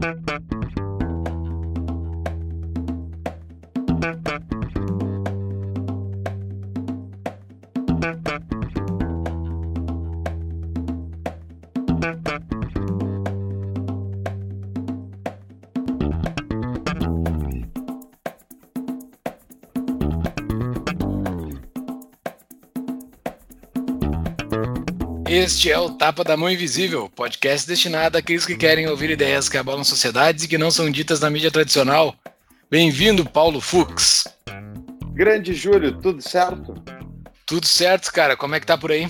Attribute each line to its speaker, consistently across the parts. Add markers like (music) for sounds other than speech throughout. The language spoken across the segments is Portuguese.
Speaker 1: Thank you. Este é o Tapa da Mão Invisível, podcast destinado àqueles que querem ouvir ideias que abalam sociedades e que não são ditas na mídia tradicional. Bem-vindo, Paulo Fux.
Speaker 2: Grande Júlio, tudo certo?
Speaker 1: Tudo certo, cara. Como é que tá por aí?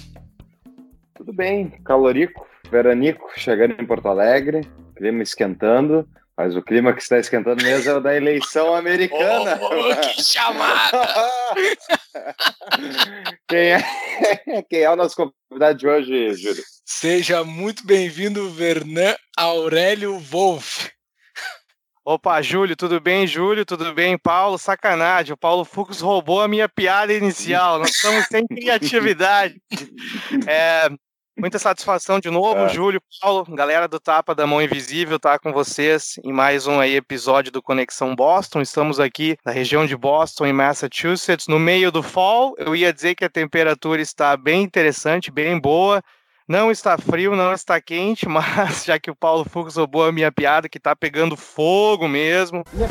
Speaker 2: Tudo bem, calorico, veranico, chegando em Porto Alegre, clima esquentando. Mas o clima que está esquentando mesmo é o da eleição (laughs) americana.
Speaker 1: Oh, que chamada! (laughs)
Speaker 2: quem, é, (laughs) quem é o nosso convidado de hoje, Júlio?
Speaker 1: Seja muito bem-vindo, Vernan Aurélio Wolff.
Speaker 3: Opa, Júlio, tudo bem, Júlio? Tudo bem, Paulo? Sacanagem, o Paulo Fux roubou a minha piada inicial. Nós estamos sem criatividade. É, Muita satisfação de novo, é. Júlio, Paulo, galera do Tapa da Mão Invisível, tá com vocês em mais um aí episódio do Conexão Boston. Estamos aqui na região de Boston, em Massachusetts, no meio do fall. Eu ia dizer que a temperatura está bem interessante, bem boa. Não está frio, não está quente, (laughs) mas já que o Paulo Fux roubou a minha piada, que tá pegando fogo mesmo.
Speaker 4: Puta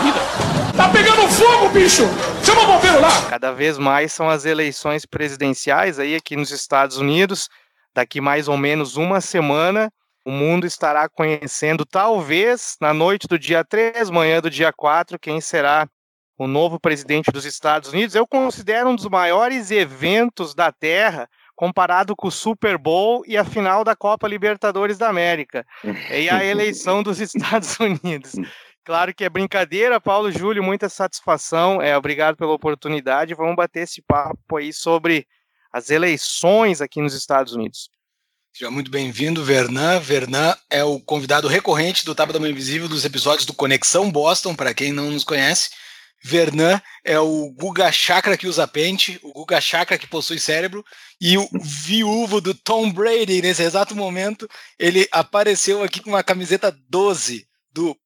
Speaker 4: vida! Tá pegando fogo, bicho! Chama o bombeiro lá!
Speaker 3: Cada vez mais são as eleições presidenciais aí aqui nos Estados Unidos. Daqui mais ou menos uma semana, o mundo estará conhecendo, talvez na noite do dia 3, manhã do dia 4, quem será o novo presidente dos Estados Unidos. Eu considero um dos maiores eventos da Terra comparado com o Super Bowl e a final da Copa Libertadores da América. (laughs) E a eleição dos Estados Unidos. Claro que é brincadeira, Paulo Júlio, muita satisfação. É, obrigado pela oportunidade. Vamos bater esse papo aí sobre as eleições aqui nos Estados Unidos.
Speaker 1: Seja muito bem-vindo, Vernan. Vernan é o convidado recorrente do Tábua da Mãe Invisível dos episódios do Conexão Boston, para quem não nos conhece. Vernan é o Guga Chakra que usa pente, o Guga Chakra que possui cérebro, e o viúvo do Tom Brady, nesse exato momento, ele apareceu aqui com uma camiseta 12 do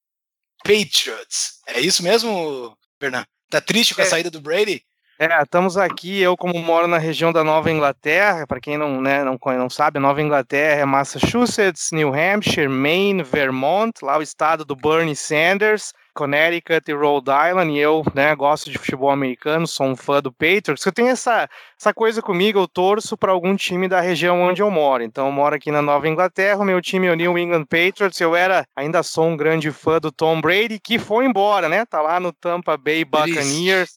Speaker 1: Patriots. É isso mesmo, Fernando? Tá triste com a é. saída do Brady?
Speaker 3: É, estamos aqui, eu como moro na região da Nova Inglaterra, para quem não, né, não, não sabe, a Nova Inglaterra é Massachusetts, New Hampshire, Maine, Vermont, lá o estado do Bernie Sanders, Connecticut e Rhode Island, e eu né, gosto de futebol americano, sou um fã do Patriots. Eu tenho essa, essa coisa comigo, eu torço para algum time da região onde eu moro. Então, eu moro aqui na Nova Inglaterra, o meu time é o New England Patriots. Eu era, ainda sou um grande fã do Tom Brady, que foi embora, né? Tá lá no Tampa Bay Buccaneers.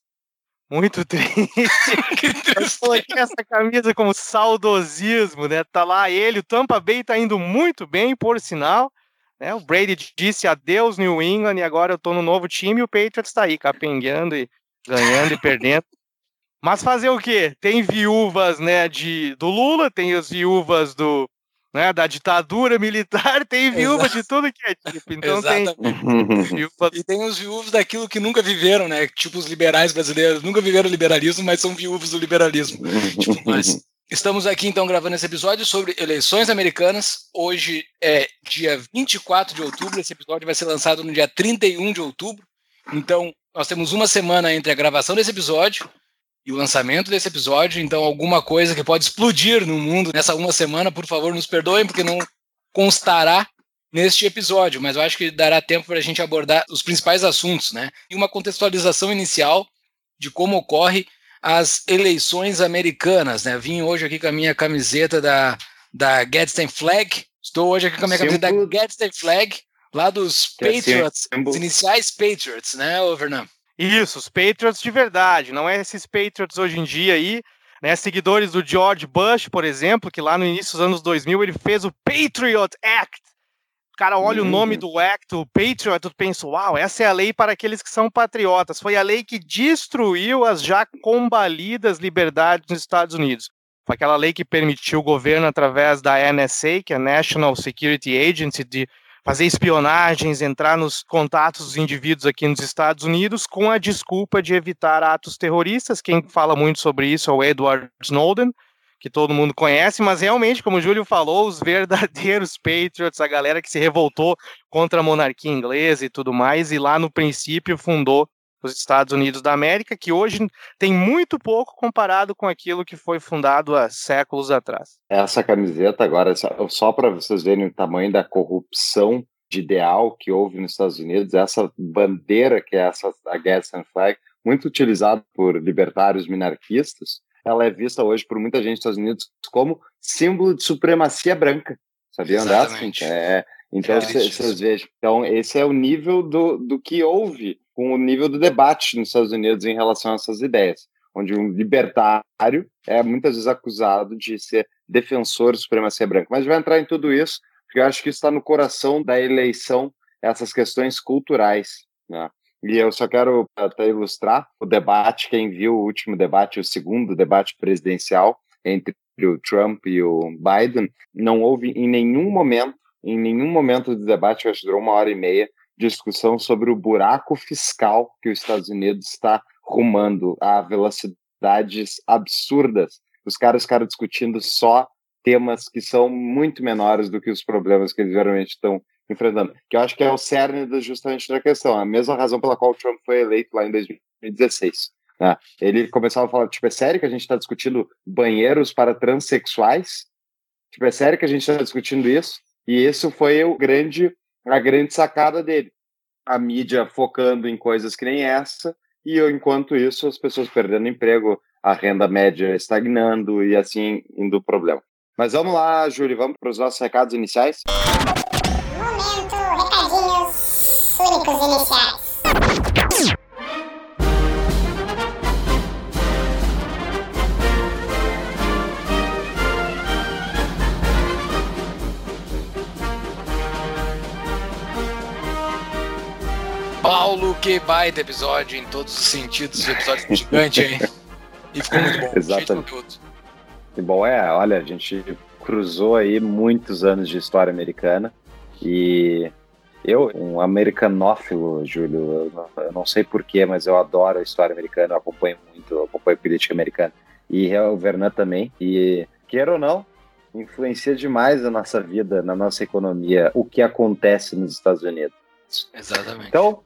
Speaker 3: Muito (laughs) triste. (laughs) eu coloquei essa camisa como saudosismo, né? Tá lá ele, o Tampa Bay tá indo muito bem, por sinal. Né? O Brady disse adeus New England e agora eu tô no novo time e o Patriots tá aí capengueando e ganhando e perdendo. (laughs) Mas fazer o quê? Tem viúvas, né, de, do Lula, tem as viúvas do, né, da ditadura militar, (laughs) tem viúva Exato. de tudo que é tipo. Então Exatamente.
Speaker 1: tem viúvas... E tem os viúvos daquilo que nunca viveram, né? Tipo os liberais brasileiros, nunca viveram liberalismo, mas são viúvos do liberalismo. (laughs) tipo, mas Estamos aqui então gravando esse episódio sobre eleições americanas. Hoje é dia 24 de outubro, esse episódio vai ser lançado no dia 31 de outubro. Então, nós temos uma semana entre a gravação desse episódio e o lançamento desse episódio. Então, alguma coisa que pode explodir no mundo nessa uma semana, por favor, nos perdoem, porque não constará neste episódio, mas eu acho que dará tempo para a gente abordar os principais assuntos, né? E uma contextualização inicial de como ocorre as eleições americanas, né? Vim hoje aqui com a minha camiseta da, da Gadsden Flag. Estou hoje aqui com a minha camiseta da Gadsden Flag, lá dos é Patriots, os iniciais Patriots, né, Fernando?
Speaker 3: Isso, os Patriots de verdade, não é esses Patriots hoje em dia aí, né, seguidores do George Bush, por exemplo, que lá no início dos anos 2000 ele fez o Patriot Act, cara olha uhum. o nome do Act, o Patriot, tu pensa, uau, essa é a lei para aqueles que são patriotas. Foi a lei que destruiu as já combalidas liberdades nos Estados Unidos. Foi aquela lei que permitiu o governo, através da NSA, que é a National Security Agency, de fazer espionagens, entrar nos contatos dos indivíduos aqui nos Estados Unidos com a desculpa de evitar atos terroristas. Quem fala muito sobre isso é o Edward Snowden, que todo mundo conhece, mas realmente, como o Júlio falou, os verdadeiros (laughs) Patriots, a galera que se revoltou contra a monarquia inglesa e tudo mais, e lá no princípio fundou os Estados Unidos da América, que hoje tem muito pouco comparado com aquilo que foi fundado há séculos atrás.
Speaker 2: Essa camiseta, agora, só para vocês verem o tamanho da corrupção de ideal que houve nos Estados Unidos, essa bandeira que é essa, a Gadsden Flag, muito utilizada por libertários minarquistas, ela é vista hoje por muita gente nos Estados Unidos como símbolo de supremacia branca. Sabiam dessa? É, então, vocês vejam. Então, esse é o nível do, do que houve com o nível do debate nos Estados Unidos em relação a essas ideias, onde um libertário é muitas vezes acusado de ser defensor de supremacia branca. Mas vai entrar em tudo isso, porque eu acho que está no coração da eleição, essas questões culturais. Né? E eu só quero até ilustrar o debate, quem viu o último debate, o segundo debate presidencial entre o Trump e o Biden, não houve em nenhum momento, em nenhum momento do debate, acho que durou uma hora e meia, discussão sobre o buraco fiscal que os Estados Unidos está rumando a velocidades absurdas. Os caras ficaram discutindo só temas que são muito menores do que os problemas que eles geralmente estão enfrentando. Que eu acho que é o cerne justamente da questão. A mesma razão pela qual o Trump foi eleito lá em 2016. Né? Ele começava a falar, tipo, é sério que a gente está discutindo banheiros para transexuais? Tipo, é sério que a gente está discutindo isso? E isso foi o grande, a grande sacada dele. A mídia focando em coisas que nem essa, e enquanto isso, as pessoas perdendo emprego, a renda média estagnando e assim indo o problema. Mas vamos lá, Júlio, vamos para os nossos recados iniciais? Momento, recadinhos únicos iniciais.
Speaker 1: Paulo, que baita episódio em todos os sentidos, episódio gigante, hein? E ficou muito bom.
Speaker 2: Exatamente. Que bom, é, olha, a gente cruzou aí muitos anos de história americana e eu, um americanófilo, Júlio, eu não sei porquê, mas eu adoro a história americana, eu acompanho muito, eu acompanho política americana. E o Vernan também. E, queira ou não, influencia demais a nossa vida, na nossa economia, o que acontece nos Estados Unidos.
Speaker 1: Exatamente.
Speaker 2: Então,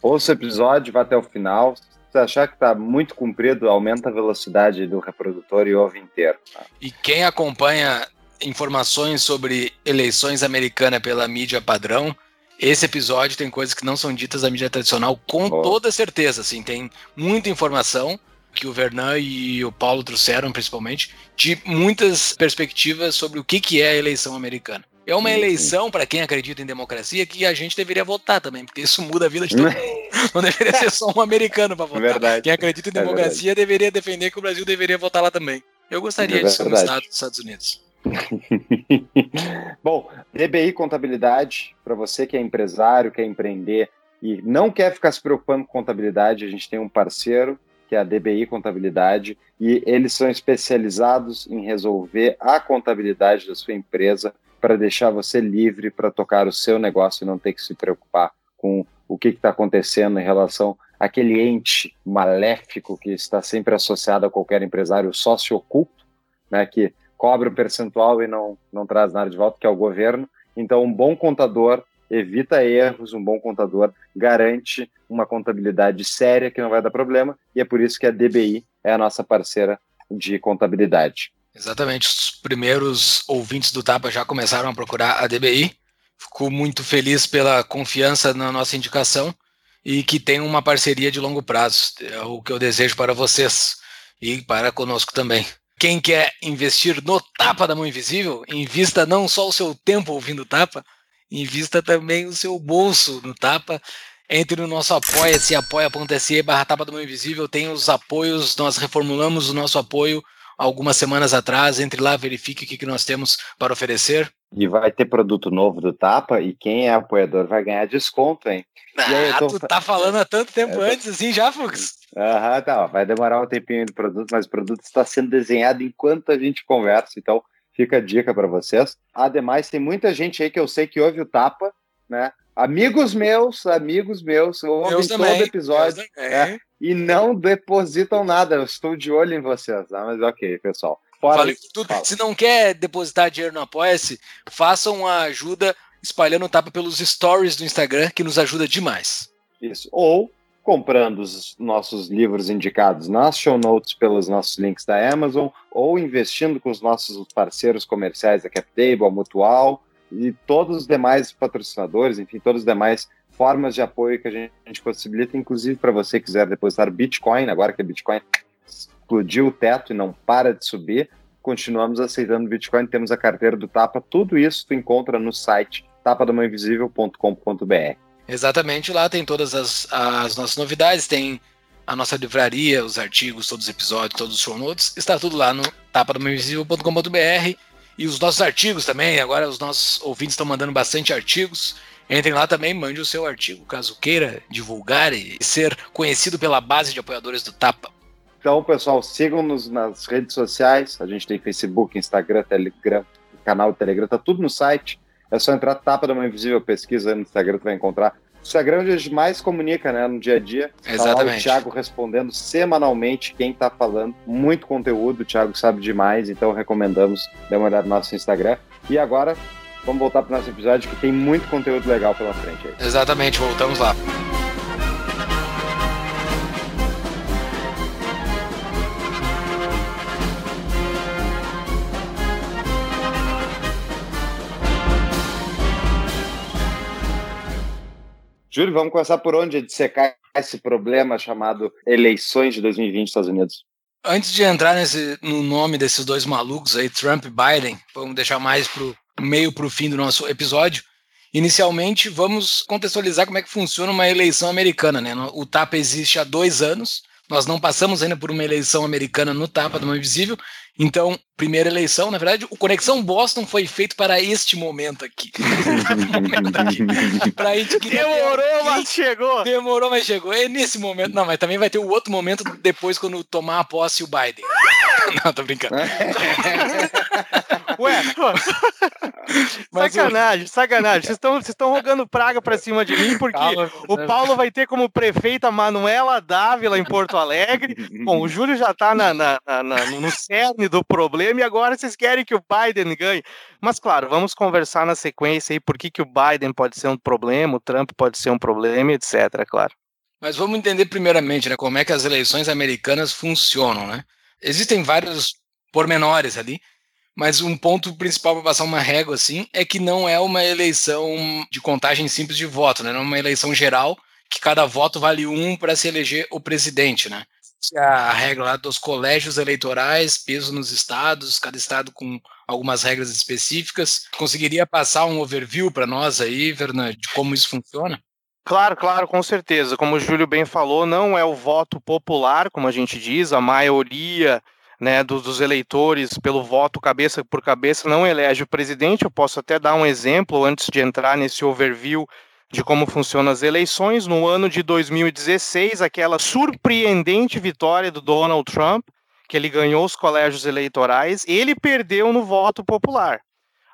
Speaker 2: ouça o episódio, vá até o final. Se achar que está muito comprido, aumenta a velocidade do reprodutor e ouve inteiro.
Speaker 1: E quem acompanha informações sobre eleições americanas pela mídia padrão, esse episódio tem coisas que não são ditas na mídia tradicional com oh. toda certeza, assim, tem muita informação que o Vernan e o Paulo trouxeram, principalmente, de muitas perspectivas sobre o que, que é a eleição americana. É uma eleição, para quem acredita em democracia, que a gente deveria votar também, porque isso muda a vida de todo (laughs) mundo. Não deveria ser só um americano para votar.
Speaker 2: Verdade.
Speaker 1: Quem acredita em é democracia é deveria defender que o Brasil deveria votar lá também. Eu gostaria é de ser um Estado dos Estados Unidos. (laughs)
Speaker 2: Bom, DBI Contabilidade, para você que é empresário, quer empreender e não quer ficar se preocupando com contabilidade, a gente tem um parceiro que é a DBI Contabilidade e eles são especializados em resolver a contabilidade da sua empresa para deixar você livre para tocar o seu negócio e não ter que se preocupar com o que está acontecendo em relação àquele ente maléfico que está sempre associado a qualquer empresário sócio oculto, né, que cobra o percentual e não, não traz nada de volta, que é o governo. Então, um bom contador evita erros, um bom contador garante uma contabilidade séria que não vai dar problema, e é por isso que a DBI é a nossa parceira de contabilidade.
Speaker 1: Exatamente, os primeiros ouvintes do Tapa já começaram a procurar a DBI. Fico muito feliz pela confiança na nossa indicação e que tem uma parceria de longo prazo. É o que eu desejo para vocês e para conosco também. Quem quer investir no Tapa da Mão Invisível, invista não só o seu tempo ouvindo Tapa, invista também o seu bolso no Tapa. Entre no nosso apoia-se, apoia.se barra Tapa da Mão Invisível, tem os apoios, nós reformulamos o nosso apoio algumas semanas atrás. Entre lá, verifique o que, que nós temos para oferecer.
Speaker 2: E vai ter produto novo do Tapa e quem é apoiador vai ganhar desconto, hein?
Speaker 1: Ah, tô... tu tá falando há tanto tempo é, antes assim já, Fux?
Speaker 2: Aham, tá. Vai demorar um tempinho do produto, mas o produto está sendo desenhado enquanto a gente conversa, então fica a dica para vocês. Ademais, tem muita gente aí que eu sei que ouve o Tapa, né? Amigos meus, amigos meus, ouvem todo episódio é, e não depositam nada. Eu estou de olho em vocês, tá? mas ok, pessoal.
Speaker 1: Falei tudo. Fala. Se não quer depositar dinheiro no Apoia-se, façam uma ajuda espalhando o tapa pelos stories do Instagram, que nos ajuda demais.
Speaker 2: Isso. Ou comprando os nossos livros indicados nas show notes pelos nossos links da Amazon, ou investindo com os nossos parceiros comerciais, a CapTable, a Mutual e todos os demais patrocinadores, enfim, todas as demais formas de apoio que a gente, a gente possibilita, inclusive para você que quiser depositar Bitcoin, agora que a Bitcoin explodiu o teto e não para de subir, continuamos aceitando Bitcoin, temos a carteira do Tapa, tudo isso tu encontra no site tapadamainvisível.com.br.
Speaker 1: Exatamente, lá tem todas as, as nossas novidades, tem a nossa livraria, os artigos, todos os episódios, todos os show notes, está tudo lá no tapadamainvisível.com.br e os nossos artigos também, agora os nossos ouvintes estão mandando bastante artigos, Entrem lá também, mande o seu artigo, caso queira divulgar e ser conhecido pela base de apoiadores do Tapa.
Speaker 2: Então, pessoal, sigam-nos nas redes sociais. A gente tem Facebook, Instagram, Telegram, canal Telegram, tá tudo no site. É só entrar Tapa da Mãe Invisível, pesquisa no Instagram, tu vai encontrar. O Instagram é onde a gente mais comunica, né, no dia a dia.
Speaker 1: Exatamente.
Speaker 2: Tá o Thiago respondendo semanalmente quem tá falando. Muito conteúdo, o Thiago sabe demais, então recomendamos dar uma olhada no nosso Instagram. E agora, vamos voltar para o nosso episódio que tem muito conteúdo legal pela frente aí.
Speaker 1: Exatamente, voltamos lá.
Speaker 2: Júlio, vamos começar por onde? De secar esse problema chamado eleições de 2020 nos Estados Unidos.
Speaker 1: Antes de entrar nesse, no nome desses dois malucos aí, Trump e Biden, vamos deixar mais pro meio para o fim do nosso episódio. Inicialmente, vamos contextualizar como é que funciona uma eleição americana. Né? O TAPA existe há dois anos, nós não passamos ainda por uma eleição americana no Tapa do Mãe Invisível. Então, primeira eleição, na verdade, o Conexão Boston foi feito para este momento aqui. (laughs)
Speaker 3: pra gente que Demorou, mas chegou.
Speaker 1: Demorou, mas chegou. É nesse momento. Não, mas também vai ter o outro momento depois quando tomar a posse o Biden. (laughs) não, tô brincando. (laughs)
Speaker 3: Ué, (laughs) sacanagem, sacanagem. Vocês estão vocês estão rogando praga pra cima de mim porque Calma, o Paulo vai ter como prefeita Manuela Dávila em Porto Alegre. (laughs) Bom, o Júlio já tá na, na, na, no cerne do problema e agora vocês querem que o Biden ganhe. Mas, claro, vamos conversar na sequência aí por que, que o Biden pode ser um problema, o Trump pode ser um problema, etc, claro.
Speaker 1: Mas vamos entender primeiramente, né, como é que as eleições americanas funcionam, né? Existem vários pormenores ali, mas um ponto principal para passar uma régua assim é que não é uma eleição de contagem simples de voto, né? Não é uma eleição geral que cada voto vale um para se eleger o presidente, né? A regra lá dos colégios eleitorais, peso nos estados, cada estado com algumas regras específicas. Conseguiria passar um overview para nós aí, Fernando, de como isso funciona?
Speaker 3: Claro, claro, com certeza. Como o Júlio bem falou, não é o voto popular, como a gente diz, a maioria né, dos, dos, eleitores pelo voto cabeça por cabeça não elege o presidente. Eu posso até dar um exemplo antes de entrar nesse overview de como funcionam as eleições. No ano de 2016, aquela surpreendente vitória do Donald Trump, que ele ganhou os colégios eleitorais, ele perdeu no voto popular.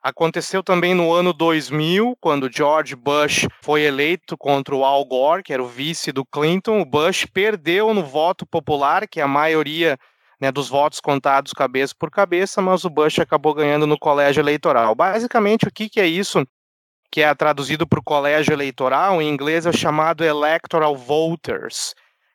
Speaker 3: Aconteceu também no ano 2000, quando George Bush foi eleito contra o Al Gore, que era o vice do Clinton. O Bush perdeu no voto popular, que a maioria né, dos votos contados cabeça por cabeça, mas o Bush acabou ganhando no colégio eleitoral. Basicamente, o que, que é isso que é traduzido para o colégio eleitoral, em inglês é chamado Electoral Voters.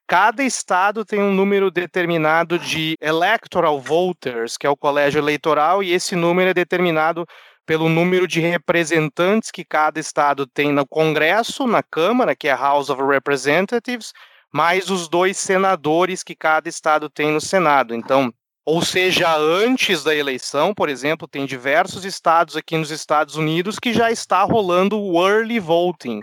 Speaker 3: Cada estado tem um número determinado de electoral voters, que é o colégio eleitoral, e esse número é determinado pelo número de representantes que cada estado tem no Congresso, na Câmara, que é House of Representatives, mais os dois senadores que cada estado tem no Senado. Então, ou seja, antes da eleição, por exemplo, tem diversos estados aqui nos Estados Unidos que já está rolando o early voting,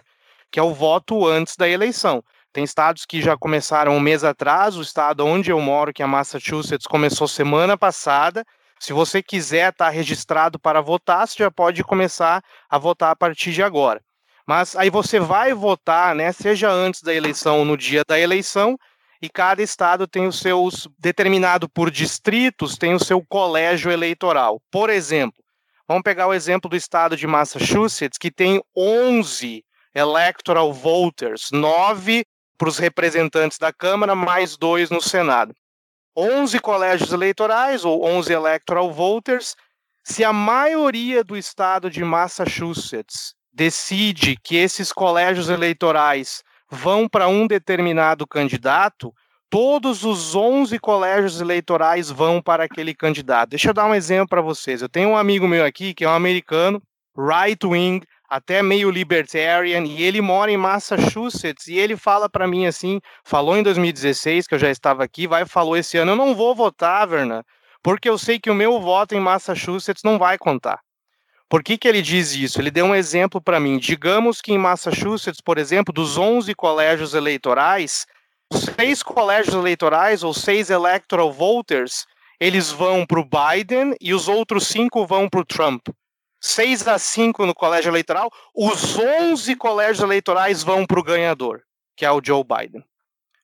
Speaker 3: que é o voto antes da eleição. Tem estados que já começaram um mês atrás, o estado onde eu moro, que é Massachusetts, começou semana passada. Se você quiser estar registrado para votar, você já pode começar a votar a partir de agora. Mas aí você vai votar, né, seja antes da eleição ou no dia da eleição, e cada estado tem os seus, determinado por distritos, tem o seu colégio eleitoral. Por exemplo, vamos pegar o exemplo do estado de Massachusetts, que tem 11 electoral voters, 9 para os representantes da Câmara, mais dois no Senado. 11 colégios eleitorais, ou 11 electoral voters, se a maioria do estado de Massachusetts decide que esses colégios eleitorais vão para um determinado candidato, todos os 11 colégios eleitorais vão para aquele candidato. Deixa eu dar um exemplo para vocês. Eu tenho um amigo meu aqui que é um americano, right wing, até meio libertarian, e ele mora em Massachusetts, e ele fala para mim assim, falou em 2016 que eu já estava aqui, vai falou esse ano, eu não vou votar, Verna, porque eu sei que o meu voto em Massachusetts não vai contar. Por que, que ele diz isso? Ele deu um exemplo para mim. Digamos que em Massachusetts, por exemplo, dos 11 colégios eleitorais, seis colégios eleitorais ou seis electoral voters, eles vão para o Biden e os outros cinco vão para o Trump. 6 a 5 no colégio eleitoral, os 11 colégios eleitorais vão para o ganhador, que é o Joe Biden.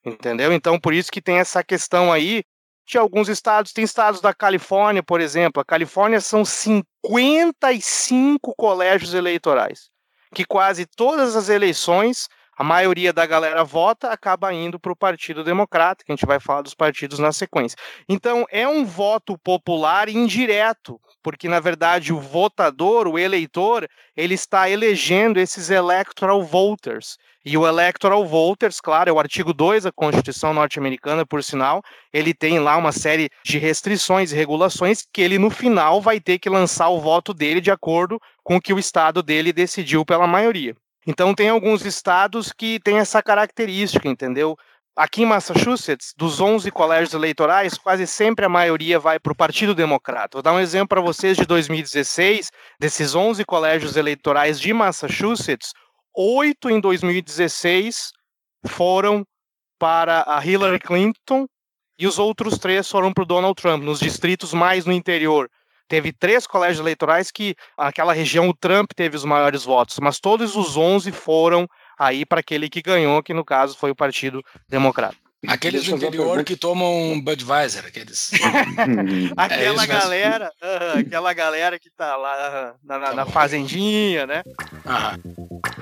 Speaker 3: Entendeu? Então, por isso que tem essa questão aí de alguns estados. Tem estados da Califórnia, por exemplo. A Califórnia são 55 colégios eleitorais, que quase todas as eleições a maioria da galera vota, acaba indo para o Partido Democrata, que a gente vai falar dos partidos na sequência. Então, é um voto popular indireto, porque na verdade o votador, o eleitor, ele está elegendo esses electoral voters. E o electoral voters, claro, é o artigo 2 da Constituição norte-americana, por sinal, ele tem lá uma série de restrições e regulações que ele no final vai ter que lançar o voto dele de acordo com o que o estado dele decidiu pela maioria. Então tem alguns estados que têm essa característica, entendeu? Aqui em Massachusetts, dos 11 colégios eleitorais, quase sempre a maioria vai para o Partido Democrata. Vou dar um exemplo para vocês de 2016. Desses 11 colégios eleitorais de Massachusetts, oito em 2016 foram para a Hillary Clinton e os outros três foram para o Donald Trump, nos distritos mais no interior. Teve três colégios eleitorais que aquela região o Trump teve os maiores votos, mas todos os 11 foram aí para aquele que ganhou, que no caso foi o Partido Democrata.
Speaker 1: Aqueles do interior que tomam Budweiser, aqueles. (laughs)
Speaker 3: aquela é galera, uh, aquela galera que tá lá uh, na, na, na, fazendinha, né?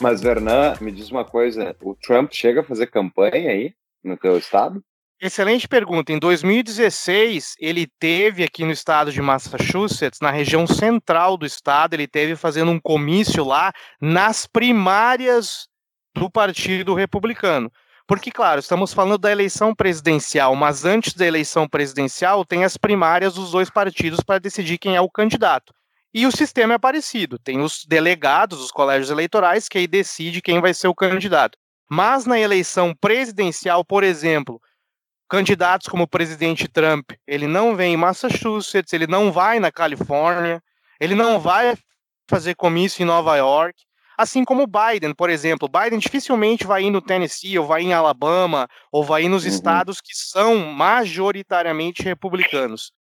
Speaker 2: Mas, Vernan, me diz uma coisa, o Trump chega a fazer campanha aí no teu estado?
Speaker 3: Excelente pergunta. Em 2016, ele teve aqui no estado de Massachusetts, na região central do estado, ele teve fazendo um comício lá nas primárias do Partido Republicano. Porque, claro, estamos falando da eleição presidencial, mas antes da eleição presidencial tem as primárias dos dois partidos para decidir quem é o candidato. E o sistema é parecido. Tem os delegados, os colégios eleitorais, que aí decide quem vai ser o candidato. Mas na eleição presidencial, por exemplo, candidatos como o presidente Trump, ele não vem em Massachusetts, ele não vai na Califórnia, ele não vai fazer comício em Nova York, assim como o Biden, por exemplo. Biden dificilmente vai ir no Tennessee, ou vai em Alabama, ou vai ir nos uhum. estados que são majoritariamente republicanos.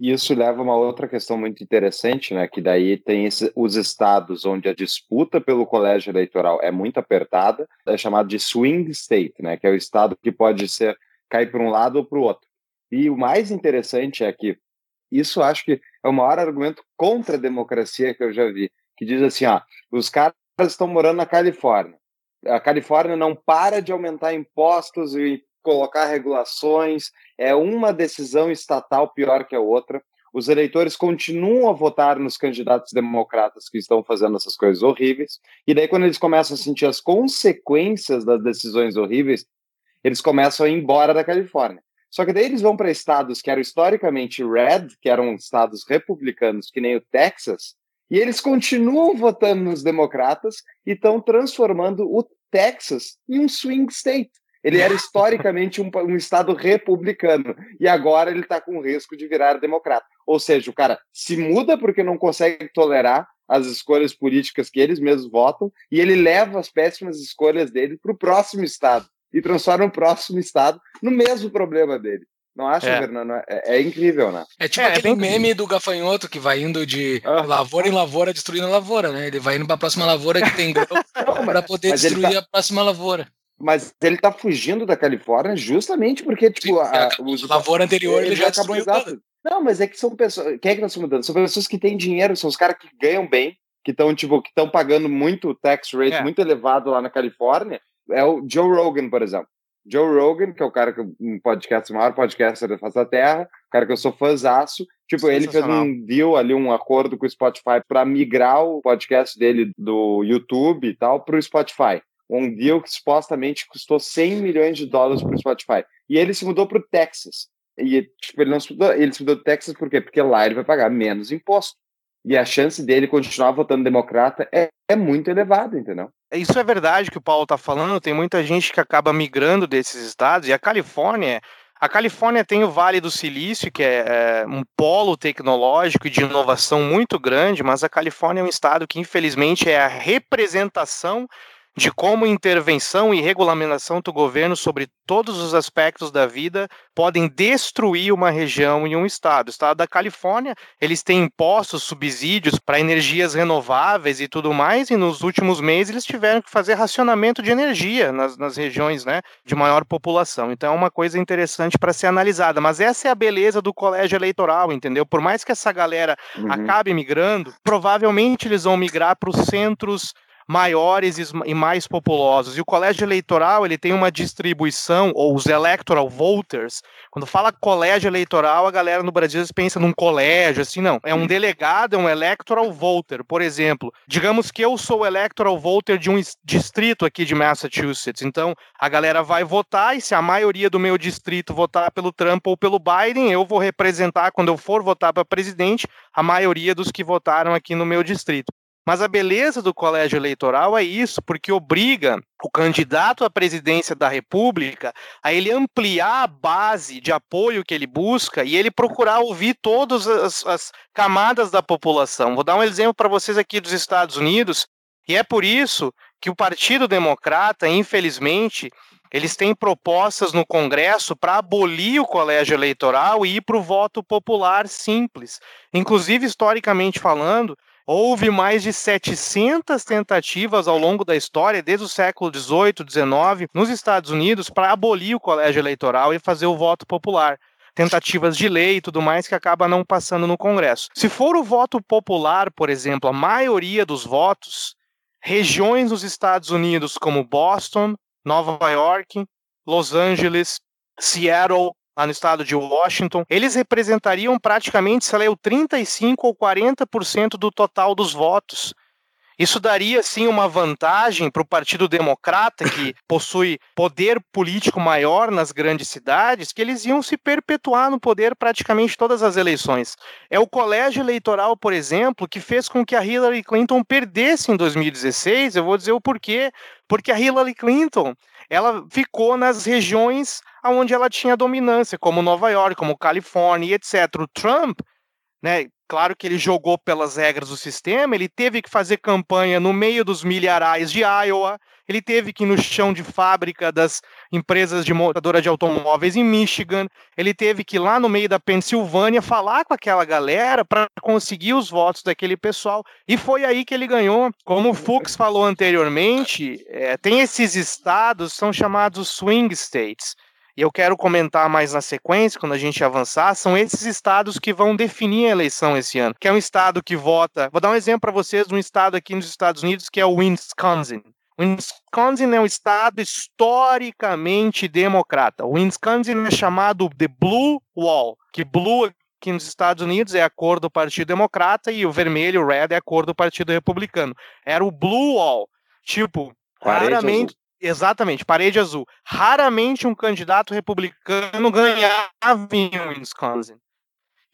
Speaker 2: Isso leva a uma outra questão muito interessante, né? Que daí tem esse, os estados onde a disputa pelo colégio eleitoral é muito apertada, é chamado de swing state, né? Que é o estado que pode ser cair para um lado ou para o outro. E o mais interessante é que isso acho que é o maior argumento contra a democracia que eu já vi, que diz assim, ó, os caras estão morando na Califórnia. A Califórnia não para de aumentar impostos e colocar regulações, é uma decisão estatal pior que a outra. Os eleitores continuam a votar nos candidatos democratas que estão fazendo essas coisas horríveis, e daí, quando eles começam a sentir as consequências das decisões horríveis, eles começam a ir embora da Califórnia. Só que daí eles vão para estados que eram historicamente red, que eram estados republicanos, que nem o Texas, e eles continuam votando nos democratas e estão transformando o Texas em um swing state. Ele era historicamente um, um estado republicano e agora ele está com o risco de virar democrata. Ou seja, o cara se muda porque não consegue tolerar as escolhas políticas que eles mesmos votam e ele leva as péssimas escolhas dele para o próximo estado e transforma o próximo estado no mesmo problema dele. Não acha, é. Fernando? É, é, incrível, né?
Speaker 1: É tipo é, aquele meme do gafanhoto que vai indo de ah. lavoura em lavoura destruindo a lavoura, né? Ele vai indo para a próxima lavoura que tem (laughs) grão para poder destruir tá... a próxima lavoura.
Speaker 2: Mas ele tá fugindo da Califórnia justamente porque, tipo, a,
Speaker 1: a, os, lavoura anterior ele, ele já acabou exato.
Speaker 2: Não, mas é que são pessoas. Quem é que nós estamos mudando? São pessoas que têm dinheiro, são os caras que ganham bem, que estão, tipo, que estão pagando muito tax rate é. muito elevado lá na Califórnia. É o Joe Rogan, por exemplo. Joe Rogan, que é o cara que um podcast, o maior podcaster da face da Terra, o cara que eu sou fãzaço. Tipo, ele fez um deal ali, um acordo com o Spotify para migrar o podcast dele do YouTube e tal para o Spotify. Um deal que supostamente custou 100 milhões de dólares para o Spotify. E ele se mudou para o Texas. E tipo, ele não se mudou, ele se mudou do Texas por quê? Porque lá ele vai pagar menos imposto. E a chance dele continuar votando democrata é, é muito elevada, entendeu?
Speaker 3: Isso é verdade que o Paulo está falando. Tem muita gente que acaba migrando desses estados. E a Califórnia a Califórnia tem o Vale do Silício, que é, é, um polo tecnológico e de inovação muito grande, mas a Califórnia é um estado que, infelizmente, é a representação de como intervenção e regulamentação do governo sobre todos os aspectos da vida podem destruir uma região e um estado. O estado da Califórnia, eles têm impostos, subsídios para energias renováveis e tudo mais, e nos últimos meses eles tiveram que fazer racionamento de energia nas, nas regiões né, de maior população. Então é uma coisa interessante para ser analisada. Mas essa é a beleza do colégio eleitoral, entendeu? Por mais que essa galera uhum. acabe migrando, provavelmente eles vão migrar para os centros maiores e mais populosos. E o colégio eleitoral ele tem uma distribuição, ou os electoral voters. Quando fala colégio eleitoral, a galera no Brasil pensa num colégio, assim, não. É um delegado, é um electoral voter. Por exemplo, digamos que eu sou electoral voter de um distrito aqui de Massachusetts. Então, a galera vai votar e se a maioria do meu distrito votar pelo Trump ou pelo Biden, eu vou representar, quando eu for votar para presidente, a maioria dos que votaram aqui no meu distrito. Mas a beleza do colégio eleitoral é isso, porque obriga o candidato à presidência da República a ele ampliar a base de apoio que ele busca e ele procurar ouvir todas as, as camadas da população. Vou dar um exemplo para vocês aqui dos Estados Unidos, e é por isso que o Partido Democrata, infelizmente, eles têm propostas no Congresso para abolir o colégio eleitoral e ir para o voto popular simples. Inclusive, historicamente falando, Houve mais de 700 tentativas ao longo da história, desde o século XVIII, XIX, nos Estados Unidos, para abolir o colégio eleitoral e fazer o voto popular tentativas de lei e tudo mais que acaba não passando no Congresso. Se for o voto popular, por exemplo, a maioria dos votos, regiões nos Estados Unidos como Boston, Nova York, Los Angeles, Seattle, lá no estado de Washington, eles representariam praticamente, sei lá, o 35 ou 40% do total dos votos. Isso daria, sim, uma vantagem para o Partido Democrata, que (coughs) possui poder político maior nas grandes cidades, que eles iam se perpetuar no poder praticamente todas as eleições. É o colégio eleitoral, por exemplo, que fez com que a Hillary Clinton perdesse em 2016. Eu vou dizer o porquê. Porque a Hillary Clinton ela ficou nas regiões onde ela tinha dominância, como Nova York, como Califórnia etc. O Trump, né, claro que ele jogou pelas regras do sistema, ele teve que fazer campanha no meio dos milharais de Iowa, ele teve que ir no chão de fábrica das empresas de montadora de automóveis em Michigan, ele teve que ir lá no meio da Pensilvânia falar com aquela galera para conseguir os votos daquele pessoal, e foi aí que ele ganhou. Como o Fux falou anteriormente, é, tem esses estados, são chamados swing states, e eu quero comentar mais na sequência, quando a gente avançar, são esses estados que vão definir a eleição esse ano. Que é um estado que vota. Vou dar um exemplo para vocês de um estado aqui nos Estados Unidos que é o Wisconsin. Wisconsin é um estado historicamente democrata. O Wisconsin é chamado de Blue Wall, que Blue aqui nos Estados Unidos é a cor do Partido Democrata e o vermelho, o red, é a cor do Partido Republicano. Era o Blue Wall. Tipo, raramente, Exatamente, parede azul. Raramente um candidato republicano ganhava em Wisconsin.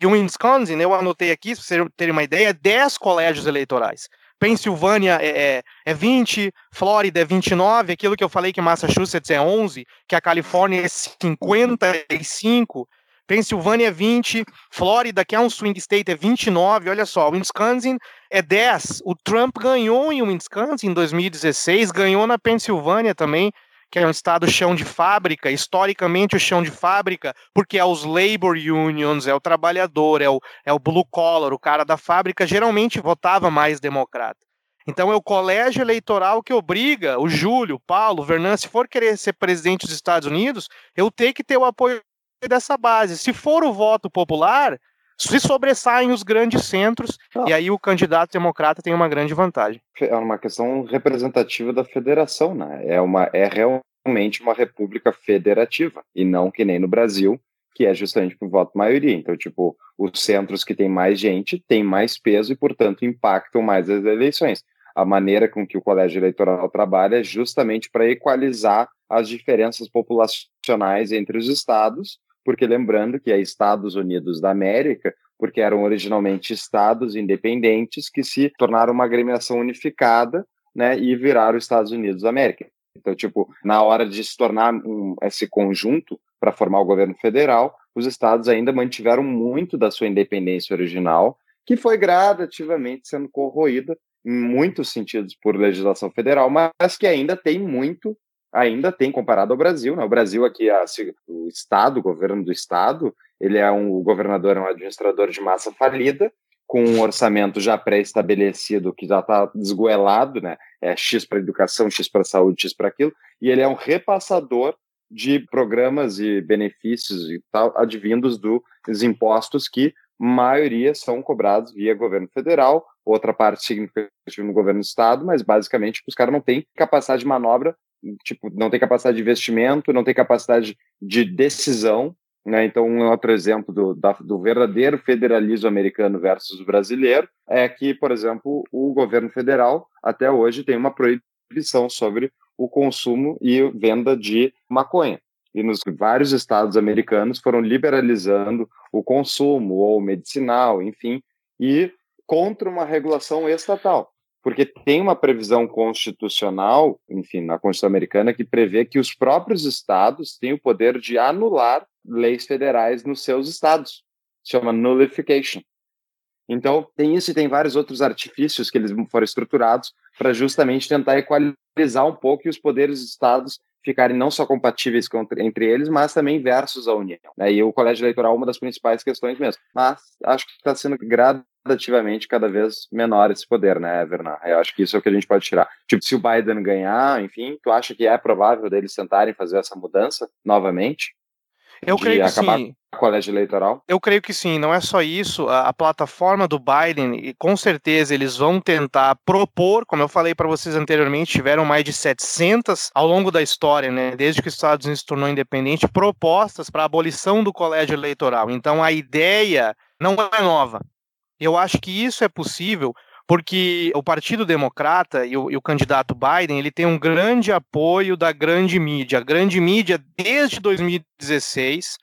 Speaker 3: E o Wisconsin, eu anotei aqui, para vocês terem uma ideia, 10 colégios eleitorais. Pensilvânia é, é, é 20, Flórida é 29, aquilo que eu falei que Massachusetts é 11, que a Califórnia é 55, Pensilvânia é 20, Flórida, que é um swing state, é 29. Olha só, Wisconsin é 10. O Trump ganhou em Wisconsin em 2016, ganhou na Pensilvânia também, que é um estado chão de fábrica, historicamente o chão de fábrica, porque é os labor unions, é o trabalhador, é o, é o blue collar, o cara da fábrica, geralmente votava mais democrata. Então é o colégio eleitoral que obriga o Júlio, o Paulo, o Vernan, se for querer ser presidente dos Estados Unidos, eu tenho que ter o apoio dessa base. Se for o voto popular, se sobressaem os grandes centros, e aí o candidato democrata tem uma grande vantagem.
Speaker 2: É uma questão representativa da federação, né? É, uma, é realmente uma república federativa, e não que nem no Brasil, que é justamente por voto maioria. Então, tipo, os centros que têm mais gente têm mais peso e, portanto, impactam mais as eleições a maneira com que o colégio eleitoral trabalha é justamente para equalizar as diferenças populacionais entre os estados, porque lembrando que é Estados Unidos da América, porque eram originalmente estados independentes que se tornaram uma agremiação unificada, né, e viraram Estados Unidos da América. Então, tipo, na hora de se tornar um, esse conjunto para formar o governo federal, os estados ainda mantiveram muito da sua independência original, que foi gradativamente sendo corroída em muitos sentidos por legislação federal, mas que ainda tem muito, ainda tem comparado ao Brasil. Né? O Brasil aqui, a, o Estado, o governo do Estado, ele é um o governador, é um administrador de massa falida, com um orçamento já pré-estabelecido, que já está desgoelado, né? É X para educação, X para saúde, X para aquilo, e ele é um repassador de programas e benefícios e tal advindos dos impostos que maioria são cobrados via governo federal, outra parte significativa no governo do estado, mas basicamente os caras não têm capacidade de manobra, tipo, não tem capacidade de investimento, não tem capacidade de decisão, né? Então, um outro exemplo do, da, do verdadeiro federalismo americano versus brasileiro é que, por exemplo, o governo federal até hoje tem uma proibição sobre o consumo e venda de maconha e nos vários estados americanos foram liberalizando o consumo ou medicinal, enfim, e contra uma regulação estatal, porque tem uma previsão constitucional, enfim, na Constituição americana que prevê que os próprios estados têm o poder de anular leis federais nos seus estados. Chama nullification. Então, tem isso e tem vários outros artifícios que eles foram estruturados para justamente tentar equalizar um pouco e os poderes dos estados ficarem não só compatíveis entre eles, mas também versus a União. Né? E o colégio eleitoral é uma das principais questões mesmo. Mas acho que está sendo gradativamente cada vez menor esse poder, né, Vernan? Eu acho que isso é o que a gente pode tirar. Tipo, se o Biden ganhar, enfim, tu acha que é provável deles tentarem fazer essa mudança novamente?
Speaker 3: Eu creio que
Speaker 2: acabar
Speaker 3: sim.
Speaker 2: Colégio eleitoral?
Speaker 3: Eu creio que sim. Não é só isso. A, a, plataforma do Biden, e com certeza eles vão tentar propor, como eu falei para vocês anteriormente, tiveram mais de 700 ao longo da história, né? Desde que os Estados Unidos se tornou independente, propostas para a abolição do colégio eleitoral. Então a ideia não é nova. Eu acho que isso é possível porque o Partido Democrata e o, e o, candidato Biden ele tem um grande apoio da grande mídia. A grande mídia, desde 2016,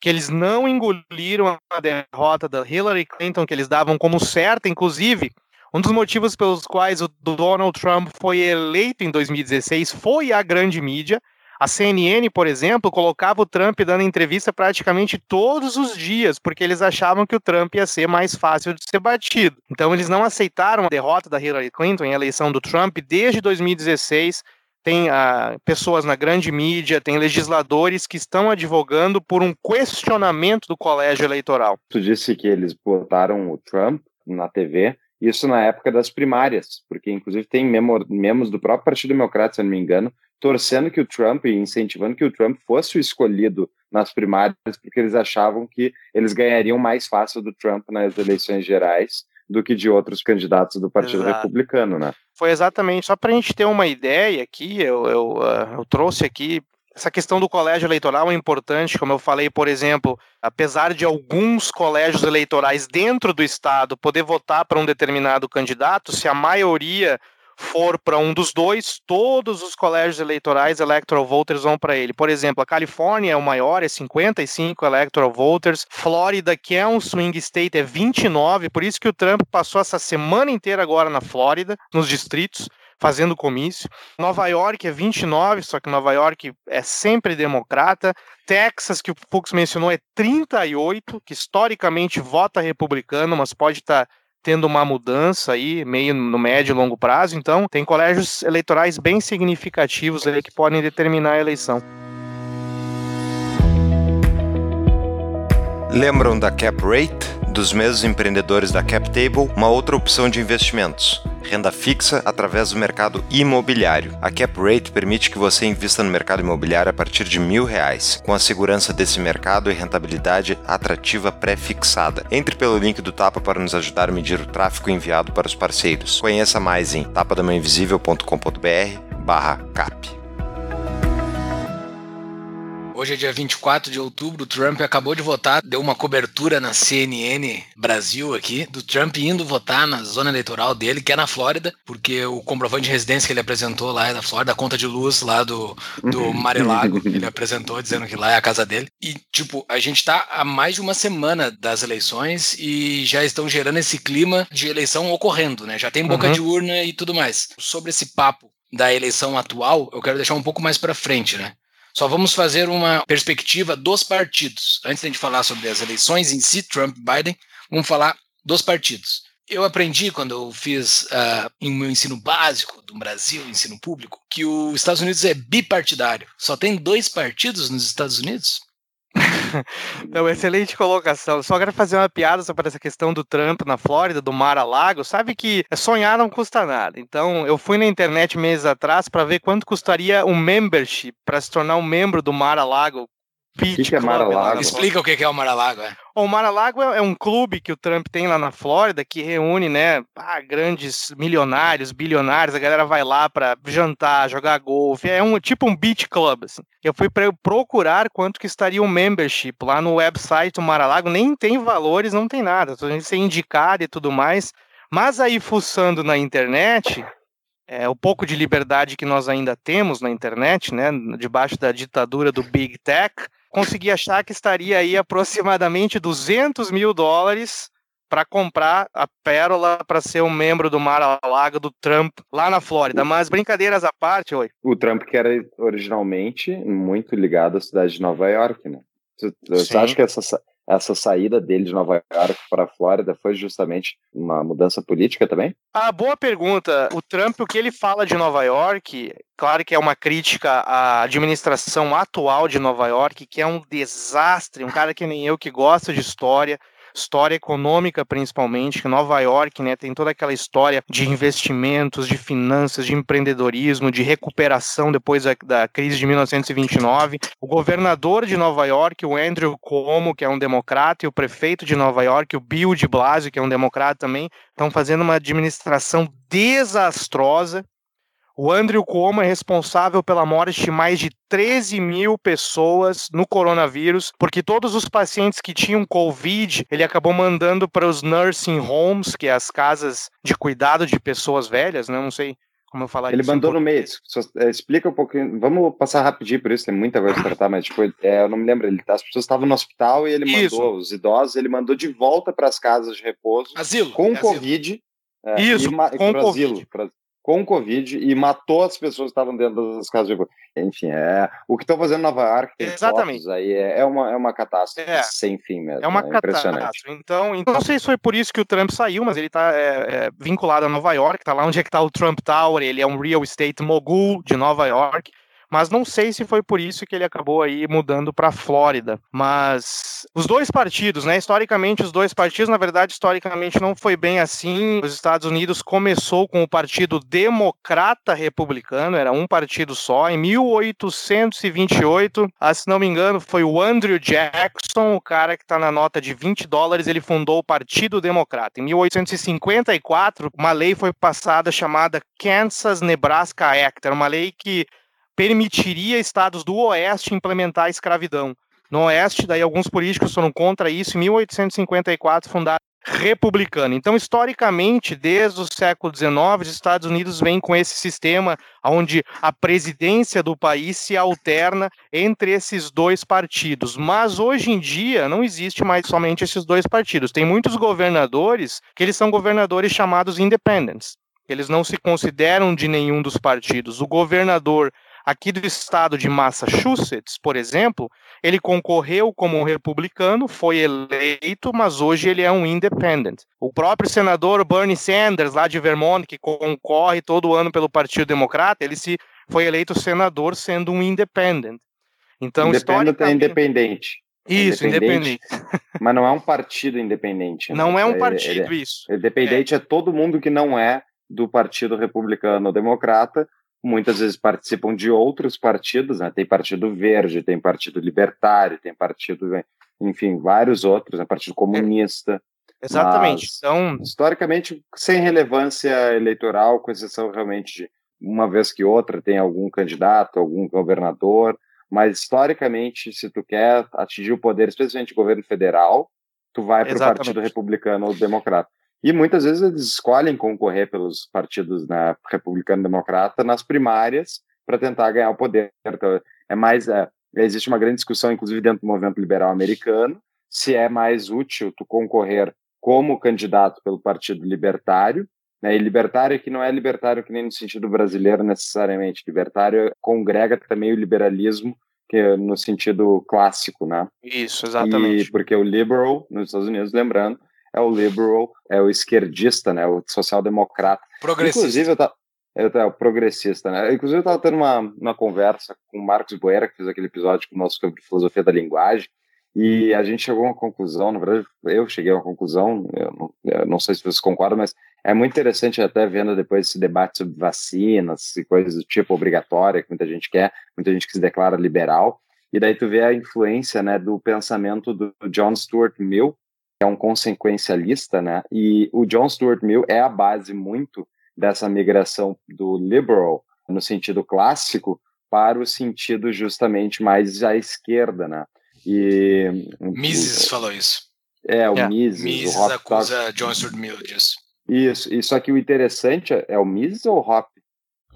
Speaker 3: que eles não engoliram a derrota da Hillary Clinton, que eles davam como certa, inclusive. Um dos motivos pelos quais o Donald Trump foi eleito em 2016 foi a grande mídia, a CNN, por exemplo, colocava o Trump dando entrevista praticamente todos os dias, porque eles achavam que o Trump ia ser mais fácil de ser batido. Então, eles não aceitaram a derrota da Hillary Clinton em eleição do Trump desde 2016. Tem ah, pessoas na grande mídia, tem legisladores que estão advogando por um questionamento do colégio eleitoral.
Speaker 2: Tu disse que eles botaram o Trump na TV, isso na época das primárias, porque inclusive tem membros do próprio Partido Democrata, se eu não me engano, torcendo que o Trump e incentivando que o Trump fosse o escolhido nas primárias, porque eles achavam que eles ganhariam mais fácil do Trump nas eleições gerais do que de outros candidatos do Partido Exato. Republicano, né?
Speaker 3: Foi exatamente, só para a gente ter uma ideia aqui, eu, eu, uh, eu trouxe aqui essa questão do colégio eleitoral é importante, como eu falei, por exemplo, apesar de alguns colégios eleitorais dentro do estado poder votar para um determinado candidato, se a maioria for para um dos dois, todos os colégios eleitorais electoral voters vão para ele. Por exemplo, a Califórnia é o maior, é 55 electoral voters. Flórida, que é um swing state, é 29. Por isso que o Trump passou essa semana inteira agora na Flórida, nos distritos fazendo comício. Nova York é 29, só que Nova York é sempre democrata. Texas, que o Fux mencionou, é 38, que historicamente vota republicano, mas pode estar tá tendo uma mudança aí, meio no médio e longo prazo. Então, tem colégios eleitorais bem significativos aí que podem determinar a eleição.
Speaker 5: Lembram da Cap Rate? Dos mesmos empreendedores da Cap Table, uma outra opção de investimentos renda fixa através do mercado imobiliário. A Cap Rate permite que você invista no mercado imobiliário a partir de mil reais, com a segurança desse mercado e rentabilidade atrativa pré-fixada. Entre pelo link do Tapa para nos ajudar a medir o tráfego enviado para os parceiros. Conheça mais em tapadamainvisível.com.br barra cap.
Speaker 1: Hoje é dia 24 de outubro, o Trump acabou de votar, deu uma cobertura na CNN Brasil aqui, do Trump indo votar na zona eleitoral dele, que é na Flórida, porque o comprovante de residência que ele apresentou lá é na Flórida, a conta de luz lá do, do (laughs) Mar-a-Lago, ele apresentou dizendo que lá é a casa dele. E, tipo, a gente tá há mais de uma semana das eleições e já estão gerando esse clima de eleição ocorrendo, né? Já tem boca uhum. de urna e tudo mais. Sobre esse papo da eleição atual, eu quero deixar um pouco mais para frente, né? Só vamos fazer uma perspectiva dos partidos. Antes de falar sobre as eleições em si, Trump e Biden, vamos falar dos partidos. Eu aprendi quando eu fiz uh, em meu ensino básico do Brasil, ensino público, que os Estados Unidos é bipartidário. Só tem dois partidos nos Estados Unidos?
Speaker 3: Não, excelente colocação. Só quero fazer uma piada sobre essa questão do Trump na Flórida, do mar a lago. Sabe que sonhar não custa nada. Então, eu fui na internet meses atrás para ver quanto custaria um membership para se tornar um membro do mar a lago
Speaker 2: Beach que que é Mar-a-Lago?
Speaker 1: Explica o que é o Mar-a-Lago. É.
Speaker 3: O Mar-a-Lago é, é, um clube que o Trump tem lá na Flórida que reúne, né, ah, grandes milionários, bilionários. A galera vai lá para jantar, jogar golfe. É um tipo um beach club. Assim. Eu fui para procurar quanto que estaria um membership lá no website do Mar-a-Lago. Nem tem valores, não tem nada. A gente ser indicado e tudo mais. Mas aí fuçando na internet, é, o pouco de liberdade que nós ainda temos na internet, né, debaixo da ditadura do Big Tech, consegui achar que estaria aí aproximadamente 200 mil dólares para comprar a Pérola para ser um membro do Mar-a-Lago do Trump lá na Flórida. Mas brincadeiras à parte, oi.
Speaker 2: O Trump que era originalmente muito ligado à cidade de Nova York, né? Você acha que essa, essa saída dele de Nova York para a Flórida foi justamente uma mudança política também?
Speaker 3: Ah, boa pergunta. O Trump, o que ele fala de Nova York, claro que é uma crítica à administração atual de Nova York, que é um desastre, um cara que nem eu que gosta de história, história econômica principalmente, que Nova York, né, tem toda aquela história de investimentos, de finanças, de empreendedorismo, de recuperação depois da, da crise de 1929. O governador de Nova York, o Andrew Cuomo, que é um democrata, e o prefeito de Nova York, o Bill de Blasio, que é um democrata também, estão fazendo uma administração desastrosa o Andrew Cuomo é responsável pela morte de mais de 13 mil pessoas no coronavírus, porque todos os pacientes que tinham Covid, ele acabou mandando para os nursing homes, que é as casas de cuidado de pessoas velhas, né? Não sei como eu falar
Speaker 2: Ele isso mandou um no meio. É, explica um pouquinho. Vamos passar rapidinho por isso, tem muita coisa para tratar, mas tipo, é, eu não me lembro. Ele, as pessoas estavam no hospital e ele isso. mandou os idosos, ele mandou de volta para as casas de repouso.
Speaker 1: Asilo.
Speaker 2: Com é Covid.
Speaker 3: É, isso, com Covid.
Speaker 2: Pra, com Covid e matou as pessoas que estavam dentro das casas de. Enfim, é, o que estão fazendo em Nova York,
Speaker 3: Exatamente.
Speaker 2: aí é, é, uma, é uma catástrofe é. sem fim mesmo.
Speaker 3: É uma é catástrofe. Então, então, não sei se foi por isso que o Trump saiu, mas ele está é, é, vinculado a Nova York, está lá onde é que está o Trump Tower, ele é um real estate mogul de Nova York mas não sei se foi por isso que ele acabou aí mudando para Flórida. Mas os dois partidos, né? Historicamente, os dois partidos, na verdade, historicamente não foi bem assim. Os Estados Unidos começou com o Partido Democrata Republicano, era um partido só. Em 1828, ah, se não me engano, foi o Andrew Jackson, o cara que está na nota de 20 dólares, ele fundou o Partido Democrata. Em 1854, uma lei foi passada chamada Kansas Nebraska Act, era uma lei que permitiria estados do Oeste implementar a escravidão. No Oeste, daí alguns políticos foram contra isso. Em 1854, fundaram republicano. Então, historicamente, desde o século XIX, os Estados Unidos vêm com esse sistema onde a presidência do país se alterna entre esses dois partidos. Mas hoje em dia não existe mais somente esses dois partidos. Tem muitos governadores que eles são governadores chamados independents. Eles não se consideram de nenhum dos partidos. O governador Aqui do estado de Massachusetts, por exemplo, ele concorreu como um republicano, foi eleito, mas hoje ele é um independent. O próprio senador Bernie Sanders, lá de Vermont, que concorre todo ano pelo Partido Democrata, ele se foi eleito senador sendo um independent.
Speaker 2: Então, independent é independente.
Speaker 3: Isso, independente.
Speaker 2: independente. Mas não é um partido independente.
Speaker 3: Né? Não é um é, partido, é, isso.
Speaker 2: Independente é. é todo mundo que não é do Partido Republicano ou Democrata, muitas vezes participam de outros partidos, né? Tem Partido Verde, tem Partido Libertário, tem Partido, enfim, vários outros, né? Partido Comunista.
Speaker 3: É, exatamente.
Speaker 2: então, historicamente, sem relevância eleitoral, com exceção realmente de uma vez que outra tem algum candidato, algum governador, mas historicamente, se tu quer atingir o poder, especialmente o governo federal, tu vai para o Partido Republicano ou Democrata. E muitas vezes eles escolhem concorrer pelos partidos né, republicano democrata nas primárias para tentar ganhar o poder. Então, é mais é, existe uma grande discussão, inclusive dentro do movimento liberal americano, se é mais útil tu concorrer como candidato pelo Partido Libertário, né, e libertário que não é libertário que nem no sentido brasileiro necessariamente, libertário congrega também o liberalismo que é no sentido clássico, né?
Speaker 3: Isso, exatamente.
Speaker 2: E porque o liberal nos Estados Unidos, lembrando, é o liberal, é o esquerdista, né? O social-democrata.
Speaker 1: Progressista.
Speaker 2: Inclusive, eu tava, eu tava, progressista, né? Inclusive, eu estava tendo uma, uma conversa com o Marcos Boeira, que fez aquele episódio com o nosso sobre filosofia da linguagem, e a gente chegou a uma conclusão, na verdade, eu cheguei a uma conclusão, eu não, eu não sei se vocês concordam, mas é muito interessante até vendo depois esse debate sobre vacinas e coisas do tipo obrigatória, que muita gente quer, muita gente que se declara liberal, e daí tu vê a influência, né, do pensamento do John Stuart Mill, é um consequencialista, né? E o John Stuart Mill é a base muito dessa migração do liberal no sentido clássico para o sentido justamente mais à esquerda, né? E
Speaker 1: Mises falou isso.
Speaker 2: É, o yeah. Mises.
Speaker 1: Mises
Speaker 2: o
Speaker 1: acusa John Stuart Mill disso.
Speaker 2: Isso, e só que o interessante é, é o Mises ou o Hop?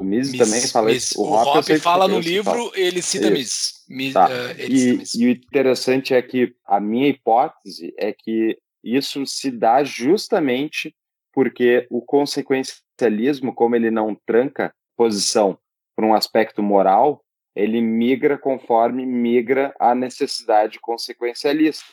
Speaker 2: O Mises, Mises também fala
Speaker 1: Mises. isso. O, o Hop, fala no livro, fala. ele cita Mises. Mises
Speaker 2: tá. uh, e, e, o interessante é que a minha hipótese é que isso se dá justamente porque o consequencialismo, como ele não tranca posição por um aspecto moral, ele migra conforme migra a necessidade consequencialista.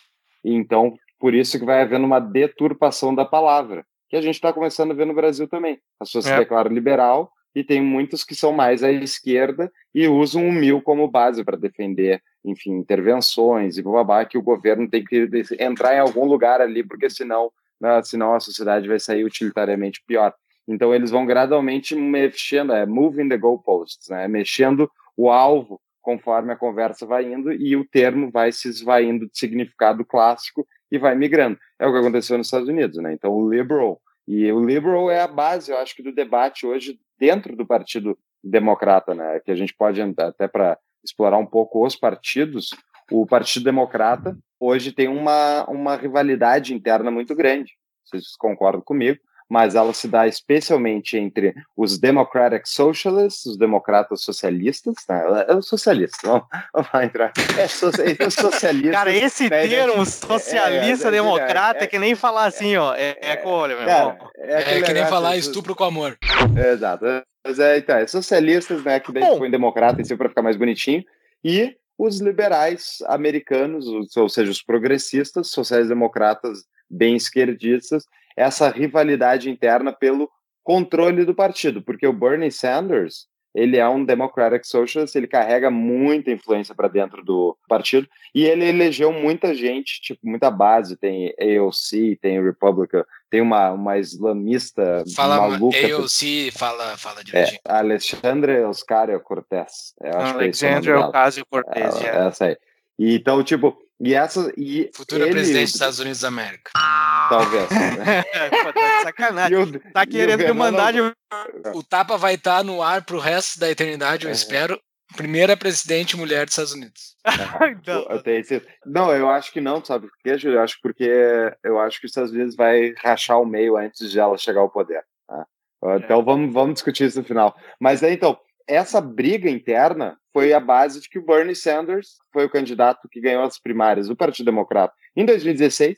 Speaker 2: Então, por isso que vai havendo uma deturpação da palavra, que a gente está começando a ver no Brasil também. As pessoas é. se declaram liberal, e tem muitos que são mais à esquerda e usam o mil como base para defender, enfim, intervenções e babá que o governo tem que entrar em algum lugar ali, porque senão, né, senão a sociedade vai sair utilitariamente pior. Então eles vão gradualmente mexendo, é moving the goalposts, né, mexendo o alvo conforme a conversa vai indo e o termo vai se esvaindo de significado clássico e vai migrando. É o que aconteceu nos Estados Unidos, né? Então o liberal e o liberal é a base, eu acho que do debate hoje dentro do Partido Democrata, né? Que a gente pode até para explorar um pouco os partidos. O Partido Democrata hoje tem uma, uma rivalidade interna muito grande. Vocês concordam comigo? Mas ela se dá especialmente entre os Democratic Socialists, os democratas socialistas, né? é o socialista, vamos, vamos entrar. É, so, é socialista.
Speaker 3: Cara, esse né, termo, socialista, é, é, democrata, é, que nem falar assim, ó, é, é com olho, meu
Speaker 1: irmão. É, que nem falar estupro com amor.
Speaker 2: exato. Mas é, então, é socialistas, né, que daí Bom. põe democrata em si para ficar mais bonitinho, e os liberais americanos, ou seja, os progressistas, sociais-democratas bem esquerdistas, essa rivalidade interna pelo controle do partido, porque o Bernie Sanders ele é um Democratic Socialist, ele carrega muita influência para dentro do partido e ele elegeu muita gente, tipo, muita base, tem AOC, tem Republican, tem uma, uma islamista
Speaker 1: fala,
Speaker 2: maluca.
Speaker 1: AOC, fala, fala de
Speaker 2: é, Alexandre Oscario Cortez.
Speaker 3: Alexandre Ocasio Cortez,
Speaker 2: é, é, essa aí. E, então, tipo, e essa. E
Speaker 1: Futura
Speaker 2: ele,
Speaker 1: presidente dos Estados Unidos da América.
Speaker 2: Talvez.
Speaker 3: Né? (laughs) Pô, tá sacanagem. O, tá querendo me mandar de.
Speaker 1: O tapa vai estar tá no ar pro resto da eternidade, eu é. espero. Primeira presidente mulher dos Estados Unidos. (laughs)
Speaker 2: então, eu não, eu acho que não, sabe por quê, Júlio? Eu acho porque eu acho que os Estados Unidos vai rachar o meio antes de ela chegar ao poder. Tá? Então é. vamos, vamos discutir isso no final. Mas aí, então, essa briga interna foi a base de que o Bernie Sanders foi o candidato que ganhou as primárias do Partido Democrata em 2016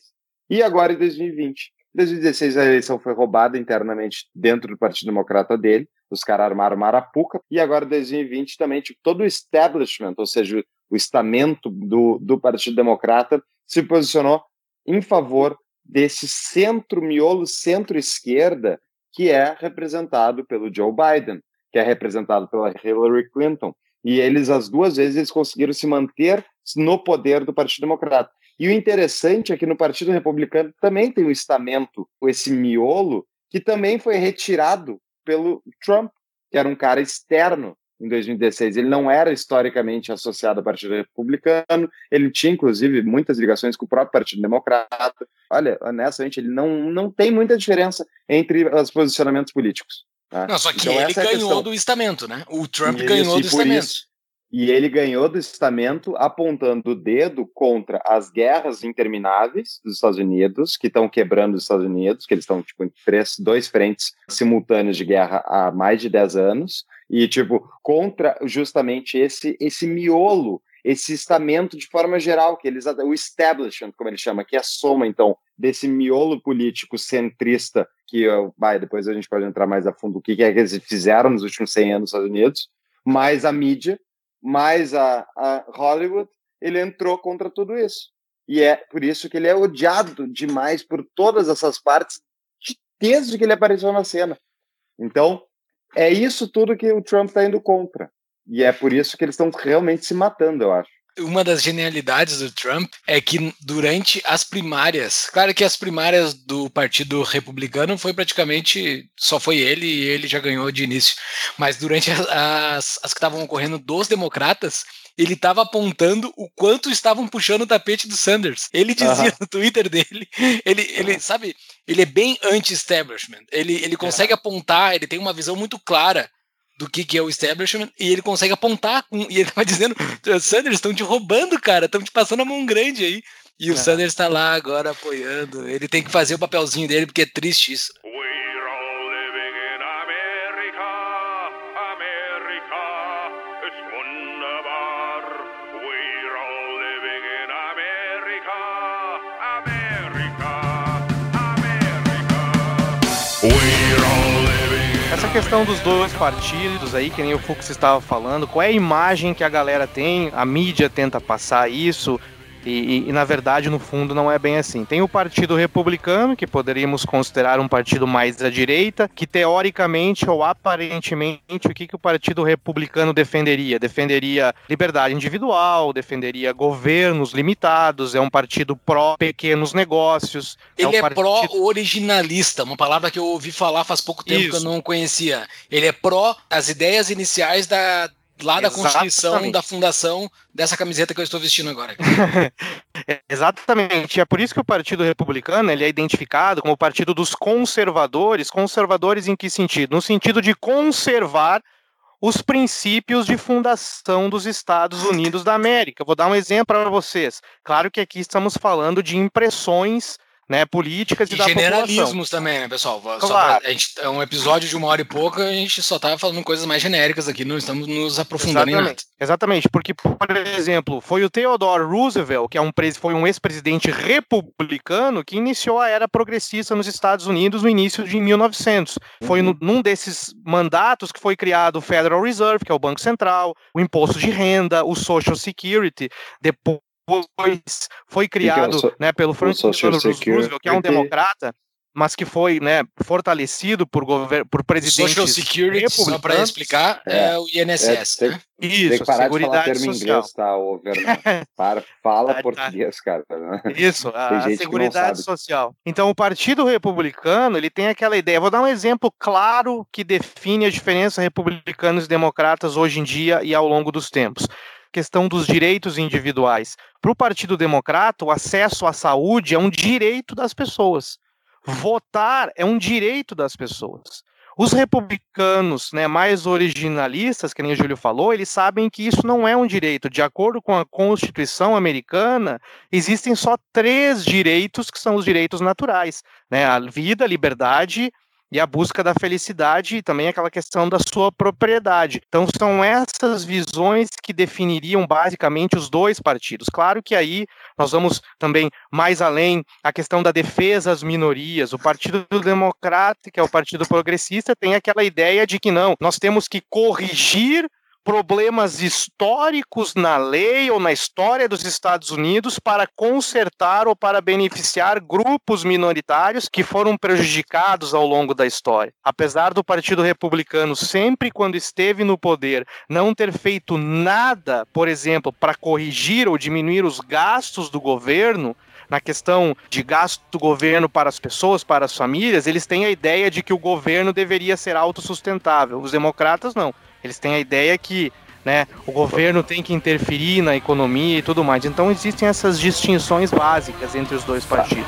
Speaker 2: e agora em 2020. Em 2016 a eleição foi roubada internamente dentro do Partido Democrata dele, os caras armaram Marapuca, e agora em 2020 também, tipo, todo o establishment, ou seja, o estamento do, do Partido Democrata se posicionou em favor desse centro, miolo centro-esquerda, que é representado pelo Joe Biden, que é representado pela Hillary Clinton. E eles, as duas vezes, eles conseguiram se manter no poder do Partido Democrata. E o interessante é que no Partido Republicano também tem um estamento, esse miolo, que também foi retirado pelo Trump, que era um cara externo em 2016. Ele não era historicamente associado ao Partido Republicano, ele tinha, inclusive, muitas ligações com o próprio Partido Democrata. Olha, honestamente, ele não, não tem muita diferença entre os posicionamentos políticos.
Speaker 1: Tá? Não, só que então, ele é ganhou do estamento, né? O Trump ganhou do estamento. Isso,
Speaker 2: e ele ganhou do estamento apontando o dedo contra as guerras intermináveis dos Estados Unidos, que estão quebrando os Estados Unidos, que eles estão tipo, em três, dois frentes simultâneos de guerra há mais de 10 anos, e tipo, contra justamente esse, esse miolo, esse estamento de forma geral, que eles o establishment, como ele chama, que é a soma, então, desse miolo político centrista, que vai, depois a gente pode entrar mais a fundo o que é que eles fizeram nos últimos 100 anos nos Estados Unidos, mais a mídia, mais a, a Hollywood, ele entrou contra tudo isso. E é por isso que ele é odiado demais por todas essas partes desde que ele apareceu na cena. Então, é isso tudo que o Trump está indo contra. E é por isso que eles estão realmente se matando, eu acho
Speaker 1: uma das genialidades do Trump é que durante as primárias, claro que as primárias do Partido Republicano foi praticamente só foi ele e ele já ganhou de início, mas durante as, as que estavam ocorrendo dos democratas, ele estava apontando o quanto estavam puxando o tapete do Sanders. Ele dizia no Twitter dele, ele, ele sabe, ele é bem anti-establishment. Ele, ele consegue apontar, ele tem uma visão muito clara do que, que é o establishment e ele consegue apontar com, e ele vai dizendo, Sanders, estão te roubando, cara, estão te passando a mão grande aí. E o é. Sanders está lá agora apoiando. Ele tem que fazer o papelzinho dele porque é triste isso.
Speaker 3: Questão dos dois partidos aí, que nem o Fux estava falando, qual é a imagem que a galera tem, a mídia tenta passar isso, e, e, e, na verdade, no fundo, não é bem assim. Tem o Partido Republicano, que poderíamos considerar um partido mais à direita, que teoricamente ou aparentemente, o que, que o Partido Republicano defenderia? Defenderia liberdade individual, defenderia governos limitados, é um partido pró-pequenos negócios.
Speaker 1: É Ele
Speaker 3: é,
Speaker 1: um partido... pró-originalista, uma palavra que eu ouvi falar faz pouco tempo Isso. que eu não conhecia. Ele é pró as ideias iniciais da, lá da Constituição, da fundação dessa camiseta que eu estou vestindo agora. (laughs)
Speaker 3: Exatamente. É por isso que o Partido Republicano ele é identificado como o partido dos conservadores. Conservadores em que sentido? No sentido de conservar os princípios de fundação dos Estados Unidos da América. Vou dar um exemplo para vocês. Claro que aqui estamos falando de impressões né, políticas e, e da
Speaker 1: generalismos
Speaker 3: população.
Speaker 1: também, né, pessoal? Claro. Pra, gente, é um episódio de uma hora e pouca, a gente só tá falando coisas mais genéricas aqui, não estamos nos aprofundando
Speaker 3: Exatamente.
Speaker 1: em nada.
Speaker 3: Exatamente, porque, por exemplo, foi o Theodore Roosevelt, que é um, foi um ex-presidente republicano, que iniciou a era progressista nos Estados Unidos no início de 1900. Uhum. Foi no, num desses mandatos que foi criado o Federal Reserve, que é o Banco Central, o Imposto de Renda, o Social Security. Depois foi criado é so, né, pelo Franklin Roosevelt, que é um democrata, mas que foi né, fortalecido por, por presidentes
Speaker 1: Social Security, só para explicar, é, é, o INSS. É,
Speaker 2: né? Isso, tem que parar de falar termo social. inglês, tá, ô, (laughs) Para, fala tá, português, cara.
Speaker 3: Isso, a, a Seguridade Social. Então, o Partido Republicano, ele tem aquela ideia, vou dar um exemplo claro que define a diferença republicanos e democratas hoje em dia e ao longo dos tempos questão dos direitos individuais. Para o Partido Democrata, o acesso à saúde é um direito das pessoas. Votar é um direito das pessoas. Os republicanos né, mais originalistas, que nem o Júlio falou, eles sabem que isso não é um direito. De acordo com a Constituição americana, existem só três direitos que são os direitos naturais: né, a vida, a liberdade e a busca da felicidade e também aquela questão da sua propriedade. Então são essas visões que definiriam basicamente os dois partidos. Claro que aí nós vamos também mais além a questão da defesa às minorias. O Partido Democrata, que é o Partido Progressista, tem aquela ideia de que não, nós temos que corrigir problemas históricos na lei ou na história dos Estados Unidos para consertar ou para beneficiar grupos minoritários que foram prejudicados ao longo da história. Apesar do Partido Republicano sempre quando esteve no poder não ter feito nada, por exemplo, para corrigir ou diminuir os gastos do governo, na questão de gasto do governo para as pessoas, para as famílias, eles têm a ideia de que o governo deveria ser autossustentável. Os democratas não. Eles têm a ideia que né, o governo tem que interferir na economia e tudo mais. Então existem essas distinções básicas entre os dois partidos.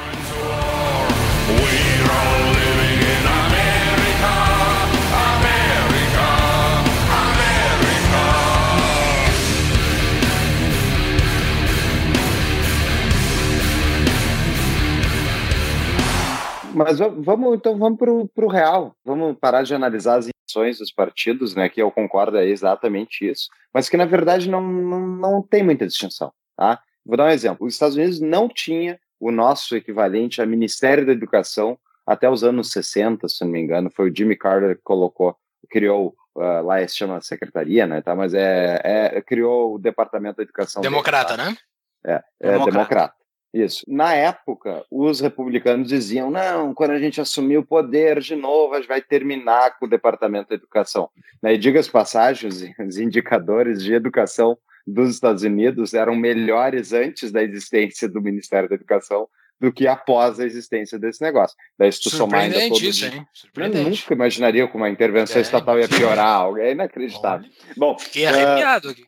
Speaker 2: Mas vamos então vamos para o real. Vamos parar de analisar as intenções dos partidos, né? Que eu concordo é exatamente isso, mas que na verdade não, não, não tem muita distinção. Tá? Vou dar um exemplo. Os Estados Unidos não tinha o nosso equivalente a Ministério da Educação até os anos 60, se não me engano. Foi o Jimmy Carter que colocou, criou uh, lá se chama secretaria, né? Tá? Mas é, é criou o Departamento da Educação.
Speaker 1: Democrata, dele, tá? né?
Speaker 2: É, é democrata. democrata. Isso. Na época, os republicanos diziam: não, quando a gente assumir o poder de novo, a gente vai terminar com o Departamento da Educação. Né, e diga as passagens, os indicadores de educação dos Estados Unidos eram melhores antes da existência do Ministério da Educação do que após a existência desse negócio. Daí, se tu somar ainda todo
Speaker 1: isso, hein?
Speaker 2: Eu nunca imaginaria que uma intervenção é. estatal ia piorar algo. É inacreditável. Bom,
Speaker 1: Fiquei arrepiado uh, aqui.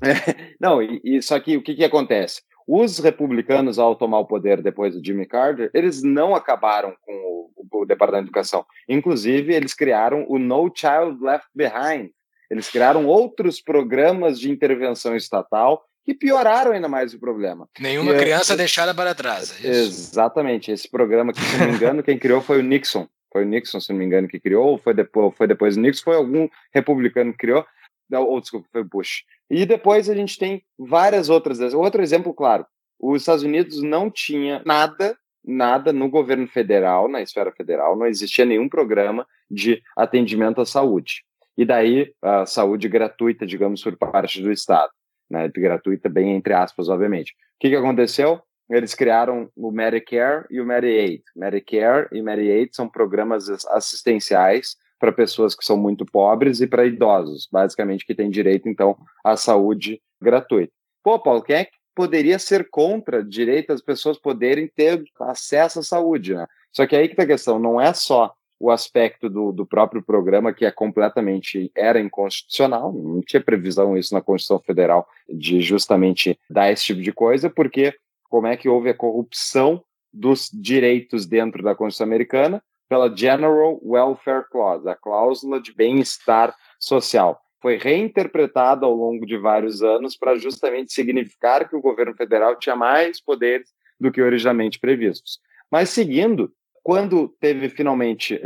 Speaker 1: (laughs)
Speaker 2: não, e, e, só que o que, que acontece? Os republicanos, ao tomar o poder depois do Jimmy Carter, eles não acabaram com o, o, Departamento de Educação. Inclusive, eles criaram o No Child Left Behind. Eles criaram outros programas de intervenção estatal que pioraram ainda mais o problema.
Speaker 1: Nenhuma e, criança é, deixada para trás.
Speaker 2: É exatamente. Esse programa, que, se não me engano, quem criou foi o Nixon. Foi o Nixon, se não me engano, que criou, ou foi depois, foi depois do Nixon, foi algum republicano que criou. Ou, desculpa, foi Bush. E depois a gente tem várias outras. Outro exemplo, claro, os Estados Unidos não tinha nada, nada no governo federal, na esfera federal, não existia nenhum programa de atendimento à saúde. E daí, a saúde gratuita, digamos, por parte do Estado. Né, gratuita, bem entre aspas, obviamente. O que, que aconteceu? Eles criaram o Medicare e o Medicaid. Medicare e Medicaid são programas assistenciais para pessoas que são muito pobres e para idosos, basicamente que têm direito então à saúde gratuita. Pô, Paulo, quem é que poderia ser contra direito das pessoas poderem ter acesso à saúde, né? Só que aí que tá a questão, não é só o aspecto do, do próprio programa que é completamente era inconstitucional, não tinha previsão isso na Constituição Federal de justamente dar esse tipo de coisa, porque como é que houve a corrupção dos direitos dentro da Constituição Americana pela General Welfare Clause, a cláusula de bem-estar social. Foi reinterpretada ao longo de vários anos para justamente significar que o governo federal tinha mais poderes do que originalmente previstos. Mas seguindo, quando teve finalmente,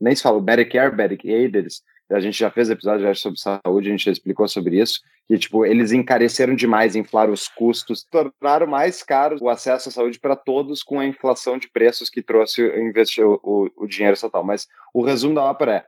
Speaker 2: nem se fala, o Medicare, Medicaid, eles a gente já fez episódio já sobre saúde, a gente já explicou sobre isso, que tipo, eles encareceram demais, inflaram os custos, tornaram mais caro o acesso à saúde para todos com a inflação de preços que trouxe investir o, o dinheiro estatal. Mas o resumo da ópera é: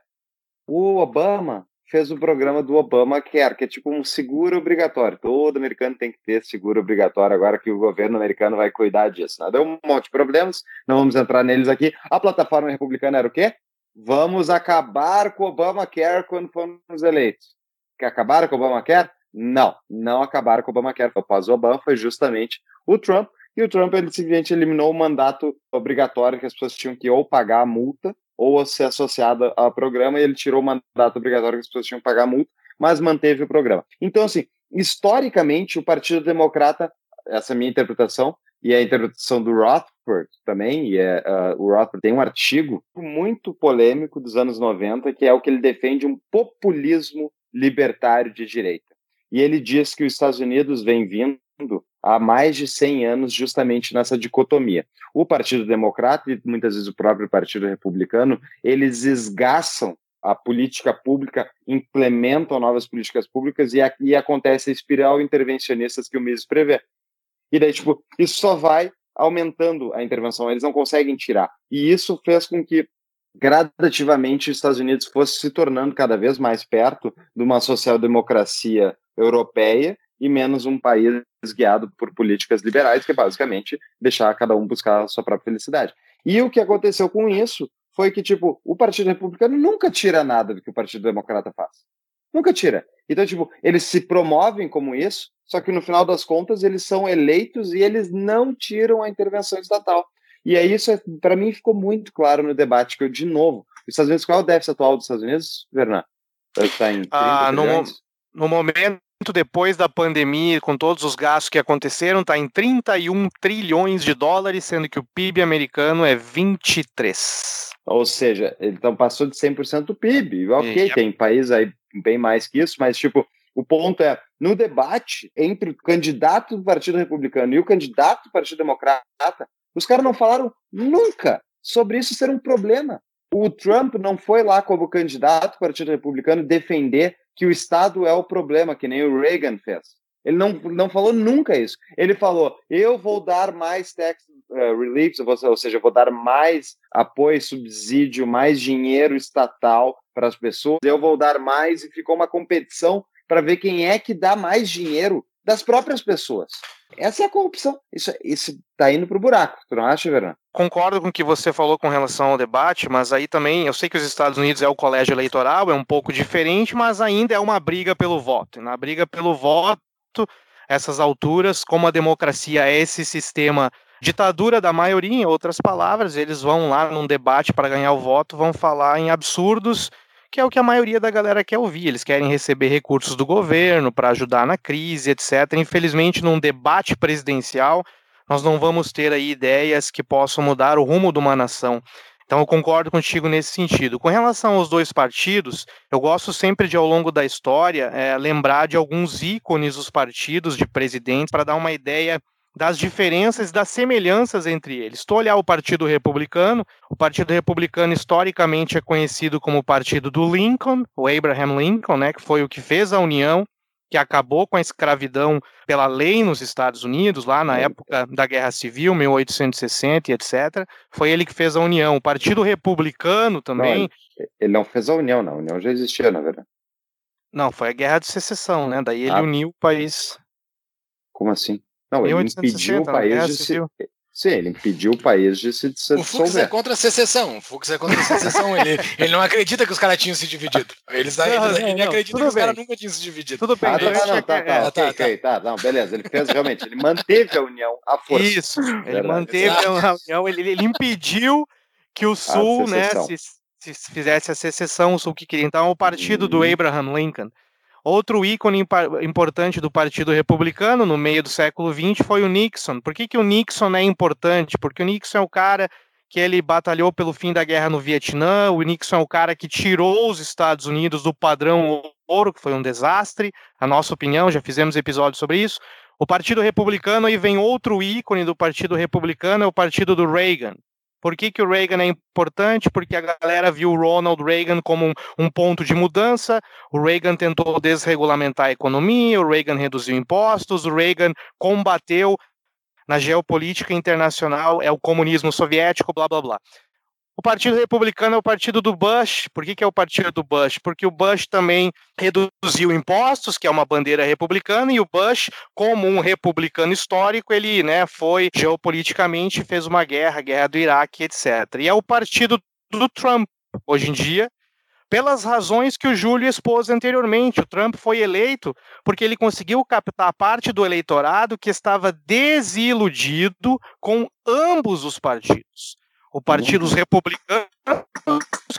Speaker 2: o Obama fez o programa do Obama Care, que é tipo um seguro obrigatório. Todo americano tem que ter seguro obrigatório agora que o governo americano vai cuidar disso. Né? Deu um monte de problemas, não vamos entrar neles aqui. A plataforma republicana era o quê? Vamos acabar com o Obamacare quando formos eleitos. Que acabaram com o Obamacare? Não, não acabaram com o Obamacare. O pós-Obama foi justamente o Trump, e o Trump ele simplesmente eliminou o mandato obrigatório que as pessoas tinham que ou pagar a multa ou ser associada ao programa, e ele tirou o mandato obrigatório que as pessoas tinham que pagar a multa, mas manteve o programa. Então, assim, historicamente, o Partido Democrata, essa é a minha interpretação, e a interpretação do Rothbard também, e é, uh, o Rothbard tem um artigo muito polêmico dos anos 90, que é o que ele defende um populismo libertário de direita. E ele diz que os Estados Unidos vem vindo há mais de 100 anos justamente nessa dicotomia. O Partido Democrata e muitas vezes o próprio Partido Republicano, eles esgaçam a política pública, implementam novas políticas públicas e aqui acontece a espiral intervencionista que o Mises prevê. E daí, tipo, isso só vai aumentando a intervenção, eles não conseguem tirar. E isso fez com que gradativamente os Estados Unidos fosse se tornando cada vez mais perto de uma social-democracia europeia e menos um país guiado por políticas liberais, que é basicamente deixar cada um buscar a sua própria felicidade. E o que aconteceu com isso foi que, tipo, o Partido Republicano nunca tira nada do que o Partido Democrata faz. Nunca tira. Então, tipo, eles se promovem como isso, só que no final das contas eles são eleitos e eles não tiram a intervenção estatal. E aí isso, é, para mim, ficou muito claro no debate, que eu, de novo, os Estados Unidos, qual é o déficit atual dos Estados Unidos, Fernando?
Speaker 3: Está em 30 ah, no, no momento, depois da pandemia, com todos os gastos que aconteceram, está em 31 trilhões de dólares, sendo que o PIB americano é 23.
Speaker 2: Ou seja, então passou de 100% do PIB. Ok, e, tem país aí bem mais que isso, mas tipo, o ponto é, no debate entre o candidato do Partido Republicano e o candidato do Partido Democrata, os caras não falaram nunca sobre isso ser um problema. O Trump não foi lá como candidato do Partido Republicano defender que o Estado é o problema, que nem o Reagan fez. Ele não, não falou nunca isso. Ele falou: eu vou dar mais tax relief, ou seja, vou dar mais apoio, subsídio, mais dinheiro estatal para as pessoas, eu vou dar mais, e ficou uma competição para ver quem é que dá mais dinheiro das próprias pessoas. Essa é a corrupção. Isso, isso tá indo pro buraco, tu não acha, Verão?
Speaker 3: Concordo com o que você falou com relação ao debate, mas aí também, eu sei que os Estados Unidos é o colégio eleitoral, é um pouco diferente, mas ainda é uma briga pelo voto. E na briga pelo voto, essas alturas, como a democracia é esse sistema ditadura da maioria, em outras palavras, eles vão lá num debate para ganhar o voto, vão falar em absurdos que é o que a maioria da galera quer ouvir. Eles querem receber recursos do governo para ajudar na crise, etc. Infelizmente, num debate presidencial, nós não vamos ter aí ideias que possam mudar o rumo de uma nação. Então eu concordo contigo nesse sentido. Com relação aos dois partidos, eu gosto sempre de, ao longo da história, é, lembrar de alguns ícones dos partidos, de presidentes, para dar uma ideia das diferenças e das semelhanças entre eles. Estou olhar o Partido Republicano. O Partido Republicano historicamente é conhecido como o Partido do Lincoln, o Abraham Lincoln, né, que foi o que fez a União, que acabou com a escravidão pela lei nos Estados Unidos, lá na época da Guerra Civil, 1860 e etc. Foi ele que fez a União. O Partido Republicano também.
Speaker 2: Não, ele não fez a União, não. A União já existia, na verdade.
Speaker 3: Não, foi a Guerra de Secessão, né? Daí ele ah. uniu o país.
Speaker 2: Como assim? Não, ele impediu o país de se... Sim, ele impediu o país de se dissolver.
Speaker 1: O Fux é contra a secessão. O Fux é contra a secessão. ele, ele não acredita que os caras tinham se dividido. Eles, não, ele, não, ele não, acredita que os caras nunca tinham se dividido.
Speaker 2: Tudo bem. Ah, tá, não, tá, tá, é, tá, ok, tá, não, beleza. Ele fez realmente, ele manteve a união à força.
Speaker 3: Isso, ele Verdade. manteve a união, ele, ele impediu que o Sul, né, se, se fizesse a secessão, o Sul que queria. Então, o partido hum. do uhum. Abraham Lincoln Outro ícone importante do Partido Republicano no meio do século XX foi o Nixon. Por que, que o Nixon é importante? Porque o Nixon é o cara que ele batalhou pelo fim da guerra no Vietnã, o Nixon é o cara que tirou os Estados Unidos do padrão ouro, que foi um desastre, a nossa opinião, já fizemos episódios sobre isso. O Partido Republicano, aí vem outro ícone do Partido Republicano, é o Partido do Reagan. Por que, que o Reagan é importante? Porque a galera viu o Ronald Reagan como um, um, ponto de mudança. O Reagan tentou desregulamentar a economia, o Reagan reduziu impostos, o Reagan combateu na geopolítica internacional é o comunismo soviético, blá blá blá. Partido Republicano é o partido do Bush. Por que, que é o partido do Bush? Porque o Bush também reduziu impostos, que é uma bandeira republicana, e o Bush, como um republicano histórico, ele né, foi geopoliticamente, fez uma guerra, guerra do Iraque, etc. E é o partido do Trump, hoje em dia, pelas razões que o Júlio expôs anteriormente. O Trump foi eleito porque ele conseguiu captar parte do eleitorado que estava desiludido com ambos os partidos o partido dos republicanos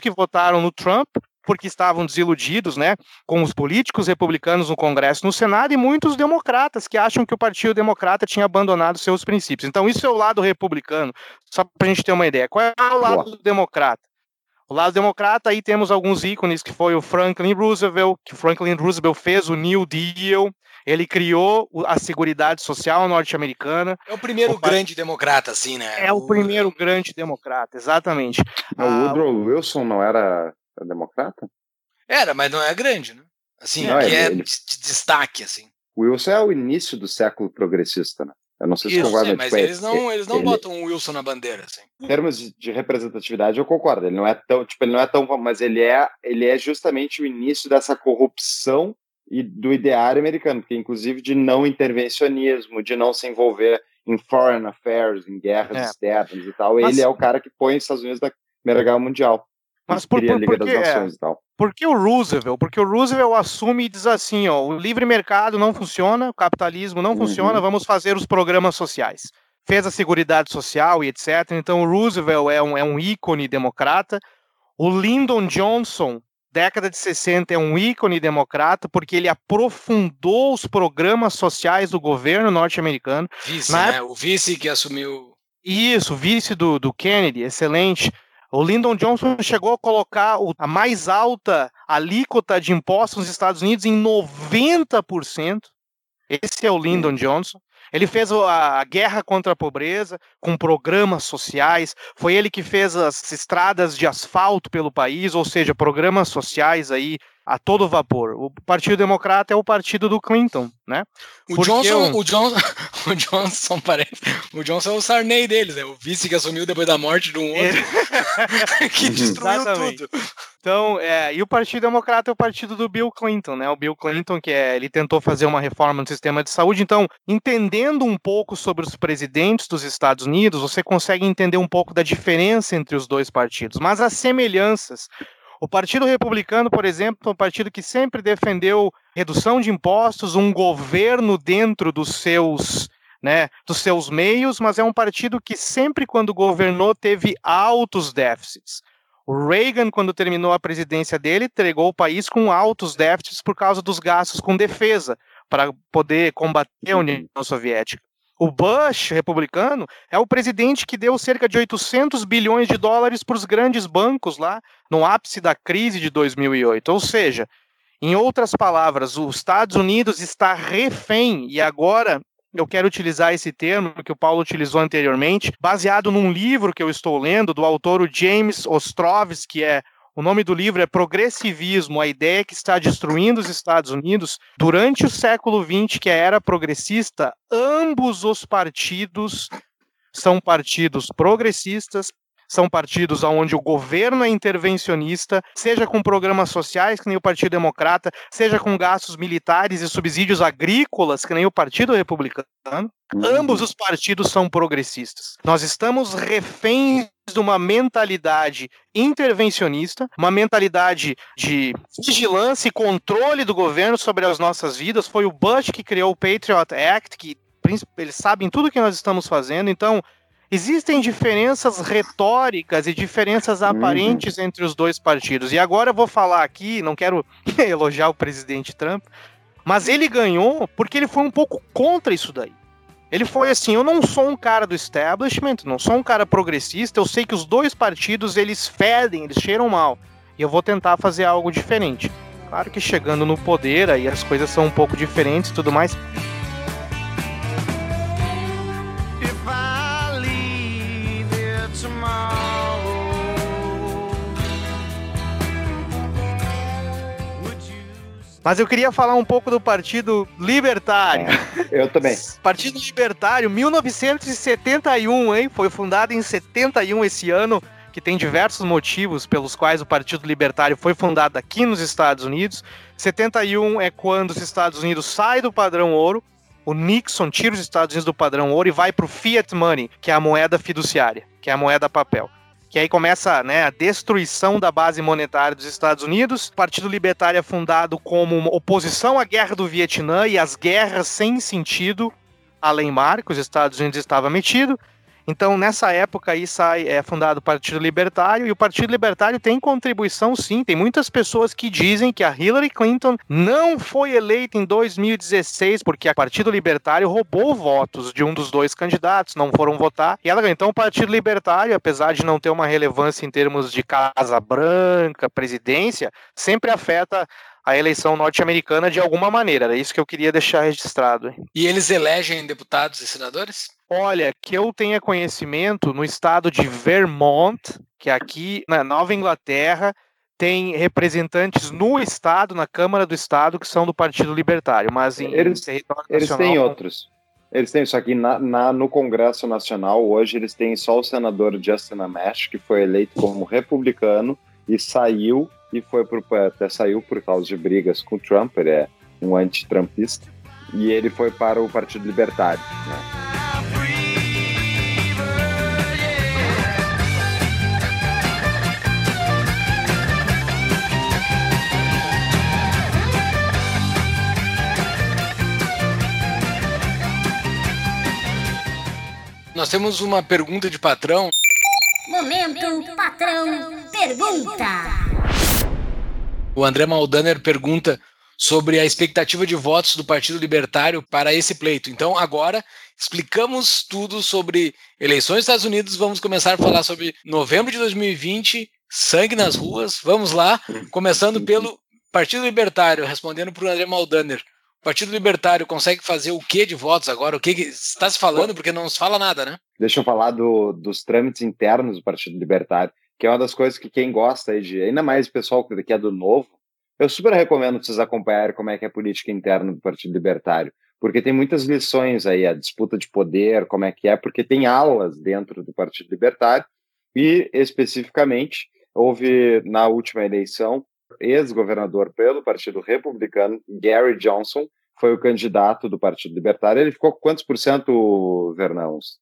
Speaker 3: que votaram no Trump porque estavam desiludidos, né, com os políticos republicanos no Congresso, no Senado e muitos democratas que acham que o Partido Democrata tinha abandonado seus princípios. Então isso é o lado republicano, só para a gente ter uma ideia. Qual é o lado Boa. democrata? O lado democrata aí temos alguns ícones que foi o Franklin Roosevelt, que Franklin Roosevelt fez o New Deal, Ele criou a Seguridade Social norte-americana.
Speaker 1: É o primeiro o grande democrata, assim, né?
Speaker 3: É o, o primeiro grande democrata, exatamente.
Speaker 2: O ah, Woodrow Wilson não era democrata?
Speaker 1: Era, mas não é grande, né? Assim, não, que ele, é ele... de destaque, assim.
Speaker 2: Wilson é o início do século progressista, né? Eu não sei se concorda.
Speaker 1: Sim, mas eles não, eles não ele... botam o Wilson na bandeira, assim.
Speaker 2: Em termos de representatividade, eu concordo. Ele não é tão, tipo, ele não é tão, mas ele é, ele é justamente o início dessa corrupção e do ideário americano, porque inclusive de não intervencionismo, de não se envolver em foreign affairs, em guerras é. externas e tal. Mas... Ele é o cara que põe os Estados Unidos na Primeira Guerra Mundial.
Speaker 3: Mas por, por, por, que, é, por que o Roosevelt? Porque o Roosevelt assume e diz assim, ó, o livre mercado não funciona, o capitalismo não uhum. funciona, vamos fazer os programas sociais. Fez a Seguridade Social e etc. Então o Roosevelt é um, é um ícone democrata. O Lyndon Johnson década de 60 é um ícone democrata porque ele aprofundou os programas sociais do governo norte-americano.
Speaker 1: Vice, Na né? O vice que assumiu.
Speaker 3: Isso, o vice do, do Kennedy, excelente. O Lyndon Johnson chegou a colocar a mais alta alíquota de impostos nos Estados Unidos em 90%. Esse é o Lyndon Johnson. Ele fez a, guerra contra a pobreza com programas sociais. Foi ele que fez as estradas de asfalto pelo país, ou seja, programas sociais aí a todo vapor. O Partido Democrata é o partido do Clinton, né?
Speaker 1: O Johnson, o... o Johnson, (laughs) o Johnson parece, o Johnson é o Sarney deles, né? O vice que assumiu depois da morte de um outro, (laughs) que destruiu Exatamente. tudo.
Speaker 3: Então, é, e o Partido Democrata é o partido do Bill Clinton, né? O Bill Clinton, que é, ele tentou fazer uma reforma no sistema de saúde. Então, entendendo um pouco sobre os presidentes dos Estados Unidos, você consegue entender um pouco da diferença entre os dois partidos, mas as semelhanças. O Partido Republicano, por exemplo, é um partido que sempre defendeu redução de impostos, um governo dentro dos seus né, dos seus meios, mas é um partido que sempre, quando governou, teve altos déficits. O Reagan, quando terminou a presidência dele, entregou o país com altos déficits por causa dos gastos com defesa, para poder combater a União Soviética. O Bush, republicano, é o presidente que deu cerca de 800 bilhões de dólares para os grandes bancos lá no ápice da crise de 2008. Ou seja, em outras palavras, os Estados Unidos está refém e agora eu quero utilizar esse termo que o Paulo utilizou anteriormente, baseado num livro que eu estou lendo do autor James Ostrovsky, que é o nome do livro é Progressivismo, a ideia que está destruindo os Estados Unidos. Durante o século XX, que é a era progressista, ambos os partidos são partidos progressistas, são partidos onde o governo é intervencionista, seja com programas sociais, que nem o Partido Democrata, seja com gastos militares e subsídios agrícolas, que nem o Partido Republicano. Ambos os partidos são progressistas. Nós estamos reféns de uma mentalidade intervencionista, uma mentalidade de vigilância e controle do governo sobre as nossas vidas. Foi o Bush que criou o Patriot Act, que eles sabem tudo que nós estamos fazendo. Então, Existem diferenças retóricas e diferenças uhum. aparentes entre os dois partidos. E agora eu vou falar aqui, não quero (laughs) elogiar o presidente Trump, mas ele ganhou porque ele foi um pouco contra isso daí. Ele foi assim, eu não sou um cara do establishment, não sou um cara progressista, eu sei que os dois partidos eles fedem, eles cheiram mal. E eu vou tentar fazer algo diferente. Claro que chegando no poder aí as coisas são um pouco diferentes e tudo mais. Mas eu queria falar um pouco do Partido Libertário.
Speaker 2: É, eu também. (laughs)
Speaker 3: Partido Libertário, 1971, hein? Foi fundado em 71 esse ano, que tem diversos motivos pelos quais o Partido Libertário foi fundado aqui nos Estados Unidos. 71 é quando os Estados Unidos saem do padrão ouro, o Nixon tira os Estados Unidos do padrão ouro e vai para o fiat money, que é a moeda fiduciária, que é a moeda papel que aí começa né, a destruição da base monetária dos Estados Unidos. O Partido Libertário é fundado como oposição à guerra do Vietnã e às guerras sem sentido, além mar, que os Estados Unidos estavam metido. Então, nessa época aí sai, é fundado o Partido Libertário, e o Partido Libertário tem contribuição sim. Tem muitas pessoas que dizem que a Hillary Clinton não foi eleita em 2016 porque o Partido Libertário roubou votos de um dos dois candidatos, não foram votar, e ela ganhou. Então, o Partido Libertário, apesar de não ter uma relevância em termos de Casa Branca, presidência, sempre afeta a eleição norte-americana de alguma maneira. Era isso que eu queria deixar registrado.
Speaker 1: E eles elegem deputados e senadores?
Speaker 3: Olha, que eu tenha conhecimento, no estado de Vermont, que é aqui na Nova Inglaterra, tem representantes no estado, na Câmara do Estado, que são do Partido Libertário, mas em
Speaker 2: eles, território eles nacional... Eles têm outros. Eles têm isso aqui na, na, no Congresso Nacional, hoje eles têm só o senador Justin Amash, que foi eleito como republicano e saiu e foi pro, até saiu por causa de brigas com o Trump, ele é um anti-trumpista, e ele foi para o Partido Libertário. Né?
Speaker 1: Nós temos uma pergunta de patrão.
Speaker 6: Momento, patrão, pergunta.
Speaker 1: O André Maldaner pergunta sobre a expectativa de votos do Partido Libertário para esse pleito. Então, agora explicamos tudo sobre eleições dos Estados Unidos. Vamos começar a falar sobre novembro de 2020, sangue nas ruas. Vamos lá, começando pelo Partido Libertário, respondendo para o André Maldaner. Partido Libertário consegue fazer o que de votos agora? O que está se falando? Porque não se fala nada, né?
Speaker 2: Deixa eu falar do, dos trâmites internos do Partido Libertário, que é uma das coisas que quem gosta de, ainda mais o pessoal que é do novo, eu super recomendo vocês acompanharem como é que é a política interna do Partido Libertário, porque tem muitas lições aí, a disputa de poder, como é que é, porque tem aulas dentro do Partido Libertário, e especificamente houve na última eleição ex-governador pelo Partido Republicano, Gary Johnson, foi o candidato do Partido Libertário. Ele ficou com quantos por cento, Vernãos?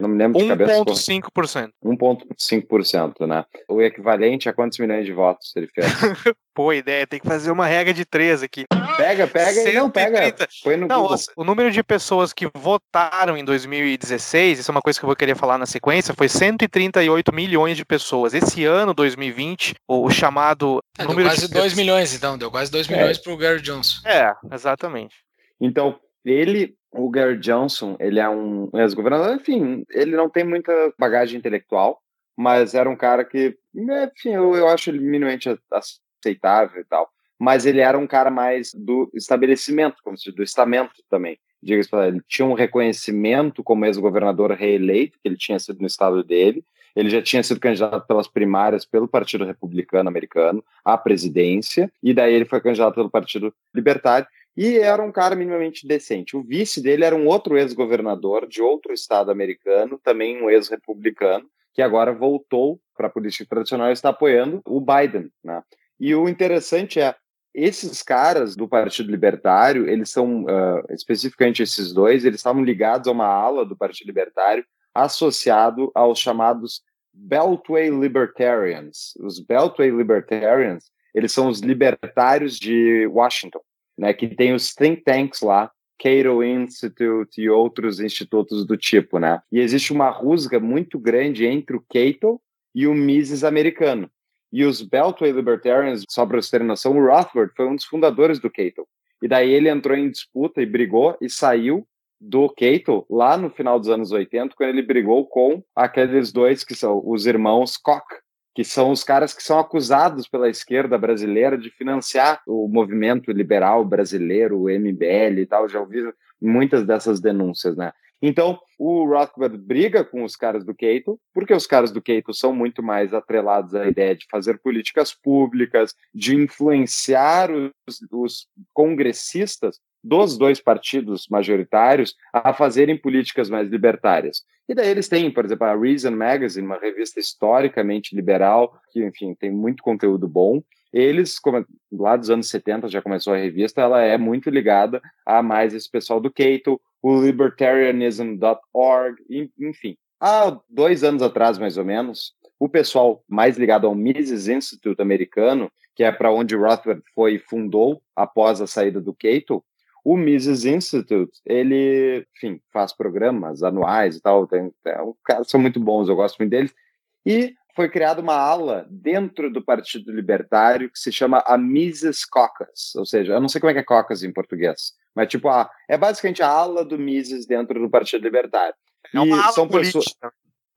Speaker 3: Não me lembro de 1. cabeça. 1,5%.
Speaker 2: 1,5%, né? O equivalente a quantos milhões de votos ele fez? (laughs)
Speaker 3: Boa ideia, tem que fazer uma regra de três aqui.
Speaker 2: Pega, pega 130. e não pega. Põe no não, Google.
Speaker 3: o número de pessoas que votaram em 2016, isso é uma coisa que eu vou querer falar na sequência, foi 138 milhões de pessoas. Esse ano, 2020, o, chamado.
Speaker 1: É, número deu quase de... 2 milhões, então. Deu quase 2 milhões é. pro Gary Johnson.
Speaker 3: É, exatamente.
Speaker 2: Então, ele o Gary Johnson, ele é um ex-governador, enfim, ele não tem muita bagagem intelectual, mas era um cara que, enfim, eu, eu acho ele minimamente aceitável e tal. Mas ele era um cara mais do estabelecimento, como se do estamento também. Diga-se ele, tinha um reconhecimento como ex-governador reeleito, que ele tinha sido no estado dele. Ele já tinha sido candidato pelas primárias pelo Partido Republicano Americano à presidência, e daí ele foi candidato pelo Partido Libertário e era um cara minimamente decente. O vice dele era um outro ex-governador de outro estado americano, também um ex-republicano, que agora voltou para a política tradicional e está apoiando o Biden. Né? E o interessante é, esses caras do Partido Libertário, eles são, uh, especificamente esses dois, eles estavam ligados a uma ala do Partido Libertário associado aos chamados Beltway Libertarians. Os Beltway Libertarians, eles são os libertários de Washington né, que tem os think tanks lá, Cato Institute e outros institutos do tipo, né? E existe uma rusga muito grande entre o Cato e o Mises americano. E os Beltway Libertarians, só para vocês terem noção, o Rothbard foi um dos fundadores do Cato. E daí ele entrou em disputa e brigou e saiu do Cato lá no final dos anos 80, quando ele brigou com aqueles dois que são os irmãos Koch, que são os caras que são acusados pela esquerda brasileira de financiar o movimento liberal brasileiro, o MBL e tal. Já ouvi muitas dessas denúncias, né? Então, o Rothbard briga com os caras do Cato, porque os caras do Cato são muito mais atrelados à ideia de fazer políticas públicas, de influenciar os, os congressistas dos dois partidos majoritários a fazerem políticas mais libertárias. E daí eles têm, por exemplo, a Reason Magazine, uma revista historicamente liberal, que, enfim, tem muito conteúdo bom. Eles, como, lá dos anos 70 já começou a revista, ela é muito ligada a mais esse pessoal do Cato, o libertarianism.org, enfim. Há dois anos atrás, mais ou menos, o pessoal mais ligado ao Mises Institute americano, que é para onde Rothbard foi e fundou após a saída do Cato, o Mises Institute, ele, enfim, faz programas anuais e tal, tem, tem, são muito bons, eu gosto muito deles, e foi criada uma ala dentro do Partido Libertário que se chama a Mises Caucus, ou seja, eu não sei como é que é caucus em português, mas tipo, a, é basicamente a ala do Mises dentro do Partido Libertário.
Speaker 3: É uma e ala política. Pessoas,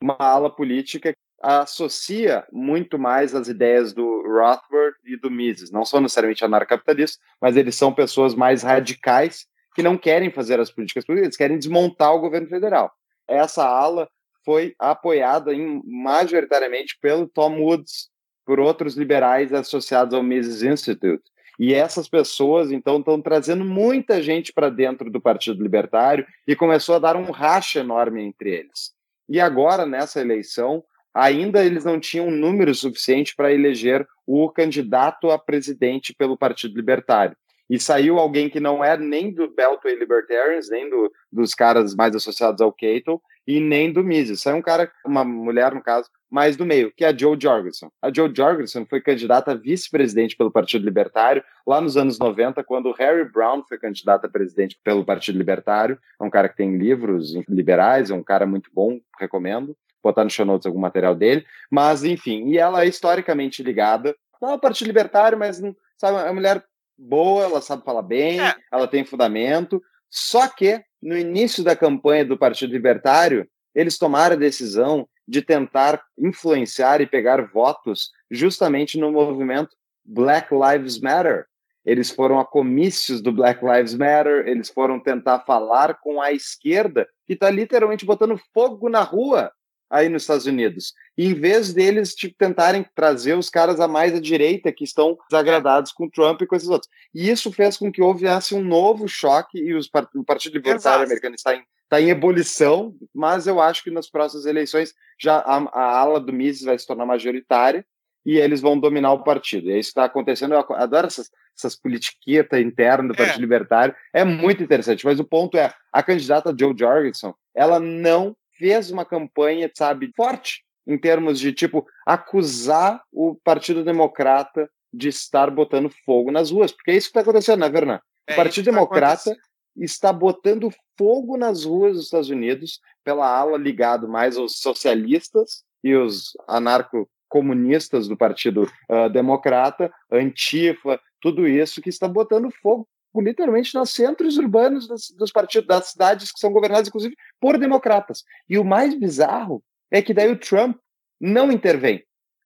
Speaker 2: uma ala política associa muito mais as ideias do Rothbard e do Mises. Não são necessariamente anarcapitalistas, mas eles são pessoas mais radicais que não querem fazer as políticas públicas, eles querem desmontar o governo federal. Essa ala foi apoiada em, majoritariamente pelo Tom Woods, por outros liberais associados ao Mises Institute. E essas pessoas, então, estão trazendo muita gente para dentro do Partido Libertário e começou a dar um racha enorme entre eles. E agora, nessa eleição, ainda eles não tinham número suficiente para eleger o candidato a presidente pelo Partido Libertário. E saiu alguém que não é nem do Beltway Libertarians, nem do, dos caras mais associados ao Cato, e nem do Mises. Saiu um cara, uma mulher, no caso, mais do meio, que é a Joe Jorgensen. A Joe Jorgensen foi candidata a vice-presidente pelo Partido Libertário lá nos anos 90, quando Harry Brown foi candidato a presidente pelo Partido Libertário. É um cara que tem livros liberais, é um cara muito bom, recomendo. Botar no show notes algum material dele. Mas, enfim, e ela é historicamente ligada não ao Partido Libertário, mas sabe, é uma mulher boa, ela sabe falar bem, é. ela tem fundamento. Só que, no início da campanha do Partido Libertário, eles tomaram a decisão de tentar influenciar e pegar votos justamente no movimento Black Lives Matter. Eles foram a comícios do Black Lives Matter, eles foram tentar falar com a esquerda, que está literalmente botando fogo na rua aí nos Estados Unidos. E em vez deles tipo, tentarem trazer os caras a mais à direita, que estão desagradados com Trump e com esses outros. E isso fez com que houvesse um novo choque e os, o Partido Libertário Americano está em está em ebulição, mas eu acho que nas próximas eleições já a, a ala do Mises vai se tornar majoritária e eles vão dominar o partido. E é isso que está acontecendo. Eu adoro essas, essas politiquetas internas do Partido é. Libertário. É muito interessante. Mas o ponto é, a candidata Joe Jorgensen, ela não fez uma campanha, sabe, forte em termos de, tipo, acusar o Partido Democrata de estar botando fogo nas ruas. Porque é isso que está acontecendo, né, Vernan? O é Partido tá Democrata está botando fogo nas ruas dos Estados Unidos pela ala ligado mais aos socialistas e os anarco-comunistas do Partido uh, Democrata, Antifa, tudo isso que está botando fogo literalmente nos centros urbanos dos, dos partidos, das cidades que são governadas, inclusive, por democratas. E o mais bizarro é que daí o Trump não intervém,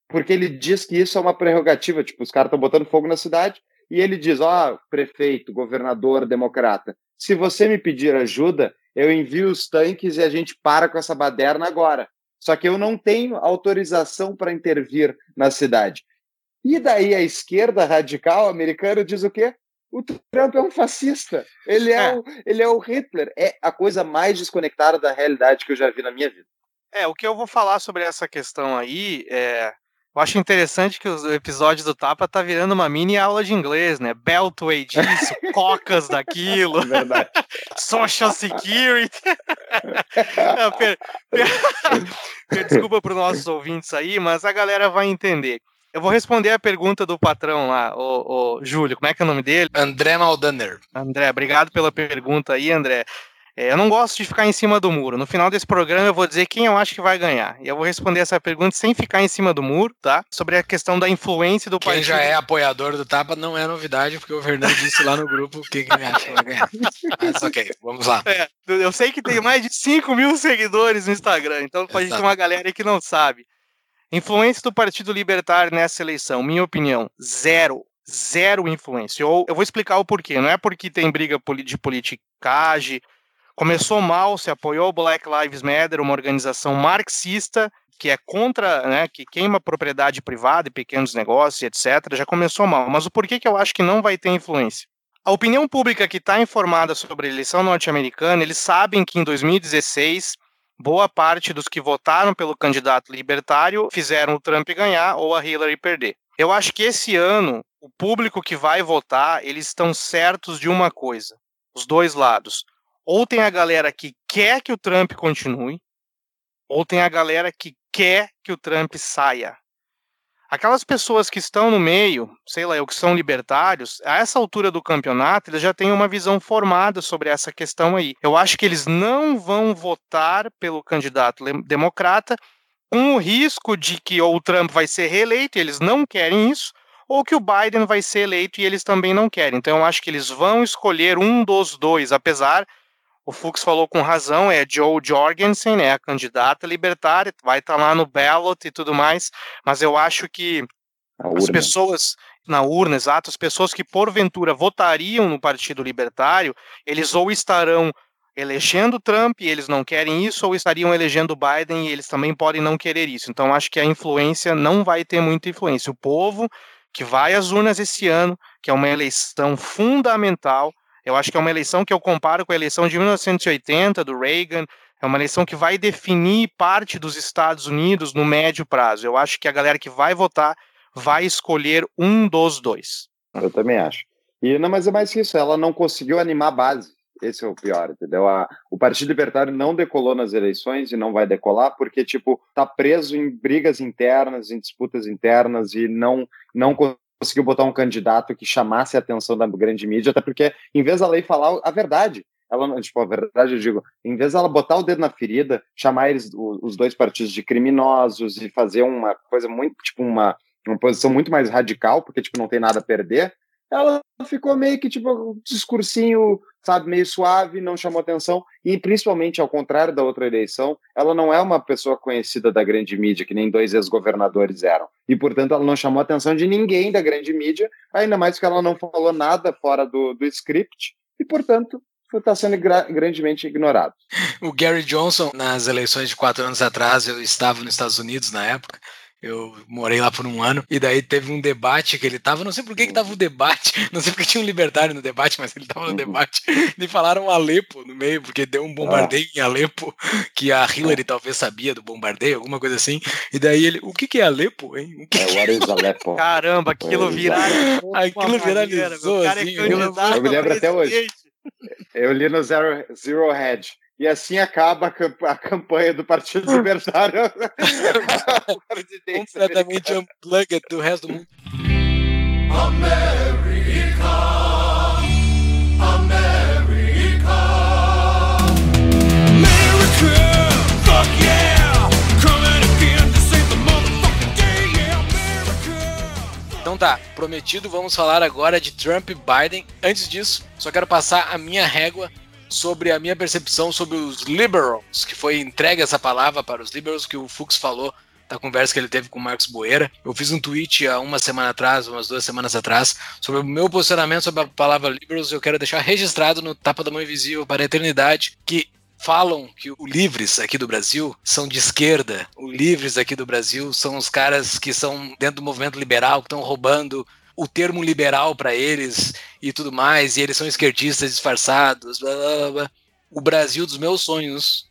Speaker 2: porque ele diz que isso é uma prerrogativa, tipo, os caras estão botando fogo na cidade, e ele diz, ó, oh, prefeito, governador, democrata, se você me pedir ajuda, eu envio os tanques e a gente para com essa baderna agora. Só que eu não tenho autorização para intervir na cidade. E daí a esquerda radical americana diz o quê? O Trump é um fascista. Ele é, é. O, ele é o Hitler. É a coisa mais desconectada da realidade que eu já vi na minha vida.
Speaker 3: É, o que eu vou falar sobre essa questão aí é eu acho interessante que o episódio do Tapa tá virando uma mini aula de inglês, né? Beltway disso, (laughs) cocas daquilo. É verdade. Social Security. (laughs) Não, per, per, (laughs) desculpa para os nossos ouvintes aí, mas a galera vai entender. Eu vou responder a pergunta do patrão lá, o, o Júlio, como é que é o nome dele?
Speaker 1: André Maldaner.
Speaker 3: André, obrigado pela pergunta aí, André. É, eu não gosto de ficar em cima do muro. No final desse programa eu vou dizer quem eu acho que vai ganhar. E eu vou responder essa pergunta sem ficar em cima do muro, tá? Sobre a questão da influência do
Speaker 1: quem partido. Quem já é apoiador do Tapa não é novidade, porque o Fernando disse lá no grupo quem, quem acha que vai ganhar. (laughs) Mas ok, vamos lá. É,
Speaker 3: eu sei que tem mais de 5 mil seguidores no Instagram, então pode ter uma galera aí que não sabe. Influência do Partido Libertário nessa eleição, minha opinião, zero zero influência. Ou eu vou explicar o porquê. Não é porque tem briga de politicagem Começou mal, se apoiou o Black Lives Matter, uma organização marxista que é contra, né, que queima propriedade privada e pequenos negócios, etc. Já começou mal. Mas o porquê que eu acho que não vai ter influência? A opinião pública que está informada sobre a eleição norte-americana, eles sabem que em 2016 boa parte dos que votaram pelo candidato libertário fizeram o Trump ganhar ou a Hillary perder. Eu acho que esse ano o público que vai votar, eles estão certos de uma coisa, os dois lados. Ou tem a galera que quer que o Trump continue, ou tem a galera que quer que o Trump saia. Aquelas pessoas que estão no meio, sei lá, ou que são libertários, a essa altura do campeonato, eles já têm uma visão formada sobre essa questão aí. Eu acho que eles não vão votar pelo candidato democrata com o risco de que ou o Trump vai ser reeleito, e eles não querem isso, ou que o Biden vai ser eleito e eles também não querem. Então eu acho que eles vão escolher um dos dois, apesar o Fux falou com razão, é Joe Jorgensen, é a candidata libertária, vai estar tá lá no ballot e tudo mais, mas eu acho que as pessoas na urna, exato, as pessoas que porventura votariam no Partido Libertário, eles ou estarão elegendo Trump e eles não querem isso, ou estariam elegendo Biden e eles também podem não querer isso. Então acho que a influência não vai ter muita influência. O povo que vai às urnas esse ano, que é uma eleição fundamental, eu acho que é uma eleição que eu comparo com a eleição de 1980 do Reagan, é uma eleição que vai definir parte dos Estados Unidos no médio prazo. Eu acho que a galera que vai votar vai escolher um dos dois.
Speaker 2: Eu também acho. E não, mas é mais que isso, ela não conseguiu animar a base. Esse é o pior, entendeu? A, o Partido Libertário não decolou nas eleições e não vai decolar porque, tipo, tá preso em brigas internas, em disputas internas e não, não conseguiu botar um candidato que chamasse a atenção da grande mídia, até porque, em vez da lei falar a verdade, ela, tipo, a verdade eu digo, em vez dela botar o dedo na ferida, chamar eles, os dois partidos de criminosos e fazer uma coisa muito, tipo, uma, uma posição muito mais radical, porque, tipo, não tem nada a perder, ela ficou meio que, tipo, um discursinho sabe, meio suave, não chamou atenção, e principalmente ao contrário da outra eleição, ela não é uma pessoa conhecida da grande mídia, que nem dois ex-governadores eram. E, portanto, ela não chamou atenção de ninguém da grande mídia, ainda mais que ela não falou nada fora do, do script, e, portanto, está sendo gra grandemente ignorado.
Speaker 1: O Gary Johnson, nas eleições de quatro anos atrás, eu estava nos Estados Unidos na época, eu morei lá por um ano, e daí teve um debate que ele tava, não sei por que que tava o debate, (laughs) não sei porque tinha um libertário no debate, mas ele tava no debate, (laughs) e falaram Alepo no meio, porque deu um bombardeio em Alepo, (laughs) que a Hillary talvez sabia do bombardeio, alguma coisa assim, e daí ele, o que que é Alepo, hein? O que
Speaker 2: é, what is Alepo?
Speaker 3: Caramba, aquilo
Speaker 1: viralizou. Aquilo viralizou, assim,
Speaker 2: eu, eu me lembro até hoje. Eu li no Zero, Zero Hedge e assim acaba a, campanha do Partido (laughs) Libertário.
Speaker 1: Completamente (laughs) unplugged do resto do mundo.
Speaker 4: America, America, America, fuck yeah, coming again to save the motherfucking day, yeah, America.
Speaker 1: Então tá, prometido, vamos falar agora de Trump e Biden. Antes disso, só quero passar a minha régua sobre a minha percepção sobre os liberals, que foi entregue essa palavra para os liberals, que o Fux falou da conversa que ele teve com o Marcos Boeira. Eu fiz um tweet há uma semana atrás, umas duas semanas atrás, sobre o meu posicionamento sobre a palavra liberals. Eu quero deixar registrado no Tapa da Mão Invisível para a eternidade que falam que o Livres aqui do Brasil são de esquerda. O Livres aqui do Brasil são os caras que são dentro do movimento liberal, que estão roubando o termo liberal para eles e tudo mais, e eles são esquerdistas disfarçados, blá, blá, blá. O Brasil dos meus sonhos,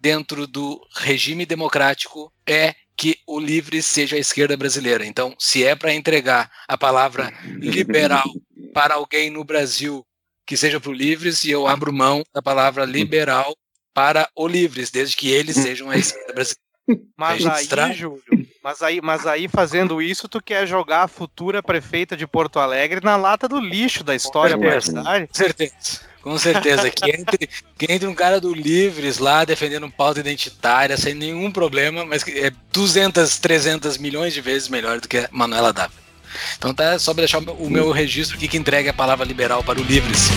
Speaker 1: dentro do regime democrático, é que o livre seja a esquerda brasileira. Então, se é para entregar a palavra liberal para alguém no Brasil que seja para o livres, e eu abro mão da palavra liberal para o livres, desde que eles sejam a esquerda brasileira.
Speaker 3: Mas aí, Júlio, mas aí, mas aí fazendo isso, tu quer jogar a futura prefeita de Porto Alegre na lata do lixo da história
Speaker 1: universitária? Com certeza. Com certeza, que entre, que entre um cara do Livres lá defendendo pauta identitária sem nenhum problema, mas que é 200, 300 milhões de vezes melhor do que a Manuela Dávila. Então tá só para deixar o meu registro aqui que entregue a palavra liberal para o Livres.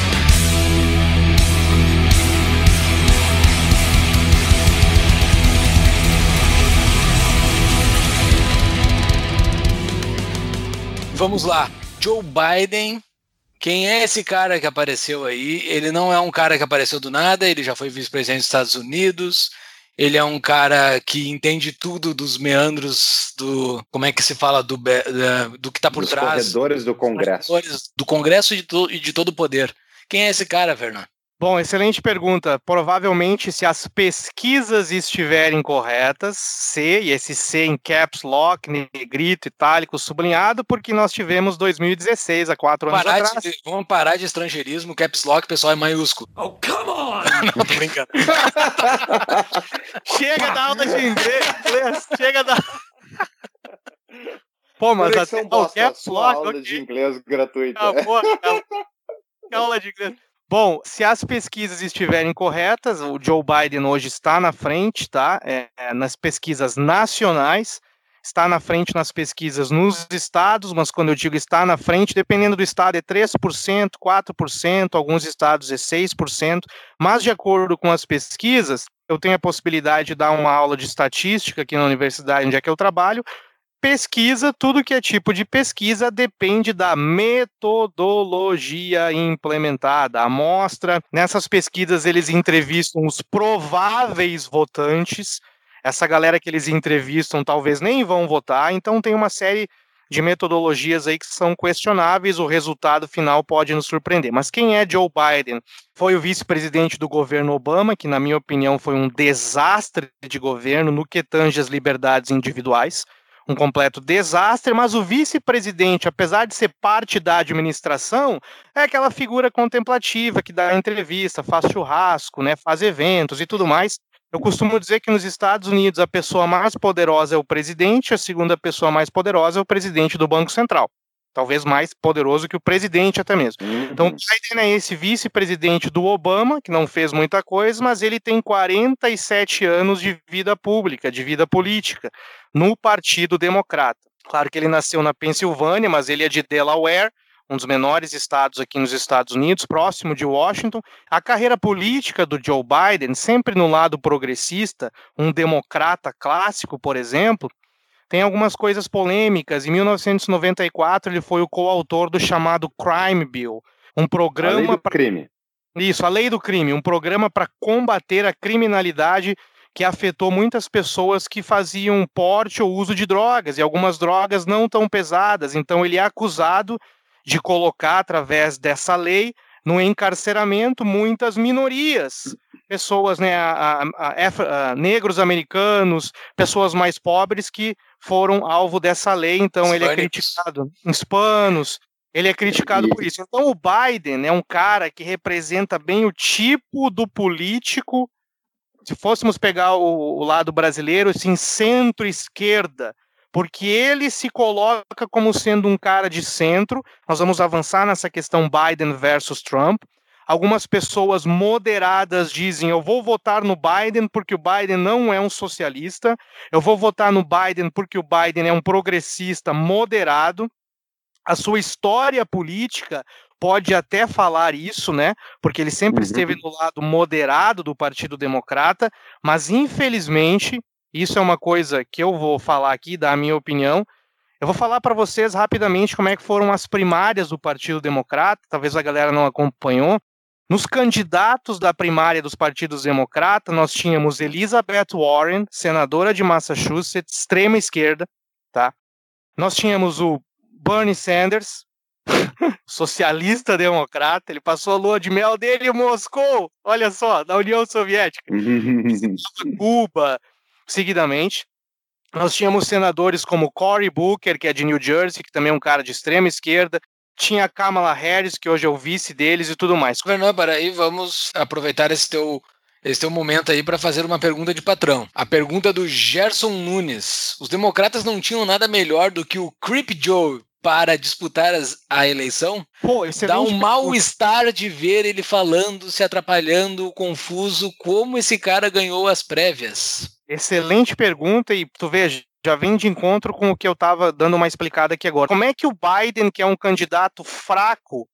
Speaker 1: Vamos lá. Joe Biden. Quem é esse cara que apareceu aí? Ele não é um cara que apareceu do nada, ele já foi vice-presidente dos Estados Unidos. Ele é um cara que entende tudo dos meandros do. Como é que se fala? Do, do que está por
Speaker 2: dos
Speaker 1: trás.
Speaker 2: corredores do Congresso.
Speaker 1: Corredores do Congresso e de, e de todo o poder. Quem é esse cara, Fernando?
Speaker 3: Bom, excelente pergunta. Provavelmente, se as pesquisas estiverem corretas, C, e esse C em caps lock, negrito, itálico, sublinhado, porque nós tivemos 2016, há quatro anos
Speaker 1: parar
Speaker 3: atrás.
Speaker 1: De, vamos parar de estrangeirismo, caps lock, pessoal, é maiúsculo.
Speaker 4: Oh, come on! (laughs)
Speaker 1: Não, tô brincando. (laughs)
Speaker 3: chega da aula de inglês, chega da... Pô, mas
Speaker 2: até o caps lock... aula okay. de inglês gratuita. Ah, boa,
Speaker 3: aula de inglês. Bom, se as pesquisas estiverem corretas, o Joe Biden hoje está na frente, tá? É, é, nas pesquisas nacionais. está na frente nas pesquisas nos estados, mas quando eu digo está na frente, dependendo do estado é 3%, 4%, alguns estados é 6%, mas de acordo com as pesquisas, eu tenho a possibilidade de dar uma aula de estatística aqui na universidade onde é que eu trabalho, pesquisa, tudo que é tipo de pesquisa depende da metodologia implementada. A amostra, nessas pesquisas eles entrevistam os prováveis votantes. Essa galera que eles entrevistam talvez nem vão votar, então tem uma série de metodologias aí que são questionáveis, o resultado final pode nos surpreender. Mas quem é Joe Biden? Foi o vice-presidente do governo Obama, que na minha opinião foi um desastre de governo no que tange as liberdades individuais um completo desastre, mas o vice-presidente, apesar de ser parte da administração, é aquela figura contemplativa que dá entrevista, faz churrasco, né, faz eventos e tudo mais. Eu costumo dizer que nos Estados Unidos a pessoa mais poderosa é o presidente, a segunda pessoa mais poderosa é o presidente do Banco Central. Talvez mais poderoso que o presidente até mesmo. Então, o Biden é esse vice-presidente do Obama, que não fez muita coisa, mas ele tem 47 anos de vida pública, de vida política no Partido Democrata. Claro que ele nasceu na Pensilvânia, mas ele é de Delaware, um dos menores estados aqui nos Estados Unidos, próximo de Washington. A carreira política do Joe Biden, sempre no lado progressista, um democrata clássico, por exemplo, tem algumas coisas polêmicas. Em 1994, ele foi o coautor do chamado Crime Bill, um programa.
Speaker 2: A lei do
Speaker 3: pra-
Speaker 2: crime.
Speaker 3: Isso, a lei do crime, um programa para combater a criminalidade que afetou muitas pessoas que faziam porte ou uso de drogas, e algumas drogas não tão pesadas. Então, ele é acusado de colocar, através dessa lei, no encarceramento muitas minorias, pessoas, né, a- a- a- negros americanos, pessoas mais pobres que foram alvo dessa lei. Então, ele é criticado. Hispanos. Ele é criticado por isso. Então, o Biden é um cara que representa bem o tipo do político. Se fôssemos pegar o, o lado brasileiro, assim, centro-esquerda, porque ele se coloca como sendo um cara de centro. Nós vamos avançar nessa questão Biden versus Trump. Algumas pessoas moderadas dizem: eu vou votar no Biden porque o Biden não é um socialista, eu vou votar no Biden porque o Biden é um progressista moderado. A sua história política pode até falar isso, né? Porque ele sempre
Speaker 2: Uhum.
Speaker 3: esteve no lado moderado do Partido Democrata, mas infelizmente, isso é uma coisa que eu vou falar aqui, da minha opinião. Eu vou falar para vocês rapidamente como é que foram as primárias do Partido Democrata, talvez a galera não acompanhou. Nos candidatos da primária dos partidos democratas, nós tínhamos Elizabeth Warren, senadora de Massachusetts, extrema esquerda, tá? Nós tínhamos o Bernie Sanders, (laughs) socialista democrata, ele passou a lua de mel dele em Moscou, olha só, da União Soviética. (laughs) Cuba, seguidamente. Nós tínhamos senadores como Cory Booker, que é de New Jersey, que também é um cara de extrema esquerda. Tinha Kamala Harris, que hoje é o vice deles e tudo mais.
Speaker 1: Fernando, peraí, vamos aproveitar esse teu, esse teu momento aí para fazer uma pergunta de patrão. A pergunta do Gerson Nunes. Os democratas não tinham nada melhor do que o Creep Joe para disputar as- a eleição?
Speaker 3: Pô, excelente
Speaker 1: Dá um mal-estar de ver ele falando, se atrapalhando, confuso, como esse cara ganhou as prévias.
Speaker 3: Excelente pergunta e tu veja, já vem de encontro com o que eu estava dando uma explicada aqui agora. Como é que o Biden, que é um candidato fraco,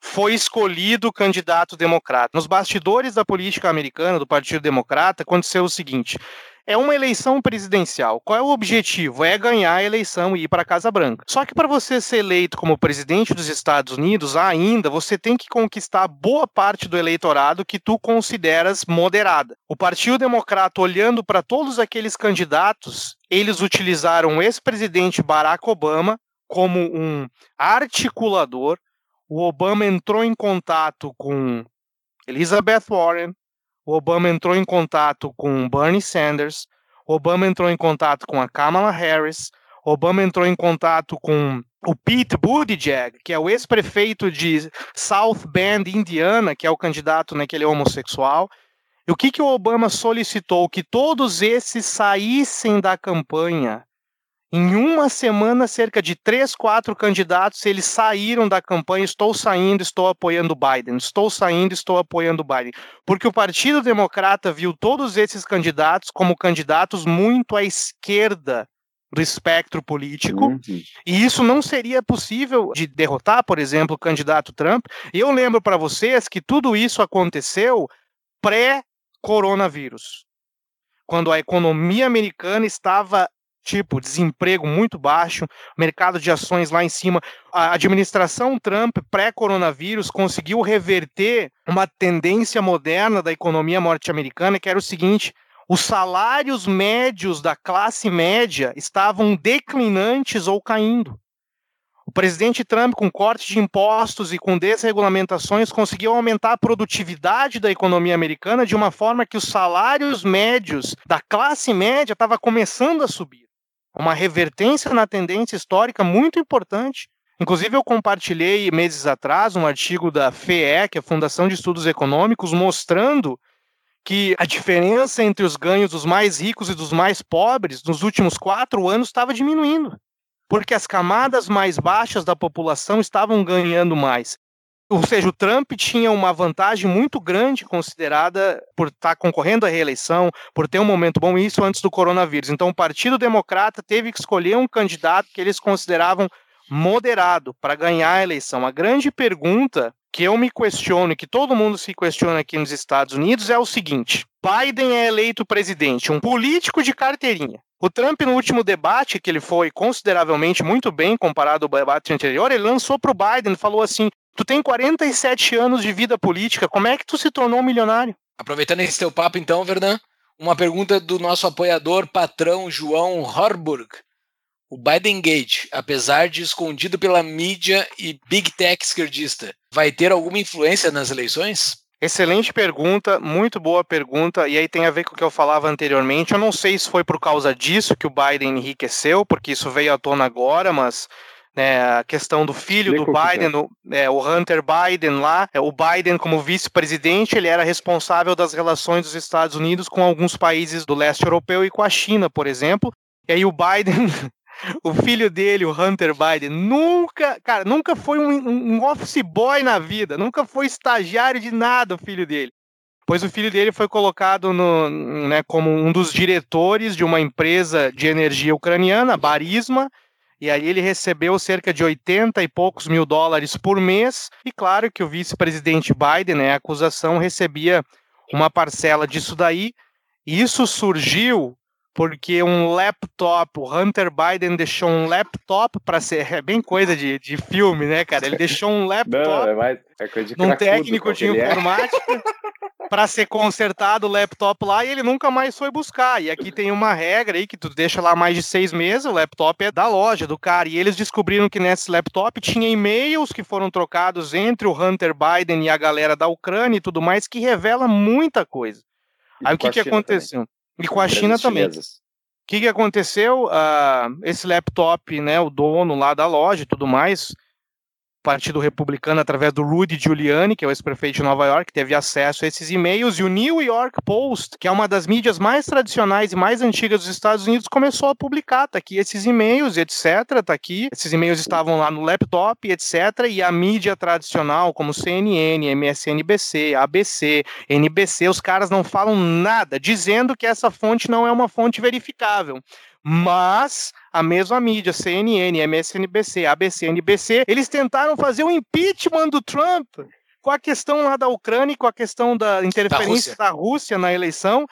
Speaker 3: foi escolhido candidato democrata? Nos bastidores da política americana, do Partido Democrata, aconteceu o seguinte: é uma eleição presidencial. Qual é o objetivo? É ganhar a eleição e ir para a Casa Branca. Só que para você ser eleito como presidente dos Estados Unidos, ainda você tem que conquistar boa parte do eleitorado que tu consideras moderada. O Partido Democrata, olhando para todos aqueles candidatos, eles utilizaram o ex-presidente Barack Obama como um articulador. O Obama entrou em contato com Elizabeth Warren, o Obama entrou em contato com Bernie Sanders, Obama entrou em contato com a Kamala Harris, Obama entrou em contato com o Pete Buttigieg, que é o ex-prefeito de South Bend, Indiana, que é o candidato né, que ele é homossexual. E o que, que o Obama solicitou? Que todos esses saíssem da campanha. Em uma semana, cerca de três, quatro candidatos, eles saíram da campanha. Estou saindo, estou apoiando o Biden. Estou saindo, estou apoiando o Biden. Porque o Partido Democrata viu todos esses candidatos como candidatos muito à esquerda do espectro políco.
Speaker 2: Uhum.
Speaker 3: E isso não seria possível de derrotar, por exemplo, o candidato Trump. E eu lembro para vocês que tudo isso aconteceu pré-coronavírus, quando a economia americana estava tipo desemprego muito baixo, mercado de ações lá em cima. A administração Trump pré-coronavírus conseguiu reverter uma tendência moderna da economia norte-americana, que era o seguinte: os salários médios da classe média estavam declinantes ou caindo. O presidente Trump, com corte de impostos e com desregulamentações, conseguiu aumentar a produtividade da economia americana de uma forma que os salários médios da classe média estavam começando a subir. Uma revertência na tendência histórica muito importante. Inclusive, eu compartilhei meses atrás um artigo da FEE, que é a Fundação de Estudos Econômicos, mostrando que a diferença entre os ganhos dos mais ricos e dos mais pobres nos últimos quatro anos estava diminuindo, porque as camadas mais baixas da população estavam ganhando mais. Ou seja, o Trump tinha uma vantagem muito grande considerada por estar concorrendo à reeleição, por ter um momento bom, isso antes do coronavírus. Então, o Partido Democrata teve que escolher um candidato que eles consideravam moderado para ganhar a eleição. A grande pergunta que eu me questiono, e que todo mundo se questiona aqui nos Estados Unidos, é o seguinte: Biden é eleito presidente, um político de carteirinha. O Trump, no último debate, que ele foi consideravelmente muito bem comparado ao debate anterior, ele lançou para o Biden falou assim: Tu tem 47 anos de vida política, como é que tu se tornou um milionário?
Speaker 1: Aproveitando esse teu papo, então, Verdan, uma pergunta do nosso apoiador, patrão João Horburg. O Biden Gate, apesar de escondido pela mídia e big tech esquerdista, vai ter alguma influência nas eleições?
Speaker 3: Excelente pergunta, muito boa pergunta, e aí tem a ver com o que eu falava anteriormente. Eu não sei se foi por causa disso que o Biden enriqueceu, porque isso veio à tona agora, mas né, a questão do filho do Biden, o, é, o Hunter Biden lá, é, o Biden como vice-presidente, ele era responsável das relações dos Estados Unidos com alguns países do leste europeu e com a China, por exemplo. E aí o Biden, (laughs) o filho dele, o Hunter Biden, nunca, cara, nunca foi um, um- office boy na vida, nunca foi estagiário de nada o filho dele. Pois o filho dele foi colocado no, né, como um dos diretores de uma empresa de energia ucraniana, Barisma, e aí ele recebeu cerca de 80 e poucos mil dólares por mês, e claro que o vice-presidente Biden, né, a acusação recebia uma parcela disso daí, isso surgiu porque um laptop, o Hunter Biden deixou um laptop para ser, é bem coisa de, de filme, né, cara? Ele deixou um (laughs)
Speaker 2: Não,
Speaker 3: laptop
Speaker 2: é mais é coisa de
Speaker 3: num técnico de
Speaker 2: é.
Speaker 3: informática (laughs) para ser consertado o laptop lá e ele nunca mais foi buscar. E aqui tem uma regra aí que tu deixa lá mais de seis meses, o laptop é da loja do cara. E eles descobriram que nesse laptop tinha e-mails que foram trocados entre o Hunter Biden e a galera da Ucrânia e tudo mais, que revela muita coisa. Aí o que, que aconteceu? E com a China também.
Speaker 2: chinesas.
Speaker 3: O que, que aconteceu? Ah, esse laptop, né, o dono lá da loja e tudo mais, Partido Republicano, através do Rudy Giuliani, que é o ex-prefeito de Nova York, teve acesso a esses e-mails, e o New York Post, que é uma das mídias mais tradicionais e mais antigas dos Estados Unidos, começou a publicar, tá aqui esses e-mails, etc, tá aqui, esses e-mails estavam lá no laptop, etc, e a mídia tradicional, como CNN, MSNBC, ABC, NBC, os caras não falam nada, dizendo que essa fonte não é uma fonte verificável. Mas a mesma mídia, CNN, MSNBC, ABC, NBC, eles tentaram fazer o impeachment do Trump com a questão lá da Ucrânia, e com a questão da interferência da Rússia, na eleição,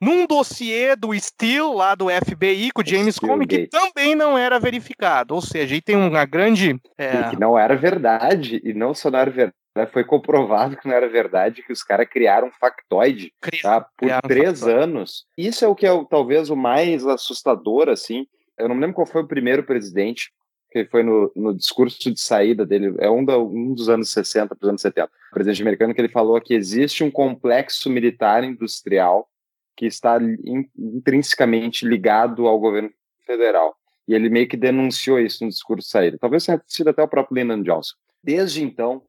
Speaker 3: num dossiê do Steele, lá do FBI, com o James Comey, que também não era verificado. Ou seja, aí tem uma grande. é,
Speaker 2: E que não era verdade, e não só não era verdade, foi comprovado que não era verdade, que os caras criaram um factoide tá, por
Speaker 3: criaram
Speaker 2: três
Speaker 3: factoide.
Speaker 2: anos. Isso é o que é o- talvez o mais assustador, assim. Eu não me lembro qual foi o primeiro presidente, que foi no, no discurso de saída dele, é um, da- um dos anos 60 para os anos 70. O presidente americano que ele falou que existe um complexo militar industrial que está in- intrinsecamente ligado ao governo federal. E ele meio que denunciou isso no discurso de saída. Talvez tenha sido até o próprio Lyndon Johnson. Desde então,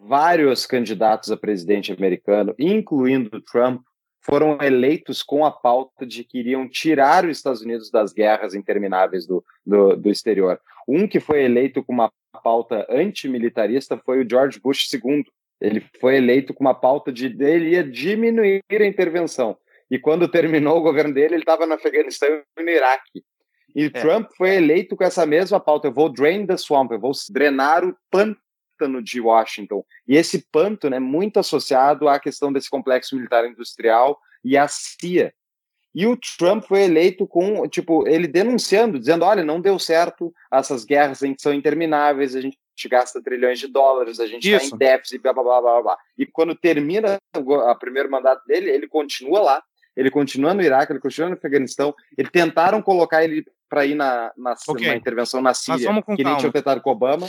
Speaker 2: vários candidatos a presidente americano, incluindo Trump, foram eleitos com a pauta de que iriam tirar os Estados Unidos das guerras intermináveis do, do, do exterior. Um que foi eleito com uma pauta antimilitarista foi o George Bush II. Ele foi eleito com uma pauta de ele ia diminuir a intervenção. E quando terminou o governo dele, ele estava no Afeganistão e no Iraque. E
Speaker 3: É.
Speaker 2: Trump foi eleito com essa mesma pauta. Eu vou drain the swamp, eu vou drenar o pântano de Washington. E esse pântano é muito associado à questão desse complexo militar industrial e à CIA. E o Trump foi eleito com, tipo, ele denunciando, dizendo: olha, não deu certo, essas guerras são intermináveis, a gente gasta trilhões de dólares, a gente está em déficit, blá, blá, blá, blá, blá. E quando termina o primeiro mandato dele, ele continua lá, ele continua no Iraque, ele continua no Afeganistão. Eles tentaram colocar ele para ir na, na,
Speaker 3: Ok.
Speaker 2: na intervenção na Síria, que nem tinham tentado com Obama.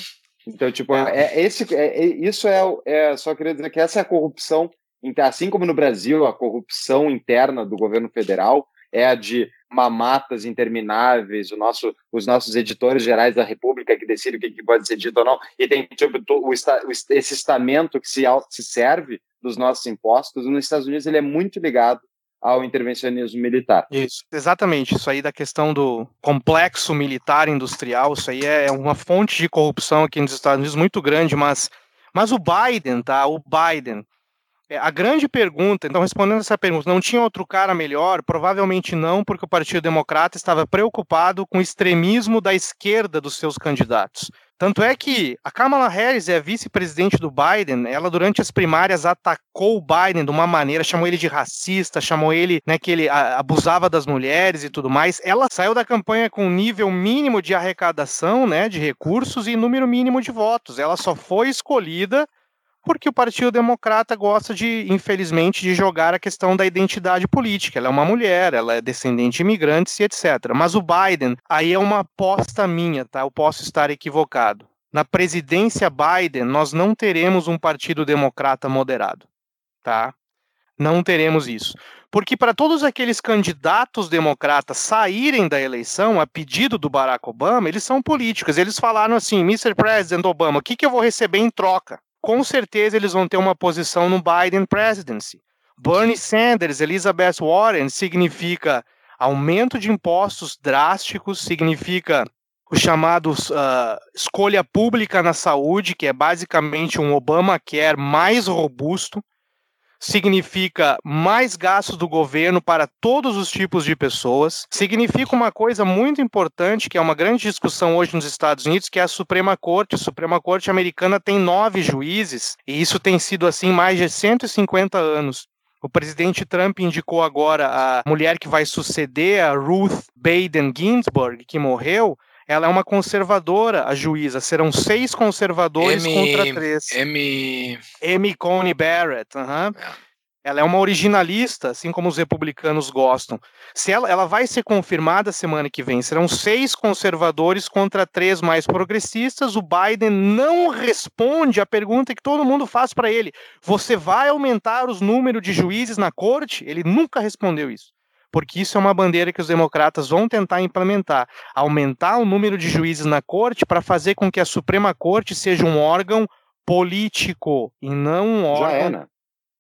Speaker 2: Então, tipo, é, é esse, é, é- isso é, é, só queria dizer que essa é a corrupção, assim como no Brasil, a corrupção interna do governo federal é a de mamatas intermináveis, o nosso, os nossos editores gerais da República que decidem o que, que pode ser dito ou não, e tem tipo, o, o esse estamento que se, se serve dos nossos impostos, nos Estados Unidos ele é muito ligado ao intervencionismo militar.
Speaker 3: Isso, exatamente. Isso aí da questão do complexo militar industrial, isso aí é uma fonte de corrupção aqui nos Estados Unidos muito grande, mas, mas o Biden, tá? O Biden. é, a grande pergunta, então respondendo essa pergunta, não tinha outro cara melhor? Provavelmente não, porque o Partido Democrata estava preocupado com o extremismo da esquerda dos seus candidatos. Tanto é que a Kamala Harris é vice-presidente do Biden, ela durante as primárias atacou o Biden de uma maneira, chamou ele de racista, chamou ele, né, que ele abusava das mulheres e tudo mais. Ela saiu da campanha com nível mínimo de arrecadação, né, de recursos e número mínimo de votos. Ela só foi escolhida porque o Partido Democrata gosta de, infelizmente, de jogar a questão da identidade política. Ela é uma mulher, ela é descendente de imigrantes e etc. Mas o Biden, aí é uma aposta minha, tá? Eu posso estar equivocado. Na presidência Biden, nós não teremos um Partido Democrata moderado, tá? Não teremos isso. Porque para todos aqueles candidatos democratas saírem da eleição a pedido do Barack Obama, eles são políticos. Eles falaram assim: Mr. President Obama, o que, que eu vou receber em troca? Com certeza eles vão ter uma posição no Biden presidency. Bernie Sanders, Elizabeth Warren significa aumento de impostos drásticos, significa o chamado ah, escolha pública na saúde, que é basicamente um Obamacare mais robusto, significa mais gastos do governo para todos os tipos de pessoas, significa uma coisa muito importante, que é uma grande discussão hoje nos Estados Unidos, que é a Suprema Corte. A Suprema Corte americana tem nove juízes, e isso tem sido assim mais de 150 anos. O presidente Trump indicou agora a mulher que vai suceder a Ruth Baden Ginsburg, que morreu. Ela é uma conservadora, a juíza. Serão seis conservadores
Speaker 1: M-
Speaker 3: contra três.
Speaker 1: M.
Speaker 3: Amy Coney Barrett. aham.
Speaker 1: É.
Speaker 3: Ela é uma originalista, assim como os republicanos gostam. Se ela, ela vai ser confirmada semana que vem, serão seis conservadores contra três mais progressistas. O Biden não responde à pergunta que todo mundo faz para ele: você vai aumentar os números de juízes na corte? Ele nunca respondeu isso. Porque isso é uma bandeira que os democratas vão tentar implementar. Aumentar o número de juízes na corte para fazer com que a Suprema Corte seja um órgão político e não um órgão
Speaker 2: é,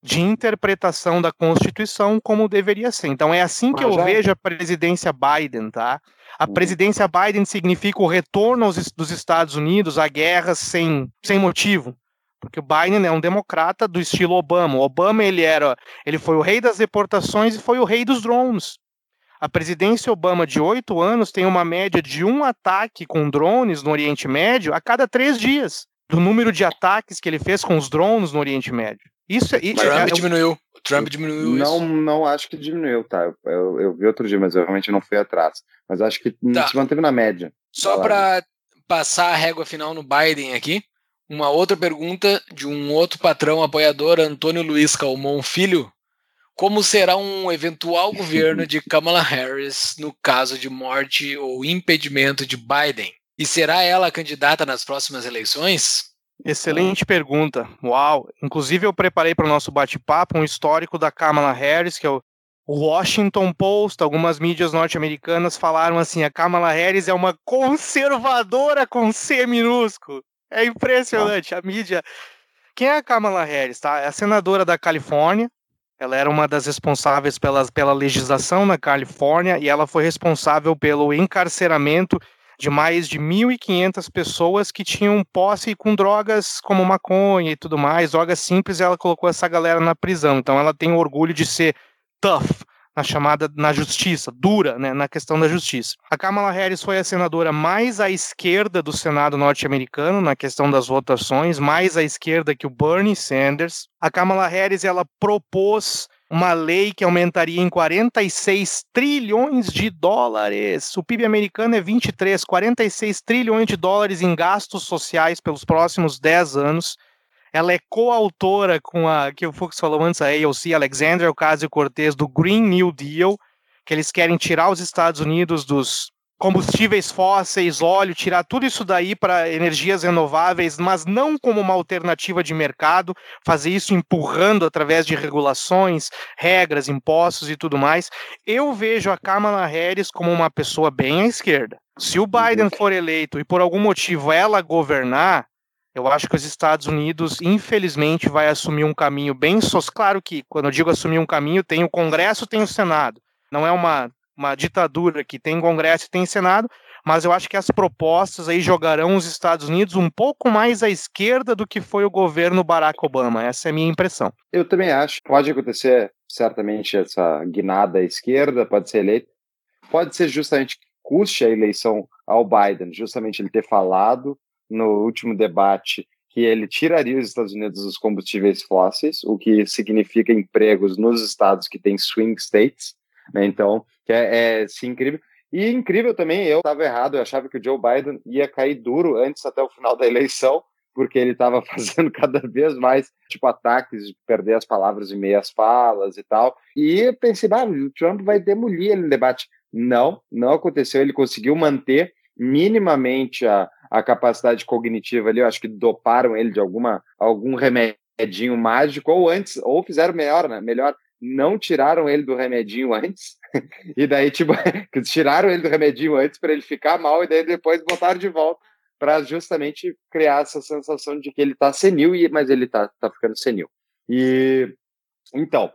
Speaker 3: de interpretação da Constituição como deveria ser. Então é assim que
Speaker 2: Mas
Speaker 3: eu
Speaker 2: já-
Speaker 3: vejo a presidência Biden, tá? A
Speaker 2: Uhum.
Speaker 3: presidência Biden significa o retorno aos, dos Estados Unidos a guerras sem, sem motivo. Porque o Biden é um democrata do estilo Obama. O Obama ele era, ele foi o rei das deportações e foi o rei dos drones. A presidência Obama de oito anos tem uma média de um ataque com drones no Oriente Médio a cada três dias. Do número de ataques que ele fez com os drones no Oriente Médio. Isso é,
Speaker 1: O
Speaker 3: é-
Speaker 1: Trump
Speaker 3: é-
Speaker 1: diminuiu. O Trump diminuiu
Speaker 2: Não,
Speaker 1: isso.
Speaker 2: não acho que diminuiu, tá? Eu, eu, eu vi outro dia, mas eu realmente não fui atrás. Mas acho que
Speaker 1: Tá.
Speaker 2: se manteve na média.
Speaker 1: Só para passar a régua final no Biden aqui, uma outra pergunta de um outro patrão apoiador, Antônio Luiz Calmon Filho. Como será um eventual (laughs) governo de Kamala Harris no caso de morte ou impedimento de Biden? E será ela a candidata nas próximas eleições?
Speaker 3: Excelente pergunta. Uau! Inclusive, eu preparei para o nosso bate-papo um histórico da Kamala Harris, que é o o Washington Post, algumas mídias norte-americanas falaram assim: a Kamala Harris é uma conservadora com C minúsculo. É impressionante. A mídia. Quem é a Kamala Harris? Tá? É a senadora da Califórnia. Ela era uma das responsáveis pela, pela legislação na Califórnia e ela foi responsável pelo encarceramento de mais de 1.500 pessoas que tinham posse com drogas como maconha e tudo mais, drogas simples, e ela colocou essa galera na prisão. Então ela tem orgulho de ser tough, na chamada na justiça, dura, né, na questão da justiça. A Kamala Harris foi a senadora mais à esquerda do Senado norte-americano na questão das votações, mais à esquerda que o Bernie Sanders. A Kamala Harris ela propôs uma lei que aumentaria em 46 trilhões de dólares. O PIB americano é 23, 46 trilhões de dólares em gastos sociais pelos próximos 10 anos. Ela é coautora com a que o Fux falou antes, a AOC, Alexandria Ocasio-Cortez, do Green New Deal, que eles querem tirar os Estados Unidos dos combustíveis fósseis, óleo, tirar tudo isso daí para energias renováveis, mas não como uma alternativa de mercado, fazer isso empurrando através de regulações, regras, impostos e tudo mais. Eu vejo a Kamala Harris como uma pessoa bem à esquerda. Se o Biden for eleito e por algum motivo ela governar, eu acho que os Estados Unidos, infelizmente, vai assumir um caminho bem sos. Claro que, quando eu digo assumir um caminho, tem o Congresso, tem o Senado. Não é uma, uma ditadura que tem Congresso e tem Senado, mas eu acho que as propostas aí jogarão os Estados Unidos um pouco mais à esquerda do que foi o governo Barack Obama. Essa é a minha impressão.
Speaker 2: Eu também acho. Pode acontecer, certamente, essa guinada à esquerda, pode ser eleito. Pode ser justamente que custe a eleição ao Biden, justamente ele ter falado no último debate que ele tiraria os Estados Unidos dos combustíveis fósseis, o que significa empregos nos estados que têm swing states. Né? Então, é, é sim, incrível. E incrível também, eu estava errado, eu achava que o Joe Biden ia cair duro antes até o final da eleição, porque ele estava (laughs) fazendo cada vez mais tipo ataques de perder as palavras em meias falas e tal. E pensei, ah, o Trump vai demolir ele no debate. Não, não aconteceu. Ele conseguiu manter minimamente a, a capacidade cognitiva ali. Eu acho que doparam ele de alguma algum remedinho mágico ou antes ou fizeram melhor, né? Melhor não tiraram ele do remedinho antes, (laughs) e daí, tipo, (laughs) tiraram ele do remedinho antes para ele ficar mal, e daí depois botaram de volta para justamente criar essa sensação de que ele tá senil, e, mas ele tá, tá ficando senil. E então,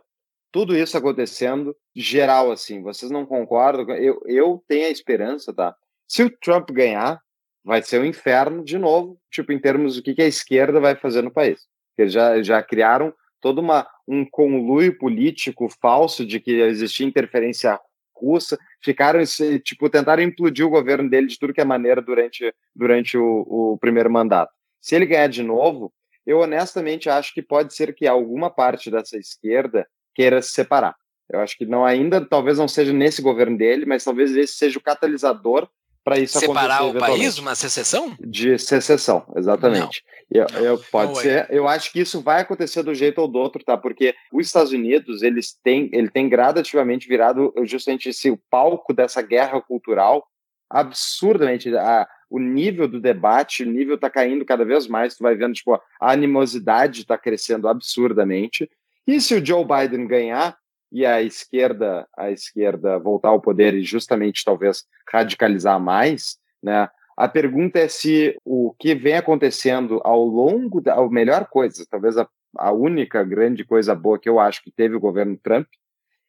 Speaker 2: tudo isso acontecendo, geral, assim, vocês não concordam? Eu, eu tenho a esperança, tá? Se o Trump ganhar, vai ser um inferno de novo, tipo, em termos do que, a esquerda vai fazer no país. Eles já, já criaram todo uma, um conluio político falso de que existia interferência russa, ficaram, tipo, tentaram implodir o governo dele de tudo que é maneira durante, durante o, o primeiro mandato. Se ele ganhar de novo, eu honestamente acho que pode ser que alguma parte dessa esquerda queira se separar. Eu acho que não ainda, talvez não seja nesse governo dele, mas talvez esse seja o catalisador para isso
Speaker 1: Separar
Speaker 2: acontecer.
Speaker 1: o país, uma secessão?
Speaker 2: De secessão, exatamente. Eu, eu, pode
Speaker 1: Não,
Speaker 2: ser. Eu acho que isso vai acontecer do jeito ou do outro, tá? Porque os Estados Unidos, eles têm, ele tem gradativamente virado justamente esse o palco dessa guerra cultural absurdamente. A, o nível do debate, o nível tá caindo cada vez mais. Tu vai vendo, tipo, a animosidade tá crescendo absurdamente. E se o Joe Biden ganhar, e a esquerda a esquerda voltar ao poder e justamente talvez radicalizar mais, né? A pergunta é se o que vem acontecendo ao longo da a melhor coisa, talvez a, a única grande coisa boa que eu acho que teve o governo Trump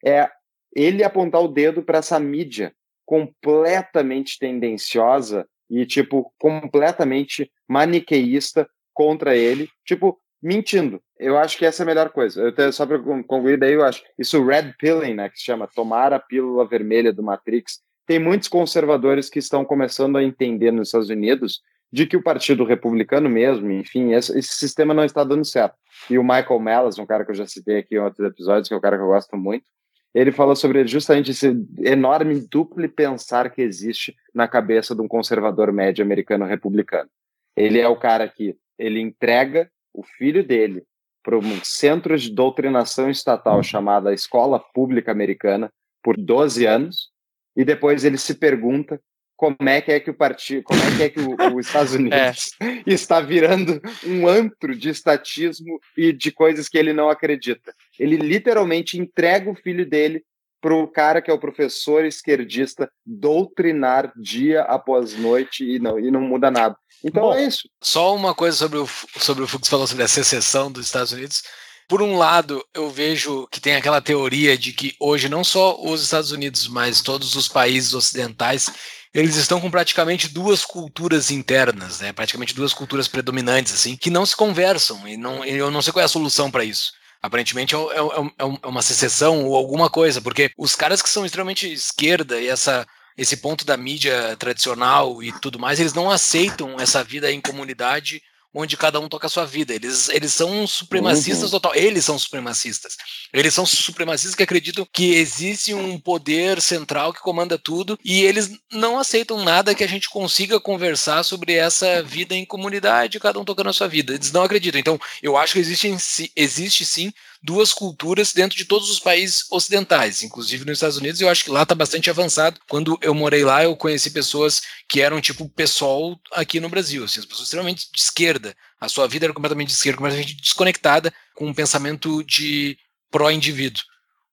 Speaker 2: é ele apontar o dedo para essa mídia completamente tendenciosa e tipo completamente maniqueísta contra ele, tipo mentindo. Eu acho que essa é a melhor coisa. Eu tenho, só para concluir, daí eu acho isso red pilling, né, que se chama tomar a pílula vermelha do Matrix. Tem muitos conservadores que estão começando a entender nos Estados Unidos de que o Partido Republicano mesmo, enfim, esse, esse sistema não está dando certo. E o Michael Mellas, um cara que eu já citei aqui em outros episódios, que é um cara que eu gosto muito, ele falou sobre justamente esse enorme duplo pensar que existe na cabeça de um conservador médio americano republicano. Ele é o cara que ele entrega o filho dele para um centro de doutrinação estatal chamada Escola Pública Americana por 12 anos e depois ele se pergunta como é que é que o partido, como é que é que os Estados (laughs) Unidos (laughs) está virando um antro de estatismo e de coisas que ele não acredita. Ele literalmente entrega o filho dele para o cara que é o professor esquerdista doutrinar dia após noite e não, e não muda nada. Então
Speaker 1: Bom,
Speaker 2: é isso.
Speaker 1: Só uma coisa sobre o, sobre o Fux falou sobre a secessão dos Estados Unidos. Por um lado, eu vejo que tem aquela teoria de que hoje não só os Estados Unidos, mas todos os países ocidentais, eles estão com praticamente duas culturas internas, né? Praticamente duas culturas predominantes assim, que não se conversam e não eu não sei qual é a solução para isso. Aparentemente é, é é um- é uma secessão ou alguma coisa, porque os caras que são extremamente esquerda e essa, esse ponto da mídia tradicional e tudo mais, eles não aceitam essa vida em comunidade onde cada um toca a sua vida. Eles, eles são supremacistas
Speaker 2: Uhum.
Speaker 1: total. Eles são supremacistas. Eles são supremacistas que acreditam que existe um poder central que comanda tudo e eles não aceitam nada que a gente consiga conversar sobre essa vida em comunidade, cada um tocando a sua vida. Eles não acreditam. Então, eu acho que existe, existe sim duas culturas dentro de todos os países ocidentais, inclusive nos Estados Unidos. Eu acho que lá está bastante avançado. Quando eu morei lá, eu conheci pessoas que eram tipo pessoal aqui no Brasil, assim, as pessoas extremamente de esquerda. A sua vida era completamente de esquerda, completamente desconectada com um pensamento de pró-indivíduo.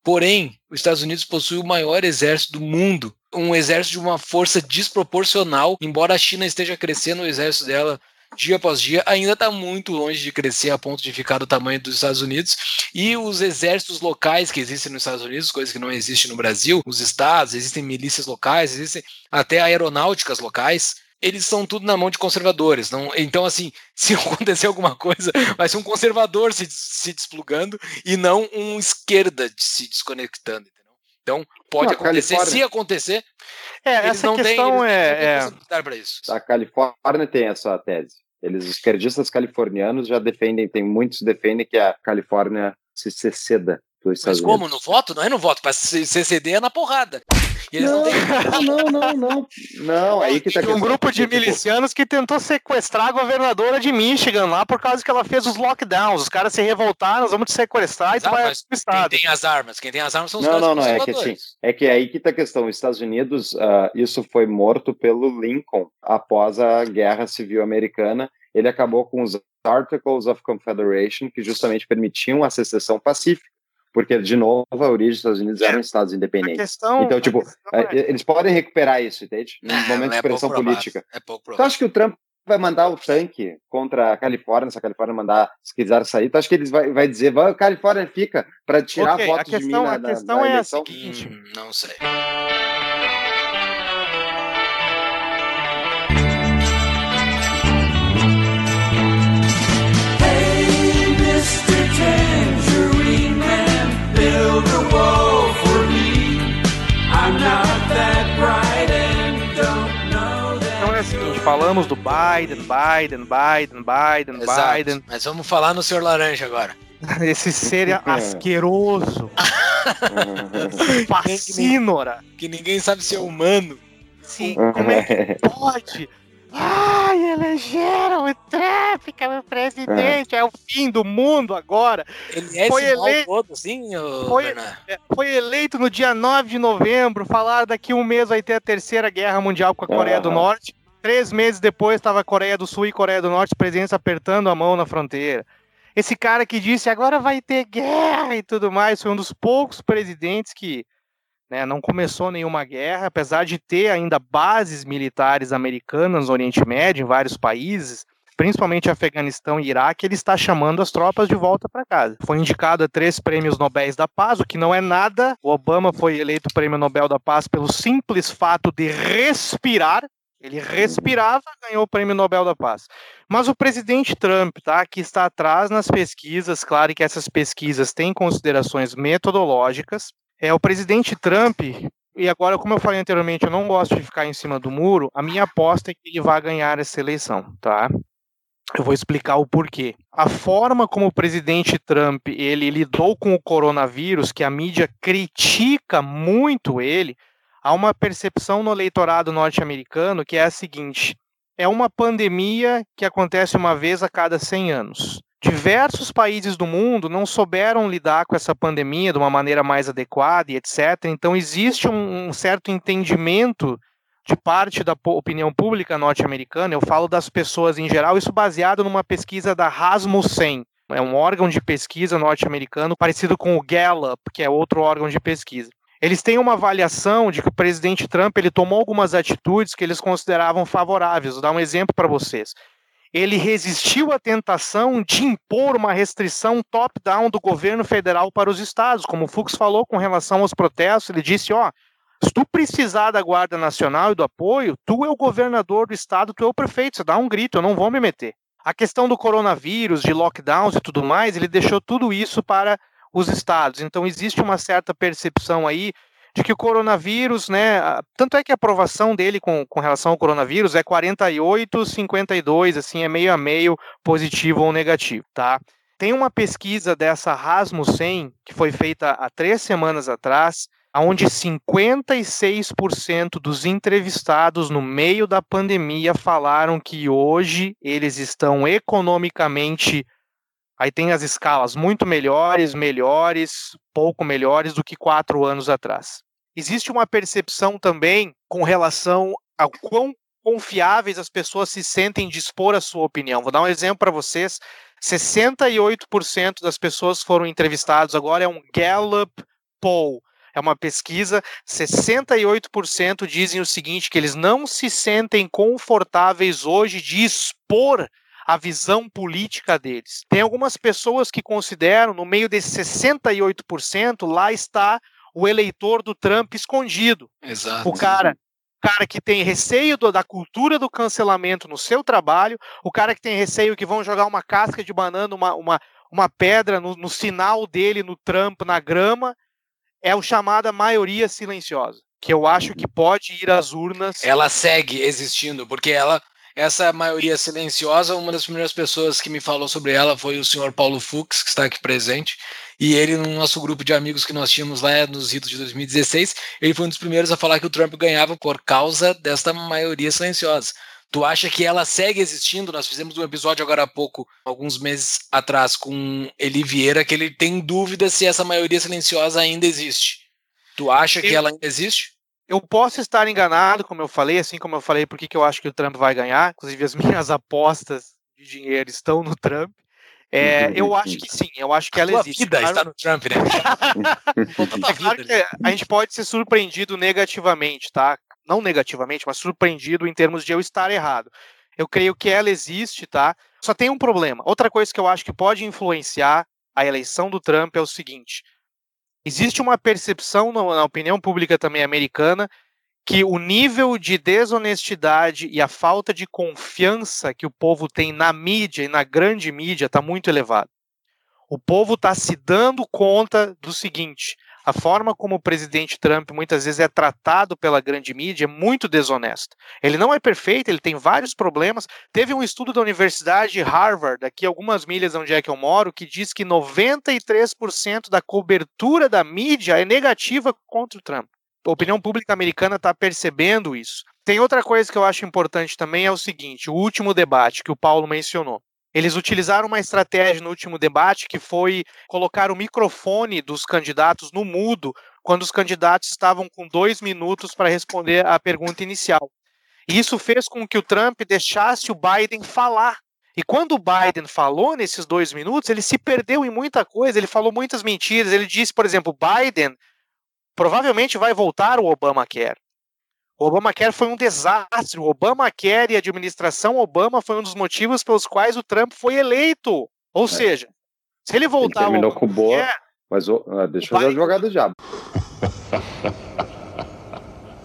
Speaker 1: Porém, os Estados Unidos possui o maior exército do mundo, um exército de uma força desproporcional, embora a China esteja crescendo o exército dela dia após dia, ainda está muito longe de crescer a ponto de ficar do tamanho dos Estados Unidos. E os exércitos locais que existem nos Estados Unidos, coisa que não existe no Brasil, os estados, existem milícias locais, existem até aeronáuticas locais. Eles são tudo na mão de conservadores. Não, então, assim, (laughs) se acontecer alguma coisa, vai ser um conservador se, se desplugando e não um esquerda de- se desconectando. Entendeu? Então, pode
Speaker 2: Não, a
Speaker 1: acontecer.
Speaker 2: Califórnia-
Speaker 1: Se acontecer,
Speaker 3: É,
Speaker 1: eles
Speaker 3: essa questão
Speaker 1: eles
Speaker 3: é, é-
Speaker 1: para isso.
Speaker 2: A Califórnia tem essa tese. Eles, os esquerdistas californianos, já defendem, tem muitos defendem que a Califórnia se seceda dos
Speaker 1: Mas
Speaker 2: Estados
Speaker 1: como?
Speaker 2: Unidos.
Speaker 1: No voto? Não é no voto. Para CCD é na porrada. E eles não, têm. (laughs)
Speaker 2: não, não, não. Não, aí que tá a
Speaker 3: Tinha um grupo de
Speaker 2: tipo,
Speaker 3: milicianos que tentou sequestrar a governadora de Michigan lá por causa que ela fez os lockdowns. Os caras se revoltaram, nós vamos te sequestrar e tu
Speaker 1: Ah,
Speaker 3: vai
Speaker 1: mas
Speaker 3: pro estado.
Speaker 1: Quem tem as armas? Quem tem as armas são os
Speaker 2: Não, não, não, é que
Speaker 1: conservadores.
Speaker 2: É que aí que tá a questão. Os Estados Unidos, ah, isso foi morto pelo Lincoln após a Guerra Civil Americana. Ele acabou com os Articles of Confederation, que justamente permitiam a secessão pacífica, porque, de novo, a origem dos Estados Unidos eram estados
Speaker 3: A
Speaker 2: independentes.
Speaker 3: questão,
Speaker 2: Então,
Speaker 3: a
Speaker 2: tipo,
Speaker 3: questão
Speaker 2: É,
Speaker 3: é-
Speaker 2: Eles podem recuperar isso, entende? Num
Speaker 1: Não,
Speaker 2: momento de
Speaker 1: é
Speaker 2: pressão política.
Speaker 1: É pouco
Speaker 2: Tu
Speaker 1: provável.
Speaker 2: acha que o Trump vai mandar o tanque contra a Califórnia, se a Califórnia mandar, se quiser sair, tu acha que eles vai, vai dizer, vai, Califórnia fica, para tirar
Speaker 3: Ok,
Speaker 2: voto
Speaker 3: a
Speaker 2: de mim
Speaker 3: questão-
Speaker 2: na,
Speaker 3: a
Speaker 2: na-
Speaker 3: questão
Speaker 2: na
Speaker 3: é a seguinte.
Speaker 1: Hum, não sei.
Speaker 3: Então é o seguinte, falamos do Biden, Biden, Biden, Biden,
Speaker 1: Exato.
Speaker 3: Biden.
Speaker 1: Mas vamos falar no Senhor Laranja agora. (laughs)
Speaker 3: Esse ser (laughs) asqueroso, (laughs) fascínora.
Speaker 1: Que ninguém sabe se é humano.
Speaker 3: Se, como é que pode? Ai, elegeram o Trump como presidente, é o fim do mundo agora.
Speaker 1: Ele é
Speaker 3: Foi eleito-
Speaker 1: todo, sim,
Speaker 3: Foi-? É, Foi eleito no dia 9 de novembro, falaram daqui um mês vai ter a terceira guerra mundial com a Coreia do
Speaker 2: Aham.
Speaker 3: Norte. Três meses depois estava a Coreia do Sul e Coreia do Norte, presidentes apertando a mão na fronteira. Esse cara que disse agora vai ter guerra e tudo mais, foi um dos poucos presidentes que né, não começou nenhuma guerra, apesar de ter ainda bases militares americanas no Oriente Médio, em vários países, principalmente Afeganistão e Iraque, ele está chamando as tropas de volta para casa. Foi indicado a três prêmios Nobel da Paz, o que não é nada. O Obama foi eleito prêmio Nobel da Paz pelo simples fato de respirar. Ele respirava, ganhou o prêmio Nobel da Paz. Mas o presidente Trump, tá, que está atrás nas pesquisas, claro que essas pesquisas têm considerações metodológicas. É o presidente Trump e agora, como eu falei anteriormente, eu não gosto de ficar em cima do muro. A minha aposta é que ele vai ganhar essa eleição, tá? Eu vou explicar o porquê. A forma como o presidente Trump ele lidou com o coronavírus, que a mídia critica muito ele, há uma percepção no eleitorado norte-americano que é a seguinte: é uma pandemia que acontece uma vez a cada 100 anos. Diversos países do mundo não souberam lidar com essa pandemia de uma maneira mais adequada e etc. Então, existe um, um certo entendimento de parte da opinião pública norte-americana, eu falo das pessoas em geral, isso baseado numa pesquisa da Rasmussen, é um órgão de pesquisa norte-americano parecido com o Gallup, que é outro órgão de pesquisa. Eles têm uma avaliação de que o presidente Trump ele tomou algumas atitudes que eles consideravam favoráveis. Vou dar um exemplo para vocês. Ele resistiu à tentação de impor uma restrição top-down do governo federal para os estados, como o Fux falou com relação aos protestos. Ele disse: ó, se tu precisar da Guarda Nacional e do apoio, tu é o governador do estado, tu é o prefeito, você dá um grito, eu não vou me meter. A questão do coronavírus, de lockdowns e tudo mais, ele deixou tudo isso para os estados. Então existe uma certa percepção aí de que o coronavírus, né, tanto é que a aprovação dele com, com relação ao coronavírus é 48, 52, assim, é meio a meio positivo ou negativo, tá? Tem uma pesquisa dessa Rasmussen, que foi feita há três semanas atrás, onde 56% dos entrevistados no meio da pandemia falaram que hoje eles estão economicamente Aí tem as escalas muito melhores, melhores, pouco melhores do que quatro anos atrás. Existe uma percepção também com relação ao quão confiáveis as pessoas se sentem de expor a sua opinião. Vou dar um exemplo para vocês. 68% das pessoas foram entrevistadas, agora é um Gallup Poll. É uma pesquisa, 68% dizem o seguinte, que eles não se sentem confortáveis hoje de expor a visão política deles. Tem algumas pessoas que consideram, no meio desses 68%, lá está o eleitor do Trump escondido.
Speaker 1: Exato.
Speaker 3: O cara cara que tem receio do, da cultura do cancelamento no seu trabalho, o cara que tem receio que vão jogar uma casca de banana, uma, uma, uma pedra no, no sinal dele, no Trump, na grama, é o chamada maioria silenciosa, que eu acho que pode ir às urnas.
Speaker 1: Ela segue existindo, porque ela essa maioria silenciosa, uma das primeiras pessoas que me falou sobre ela foi o senhor Paulo Fux, que está aqui presente, e ele, no nosso grupo de amigos que nós tínhamos lá nos ritos de 2016, ele foi um dos primeiros a falar que o Trump ganhava por causa desta maioria silenciosa. Tu acha que ela segue existindo? Nós fizemos um episódio agora há pouco, alguns meses atrás, com Eli Vieira, que ele tem dúvida se essa maioria silenciosa ainda existe. Tu acha que ela ainda existe?
Speaker 3: Eu posso estar enganado, como eu falei, assim como eu falei, porque que eu acho que o Trump vai ganhar. Inclusive, as (laughs) minhas apostas de dinheiro estão no Trump. É, eu acho que sim, eu acho que ela
Speaker 1: Tua
Speaker 3: existe.
Speaker 1: vida
Speaker 3: Claro-
Speaker 1: está no Trump, né? (laughs)
Speaker 3: É claro que a gente pode ser surpreendido negativamente, tá? Não negativamente, mas surpreendido em termos de eu estar errado. Eu creio que ela existe, tá? Só tem um problema. Outra coisa que eu acho que pode influenciar a eleição do Trump é o seguinte: existe uma percepção na opinião pública também americana que o nível de desonestidade e a falta de confiança que o povo tem na mídia e na grande mídia está muito elevado. O povo está se dando conta do seguinte: a forma como o presidente Trump muitas vezes é tratado pela grande mídia é muito desonesta. Ele não é perfeito, ele tem vários problemas. Teve um estudo da Universidade de Harvard, aqui algumas milhas onde é que eu moro, que diz que 93% da cobertura da mídia é negativa contra o Trump. A opinião pública americana está percebendo isso. Tem outra coisa que eu acho importante também é o seguinte: o último debate que o Paulo mencionou. Eles utilizaram uma estratégia no último debate que foi colocar o microfone dos candidatos no mudo quando os candidatos estavam com dois minutos para responder à pergunta inicial. E isso fez com que o Trump deixasse o Biden falar. E quando o Biden falou nesses dois minutos, ele se perdeu em muita coisa, ele falou muitas mentiras. Ele disse, por exemplo, Biden provavelmente vai voltar o Obamacare. O Obamacare foi um desastre. O Obamacare e a administração Obama foi um dos motivos pelos quais o Trump foi eleito. Ou seja, se ele voltar
Speaker 2: Ele terminou
Speaker 3: ao
Speaker 2: com boa,
Speaker 3: Obamacare,
Speaker 2: mas o- ah, deixa eu fazer advogado do diabo.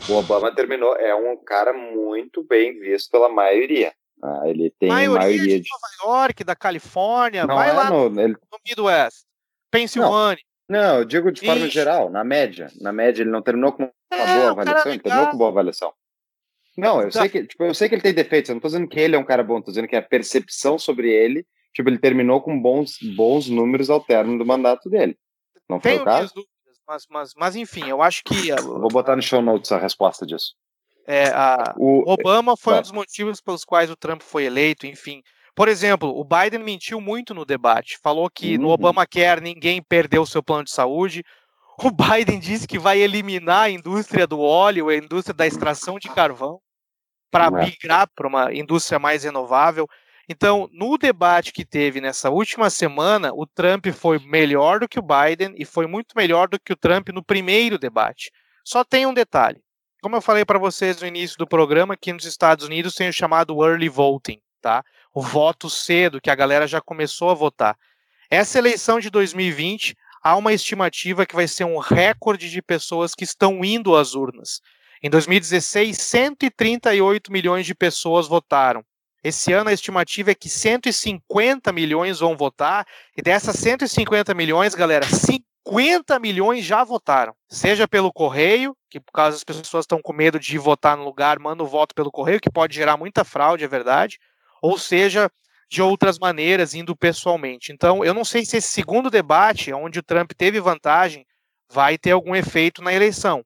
Speaker 2: O Obama terminou, é um cara muito bem visto pela maioria. Ah, ele tem
Speaker 3: maioria,
Speaker 2: maioria,
Speaker 3: de Nova York, da Califórnia,
Speaker 2: Não
Speaker 3: vai
Speaker 2: é
Speaker 3: lá no,
Speaker 2: no, ele-
Speaker 3: Midwest, Pensilvânia.
Speaker 2: Não, eu digo de forma geral, na média. Na média, ele não terminou com uma
Speaker 3: É,
Speaker 2: boa avaliação, ele terminou com boa avaliação. Não, eu
Speaker 3: Tá.
Speaker 2: sei que, tipo, eu sei que ele tem defeitos, eu não tô dizendo que ele é um cara bom, tô dizendo que a percepção sobre ele, tipo, ele terminou com bons, bons números ao término do mandato dele. Não foi o caso?
Speaker 3: dúvidas, mas, mas, mas enfim, eu acho que
Speaker 2: Eu Vou botar no show notes a resposta disso.
Speaker 3: é, a,
Speaker 2: O,
Speaker 3: Obama foi um dos motivos pelos quais o Trump foi eleito, enfim. Por exemplo, o Biden mentiu muito no debate. Falou que no
Speaker 2: Uhum.
Speaker 3: Obamacare ninguém perdeu seu plano de saúde. O (laughs) Biden disse que vai eliminar a indústria do óleo, a indústria da extração de carvão, para
Speaker 2: É.
Speaker 3: migrar para uma indústria mais renovável. Então, no debate que teve nessa última semana, o Trump foi melhor do que o Biden e foi muito melhor do que o Trump no primeiro debate. Só tem um detalhe. Como eu falei para vocês no início do programa, aqui nos Estados Unidos tem o chamado early voting, tá? O voto cedo, que a galera já começou a votar. Essa eleição de 2020, há uma estimativa que vai ser um recorde de pessoas que estão indo às urnas. Em 2016, 138 milhões de pessoas votaram. Esse ano a estimativa é que 150 milhões vão votar, e dessas 150 milhões, galera, 50 milhões já votaram. Seja pelo correio, que por causa as pessoas estão com medo de votar no lugar, manda o voto pelo correio, que pode gerar muita fraude, é verdade, ou seja, de outras maneiras, indo pessoalmente. Então, eu não sei se esse segundo debate, onde o Trump teve vantagem, vai ter algum efeito na eleição.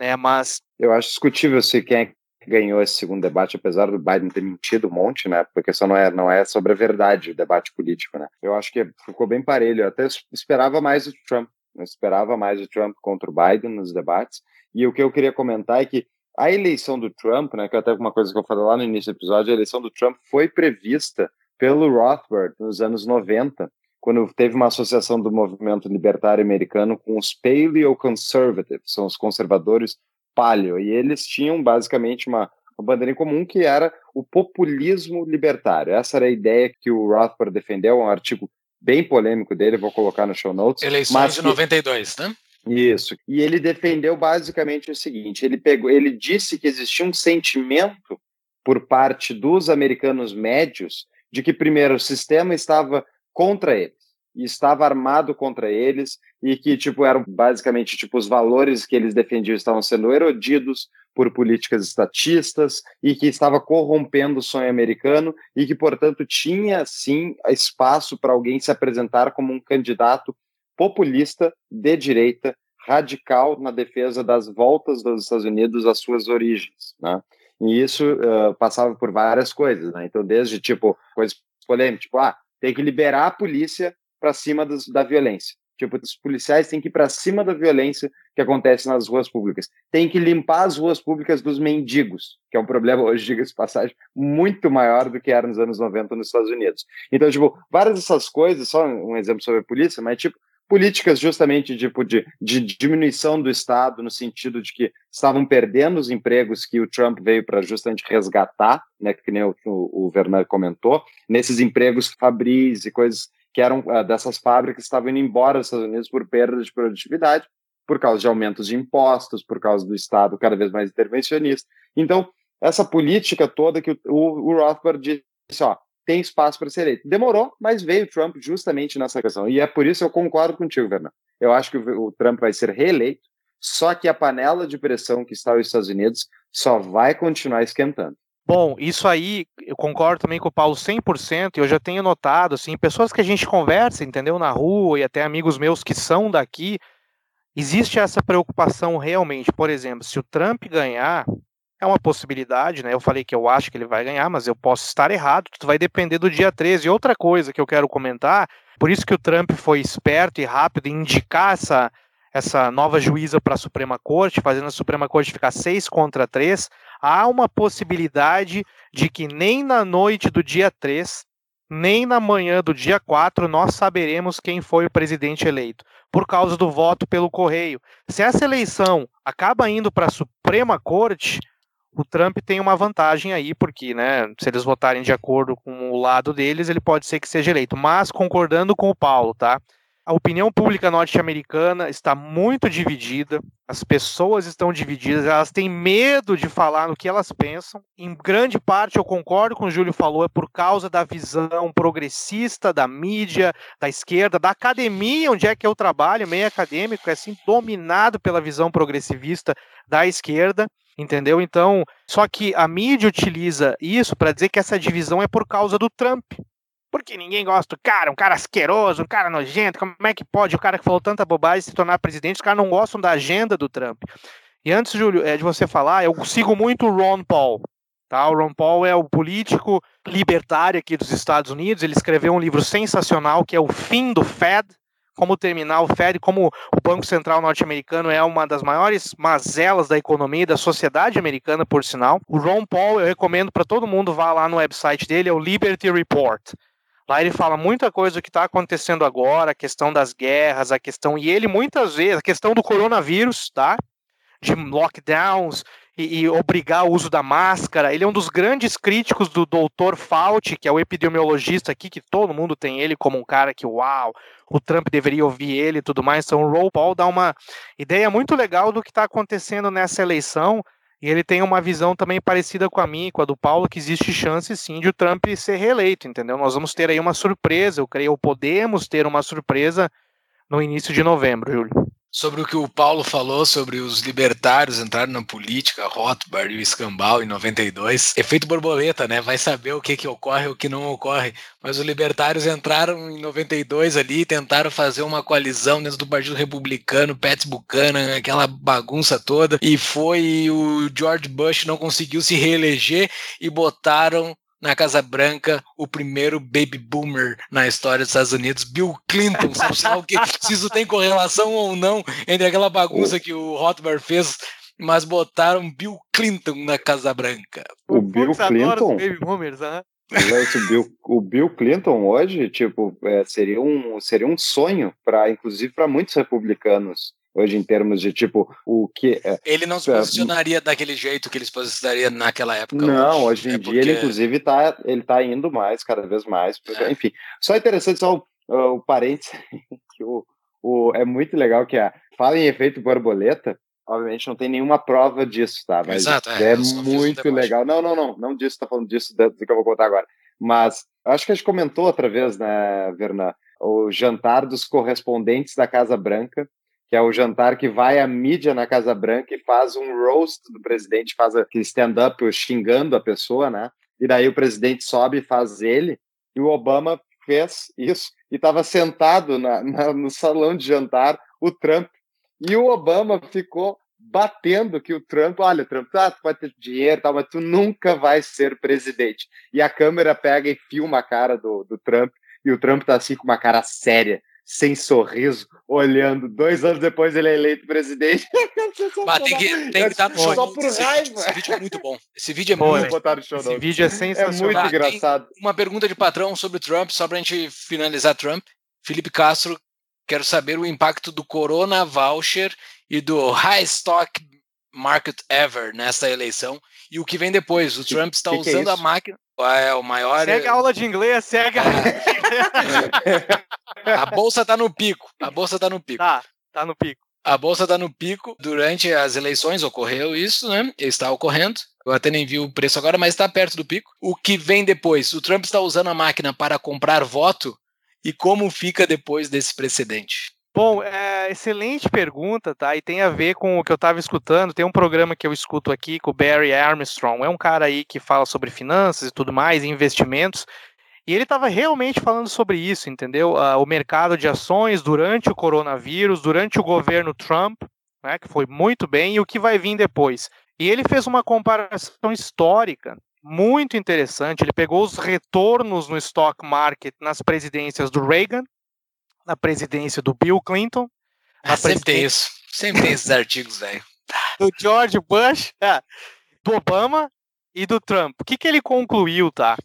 Speaker 3: Né? Mas.
Speaker 2: Eu acho discutível se quem é ganhou esse segundo debate, apesar do Biden ter mentido um monte, né? Porque só não é, não é sobre a verdade o debate político, né? Eu acho que ficou bem parelho. Eu até esperava mais o Trump. Eu esperava mais o Trump contra o Biden nos debates. E o que eu queria comentar é que a eleição do Trump, né, que é até uma coisa que eu falei lá no início do episódio, a eleição do Trump foi prevista pelo Rothbard nos anos 90, quando teve uma associação do movimento libertário americano com os Paleo-Conservatives, são os conservadores paleo, e eles tinham basicamente uma, uma bandeira em comum que era o populismo libertário. Essa era a ideia que o Rothbard defendeu, um artigo bem polêmico dele, vou colocar no show notes.
Speaker 1: Eleições de 92, né?
Speaker 2: Isso. E ele defendeu basicamente o seguinte: ele pegou, ele disse que existia um sentimento por parte dos americanos médios de que primeiro o sistema estava contra eles e estava armado contra eles e que tipo eram basicamente tipo os valores que eles defendiam estavam sendo erodidos por políticas estatistas e que estava corrompendo o sonho americano e que portanto tinha sim espaço para alguém se apresentar como um candidato populista de direita radical na defesa das voltas dos Estados Unidos às suas origens, né? E isso uh, passava por várias coisas, né? Então, desde tipo coisas polêmicas, tipo, ah, tem que liberar a polícia para cima dos, da violência. Tipo, os policiais têm que ir para cima da violência que acontece nas ruas públicas. Tem que limpar as ruas públicas dos mendigos, que é um problema hoje, diga-se passagem, muito maior do que era nos anos 90 nos Estados Unidos. Então, tipo, várias dessas coisas, só um exemplo sobre a polícia, mas tipo, políticas justamente tipo, de, de diminuição do Estado, no sentido de que estavam perdendo os empregos que o Trump veio para justamente resgatar, né, que nem o, o, Werner comentou, nesses empregos fabris e coisas que eram uh, dessas fábricas estavam indo embora dos Estados Unidos por perda de produtividade, por causa de aumentos de impostos, por causa do Estado cada vez mais intervencionista. Então, essa política toda que o, o, o Rothbard disse, ó, tem espaço para ser eleito. Demorou, mas veio Trump justamente nessa questão. E é por isso que eu concordo contigo, Fernando. Eu acho que o, Trump vai ser reeleito, só que a panela de pressão que está os Estados Unidos só vai continuar esquentando.
Speaker 3: Bom, isso aí eu concordo também com o Paulo 100%, e eu já tenho notado, assim, pessoas que a gente conversa, entendeu, na rua, e até amigos meus que são daqui, existe essa preocupação realmente. Por exemplo, se o Trump ganhar, é uma possibilidade, né? Eu falei que eu acho que ele vai ganhar, mas eu posso estar errado, tudo vai depender do dia 13. E outra coisa que eu quero comentar, por isso que o Trump foi esperto e rápido em indicar essa, essa nova juíza para a Suprema Corte, fazendo a Suprema Corte ficar 6 contra 3, há uma possibilidade de que nem na noite do dia 3, nem na manhã do dia 4 nós saberemos quem foi o presidente eleito, por causa do voto pelo correio. Se essa eleição acaba indo para a Suprema Corte, o Trump tem uma vantagem aí, porque, né, se eles votarem de acordo com o lado deles, ele pode ser que seja eleito. Mas concordando com o Paulo, tá? A opinião pública norte-americana está muito dividida, as pessoas estão divididas, elas têm medo de falar no que elas pensam. Em grande parte, eu concordo com o Júlio falou, é por causa da visão progressista da mídia, da esquerda, da academia, onde é que eu trabalho, meio acadêmico, é assim, dominado pela visão progressivista da esquerda entendeu? Então, só que a mídia utiliza isso para dizer que essa divisão é por causa do Trump. Porque ninguém gosta do cara, um cara asqueroso, um cara nojento. Como é que pode o cara que falou tanta bobagem se tornar presidente? Os caras não gostam da agenda do Trump. E antes, Júlio, é, de você falar, eu sigo muito o Ron Paul. Tá? O Ron Paul é o político libertário aqui dos Estados Unidos. Ele escreveu um livro sensacional que é O Fim do Fed como o Fed, como o Banco Central norte-americano é uma das maiores mazelas da economia e da sociedade americana, por sinal. O Ron Paul, eu recomendo para todo mundo vá lá no website dele, é o Liberty Report. Lá ele fala muita coisa do que está acontecendo agora, a questão das guerras, a questão, e ele muitas vezes, a questão do coronavírus, tá? De lockdowns, e, e, obrigar o uso da máscara. Ele é um dos grandes críticos do Dr. Fauci, que é o epidemiologista aqui, que todo mundo tem ele como um cara que, uau, o Trump deveria ouvir ele e tudo mais. Então, o Ron Paul dá uma ideia muito legal do que está acontecendo nessa eleição. E ele tem uma visão também parecida com a minha e com a do Paulo, que existe chance sim de o Trump ser reeleito, entendeu? Nós vamos ter aí uma surpresa, eu creio, podemos ter uma surpresa no início de novembro, Júlio.
Speaker 1: Sobre o que o Paulo falou sobre os libertários entrarem na política, Rothbard e o Escambau em 92. Efeito borboleta, né? Vai saber o que, que ocorre e o que não ocorre. Mas os libertários entraram em 92 ali, tentaram fazer uma coalizão dentro do Partido Republicano, Pat Buchanan, aquela bagunça toda. E foi o George Bush não conseguiu se reeleger e botaram na Casa Branca o primeiro baby boomer na história dos Estados Unidos, Bill Clinton, sabe o que, se isso tem correlação ou não entre aquela bagunça que o Rothbard fez, mas botaram Bill Clinton na Casa Branca.
Speaker 2: O Bill
Speaker 3: adoro os
Speaker 2: Clinton,
Speaker 3: baby boomers, aham.
Speaker 2: Esse Bill- o Bill Clinton hoje, tipo, é, seria um seria um sonho para, inclusive, para muitos republicanos hoje em termos de tipo o que é,
Speaker 1: Ele não se
Speaker 2: É,
Speaker 1: posicionaria daquele jeito que ele se posicionaria naquela época.
Speaker 2: Não, hoje em
Speaker 1: É
Speaker 2: dia ele
Speaker 1: porque-
Speaker 2: inclusive tá, ele tá indo mais, cada vez mais.
Speaker 1: É.
Speaker 2: Enfim, só interessante só o, o parênteses (laughs) que o, o, é muito legal que a fala em efeito borboleta, obviamente não tem nenhuma prova disso, tá? Mas
Speaker 1: Exato, é,
Speaker 2: é,
Speaker 1: um
Speaker 2: muito
Speaker 1: deboche.
Speaker 2: legal. Não, não, não, não disso, tá falando disso do que eu vou contar agora. Mas acho que a gente comentou outra vez, né, Vernan, o jantar dos correspondentes da Casa Branca, que é o jantar que vai à mídia na Casa Branca e faz um roast do presidente, faz aquele stand-up xingando a pessoa, né? E daí o presidente sobe e faz ele, e o Obama fez isso, e estava sentado na- na- no salão de jantar o Trump, e o Obama ficou batendo que o Trump, olha, Trump, tá, tu vai ter dinheiro, tal, mas tu nunca vai ser presidente. E a câmera pega e filma a cara do, do Trump, e o Trump tá assim com uma cara séria, sem sorriso, olhando. Dois anos depois ele é eleito presidente. (laughs)
Speaker 1: Mas tem que, tem que estar no
Speaker 2: Só
Speaker 1: show
Speaker 2: por
Speaker 1: notes. Esse,
Speaker 2: raiva.
Speaker 1: esse vídeo é muito bom. Esse vídeo é
Speaker 3: Pô,
Speaker 1: muito
Speaker 3: é.
Speaker 2: botar no show
Speaker 3: Esse vídeo é
Speaker 2: É
Speaker 3: sensacional.
Speaker 2: muito
Speaker 1: Tá, tem-
Speaker 2: engraçado.
Speaker 1: Uma pergunta de patrão sobre o Trump, só pra gente finalizar Trump. Felipe Castro, quero saber o impacto do Corona Voucher e do High Stock Market Ever nessa eleição e o que vem depois. O Trump está
Speaker 2: que que é
Speaker 1: usando a
Speaker 2: isso?
Speaker 1: máquina. É o maior.
Speaker 3: Segue a aula de inglês, segue a aula de inglês.
Speaker 1: A bolsa tá no pico. A bolsa tá no pico.
Speaker 3: Tá, tá no pico.
Speaker 1: A bolsa está no pico. Durante as eleições ocorreu isso, né? Está ocorrendo. Eu até nem vi o preço agora, mas está perto do pico. O que vem depois? O Trump está usando a máquina para comprar voto e como fica depois desse precedente?
Speaker 3: Bom, é, excelente pergunta, tá? E tem a ver com o que eu estava escutando. Tem um programa que eu escuto aqui com o Barry Armstrong. É um cara aí que fala sobre finanças e tudo mais, investimentos. E ele estava realmente falando sobre isso, entendeu? Ah, o mercado de ações durante o coronavírus, durante o governo Trump, né, que foi muito bem, e o que vai vir depois. E ele fez uma comparação histórica muito interessante. Ele pegou os retornos no stock market nas presidências do Reagan, na presidência do Bill Clinton,
Speaker 1: Ah, sempre tem isso. Sempre tem esses artigos, velho.
Speaker 3: do George Bush, é, (laughs) do Obama e do Trump. O que, que ele concluiu, tá?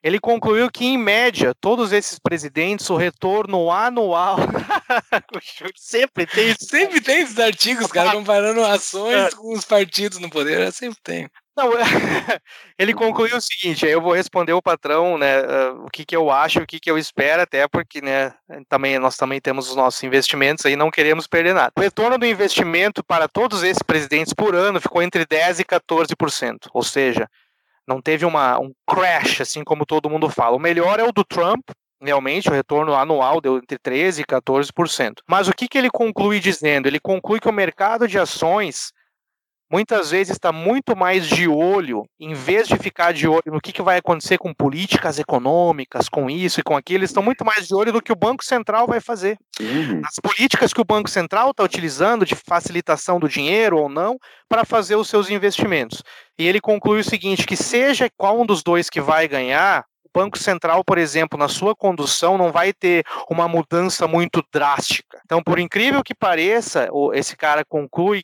Speaker 3: Ele concluiu que, em média, todos esses presidentes, o retorno anual. (laughs) Sempre tem.
Speaker 1: Sempre tem esses artigos, cara, comparando ações com os partidos no poder. Eu sempre tem.
Speaker 3: Não, (laughs) ele concluiu o seguinte, eu vou responder o patrão, né, ah, o que, que eu acho, o que, que eu espero, até porque, né, também, nós também temos os nossos investimentos aí, não queremos perder nada. O retorno do investimento para todos esses presidentes por ano ficou entre 10% e 14%, ou seja, não teve uma, um crash, assim como todo mundo fala. O melhor é o do Trump, realmente, o retorno anual deu entre 13% e 14%. Mas o que, que ele conclui dizendo? Ele conclui que o mercado de ações muitas vezes está muito mais de olho, em vez de ficar de olho no que, que vai acontecer com políticas econômicas, com isso e com aquilo, eles estão muito mais de olho no que o Banco Central vai fazer.
Speaker 2: Uhum.
Speaker 3: As políticas que o Banco Central está utilizando de facilitação do dinheiro ou não para fazer os seus investimentos. E ele conclui o seguinte: que seja qual um dos dois que vai ganhar, o Banco Central, por exemplo, na sua condução, não vai ter uma mudança muito drástica. Então, por incrível que pareça, esse cara conclui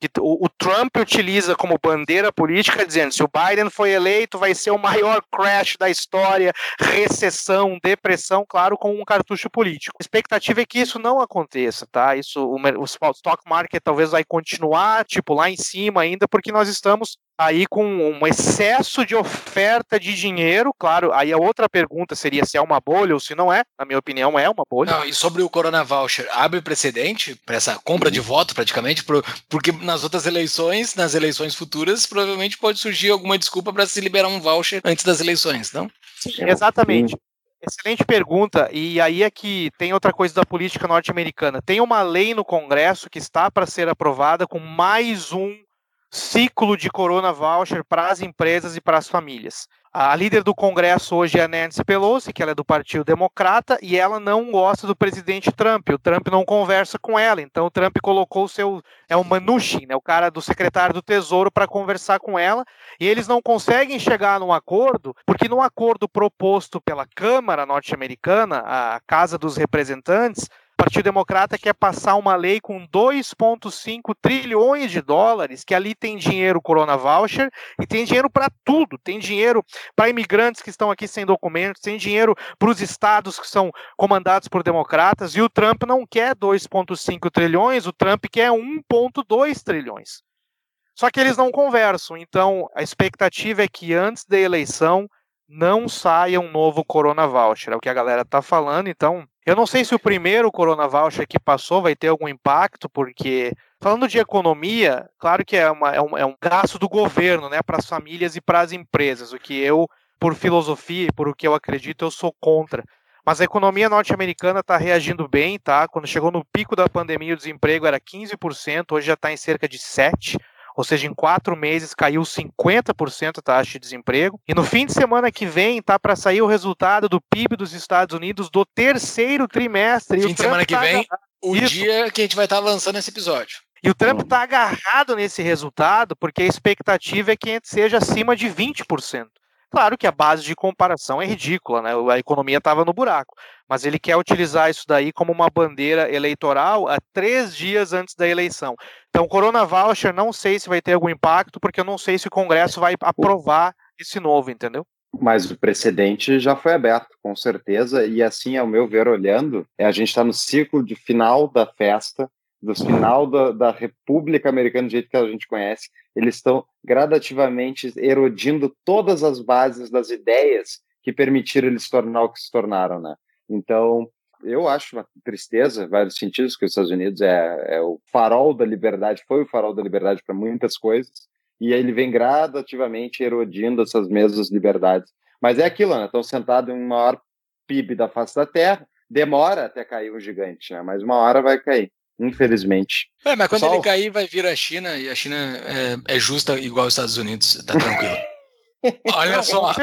Speaker 3: que o, o Trump utiliza como bandeira política, dizendo se o Biden foi eleito, vai ser o maior crash da história, recessão, depressão, claro, com um cartucho político. A expectativa é que isso não aconteça, tá? Isso, o, o stock market talvez vai continuar, tipo, lá em cima ainda, porque nós estamos aí com um excesso de oferta de dinheiro, claro, aí a outra pergunta seria se é uma bolha ou se não é, na minha opinião é uma bolha.
Speaker 1: Não, e sobre o Corona Voucher, abre precedente para essa compra de voto praticamente, pro- porque nas outras eleições, nas eleições futuras, provavelmente pode surgir alguma desculpa para se liberar um voucher antes das eleições, não?
Speaker 2: É,
Speaker 3: Exatamente. Excelente pergunta. E aí é que tem outra coisa da política norte-americana. Tem uma lei no Congresso que está para ser aprovada com mais um ciclo de Corona Voucher para as empresas e para as famílias. A líder do Congresso hoje é Nancy Pelosi, que ela é do Partido Democrata, e ela não gosta do presidente Trump. O Trump não conversa com ela, então o Trump colocou o seu é o Mnuchin, né, o cara do secretário do Tesouro para conversar com ela, e eles não conseguem chegar num acordo, porque no acordo proposto pela Câmara norte-americana, a Casa dos Representantes, Partido Democrata quer passar uma lei com 2,5 trilhões de dólares, que ali tem dinheiro Corona Voucher e tem dinheiro para tudo. Tem dinheiro para imigrantes que estão aqui sem documentos, tem dinheiro para os estados que são comandados por democratas, e o Trump não quer 2,5 trilhões, o Trump quer 1,2 trilhões. Só que eles não conversam, então a expectativa é que antes da eleição não saia um novo Corona Voucher, é o que a galera tá falando, então eu não sei se o primeiro Corona Voucher que passou vai ter algum impacto, porque falando de economia, claro que é, uma- é um, é um gasto do governo, né, para as famílias e para as empresas, o que eu, por filosofia e por o que eu acredito, eu sou contra. Mas a economia norte-americana está reagindo bem, tá? Quando chegou no pico da pandemia, o desemprego era 15%, hoje já está em cerca de 7%. Ou seja, em quatro meses caiu 50% a taxa de desemprego. E no fim de semana que vem tá para sair o resultado do PIB dos Estados Unidos do terceiro trimestre.
Speaker 1: Fim
Speaker 3: o
Speaker 1: de semana que
Speaker 3: tá
Speaker 1: vem,
Speaker 3: agarrado-
Speaker 1: O
Speaker 3: Isso.
Speaker 1: dia que a gente vai estar lançando esse episódio.
Speaker 3: E o Trump está agarrado nesse resultado porque a expectativa é que seja acima de 20%. Claro que a base de comparação é ridícula, né? A economia estava no buraco. Mas ele quer utilizar isso daí como uma bandeira eleitoral a três dias antes da eleição. Então, o Corona Voucher não sei se vai ter algum impacto, porque eu não sei se o Congresso vai aprovar esse novo, entendeu?
Speaker 2: Mas o precedente já foi aberto, com certeza, e assim, ao meu ver, olhando, é, a gente está no ciclo de final da festa, do final da, da República Americana do jeito que a gente conhece, eles estão gradativamente erodindo todas as bases das ideias que permitiram eles se tornar o que se tornaram, né? Então, eu acho uma tristeza, em vários sentidos, que os Estados Unidos é, é o farol da liberdade, foi o farol da liberdade para muitas coisas, e aí ele vem gradativamente erodindo essas mesmas liberdades. Mas é aquilo, né? Estão sentados em um maior PIB da face da Terra, demora até cair um gigante, né? Mas uma hora vai cair, infelizmente.
Speaker 1: É, mas quando
Speaker 2: Pessoal-
Speaker 1: ele cair, vai vir a China, e a China é, é justa igual os Estados Unidos, tá tranquilo. (laughs) Olha
Speaker 3: Não,
Speaker 1: só.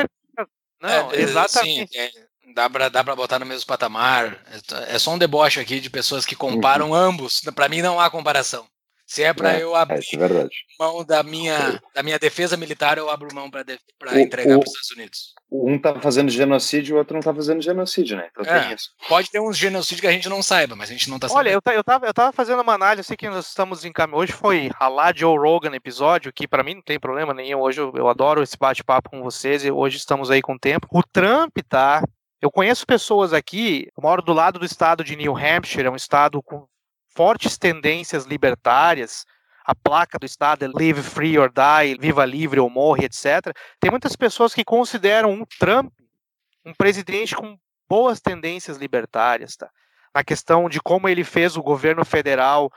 Speaker 3: Não,
Speaker 1: É, é,
Speaker 3: exatamente.
Speaker 1: sim, é, dá, pra, dá pra botar no mesmo patamar. É, é só um deboche aqui de pessoas que comparam ambos. Pra mim não há comparação. Se é pra
Speaker 2: É,
Speaker 1: eu abrir
Speaker 2: é
Speaker 1: mão da minha, da minha defesa militar, eu abro mão
Speaker 2: O-
Speaker 1: entregar
Speaker 2: o-
Speaker 1: pros Estados Unidos.
Speaker 2: Um tá fazendo genocídio, o outro não tá fazendo genocídio, né? Então
Speaker 1: É.
Speaker 2: tem isso.
Speaker 1: Pode ter uns genocídios que a gente não saiba, mas a gente não tá
Speaker 3: Olha,
Speaker 1: sabendo.
Speaker 3: eu, ta- eu, tava, eu tava fazendo uma análise, eu sei que nós estamos em caminho. Hoje foi ralar Joe Rogan episódio, que pra mim não tem problema nenhum. Hoje eu, eu adoro esse bate-papo com vocês e hoje estamos aí com tempo. O Trump tá. Eu conheço pessoas aqui, eu moro do lado do estado de New Hampshire, é um estado com fortes tendências libertárias. A placa do estado é Live Free or Die, Viva Livre ou Morre, etc. Tem muitas pessoas que consideram o Trump um presidente com boas tendências libertárias, tá? na questão de como ele fez o governo federal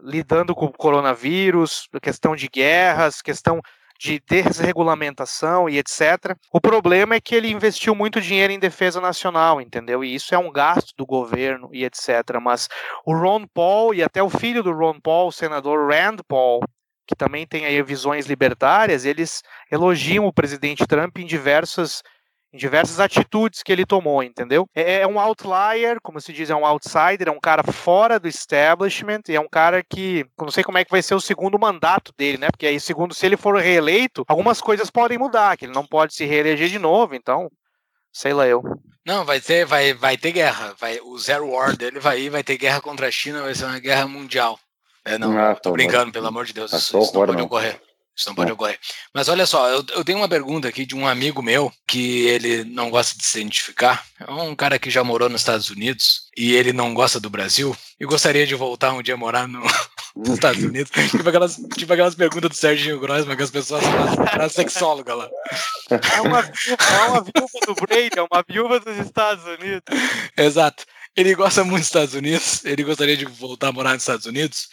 Speaker 3: lidando com o coronavírus, questão de guerras, questão de desregulamentação e etc. O problema é que ele investiu muito dinheiro em defesa nacional, entendeu? E isso é um gasto do governo e etc. Mas o Ron Paul e até o filho do Ron Paul, o senador Rand Paul, que também tem aí visões libertárias, eles elogiam o presidente Trump em diversas em diversas atitudes que ele tomou, entendeu? É, é um outlier, como se diz, é um outsider, é um cara fora do establishment, e é um cara que, não sei como é que vai ser o segundo mandato dele, né? Porque aí, segundo, se ele for reeleito, algumas coisas podem mudar, que ele não pode se reeleger de novo, então, sei lá eu.
Speaker 1: Não, vai ter, vai, vai ter guerra. Vai, o Zero War dele vai ir, vai ter guerra contra a China, vai ser uma guerra mundial. É, não,
Speaker 2: Ah,
Speaker 1: tô
Speaker 2: tá
Speaker 1: brincando, pelo amor de Deus.
Speaker 2: Ah,
Speaker 1: Isso, isso não pode
Speaker 2: não.
Speaker 1: ocorrer. Isso não pode
Speaker 2: É.
Speaker 1: ocorrer. Mas olha só, eu, eu tenho uma pergunta aqui de um amigo meu que ele não gosta de se identificar. É um cara que já morou nos Estados Unidos e ele não gosta do Brasil e gostaria de voltar um dia a morar no, (laughs) dos Estados Unidos. (laughs) Tipo aquelas, tipo aquelas perguntas do Serginho Grossman que as pessoas fazem pra sexóloga lá.
Speaker 3: É uma, é uma viúva do Brady, é uma viúva dos Estados Unidos.
Speaker 1: Exato. Ele gosta muito dos Estados Unidos, ele gostaria de voltar a morar nos Estados Unidos,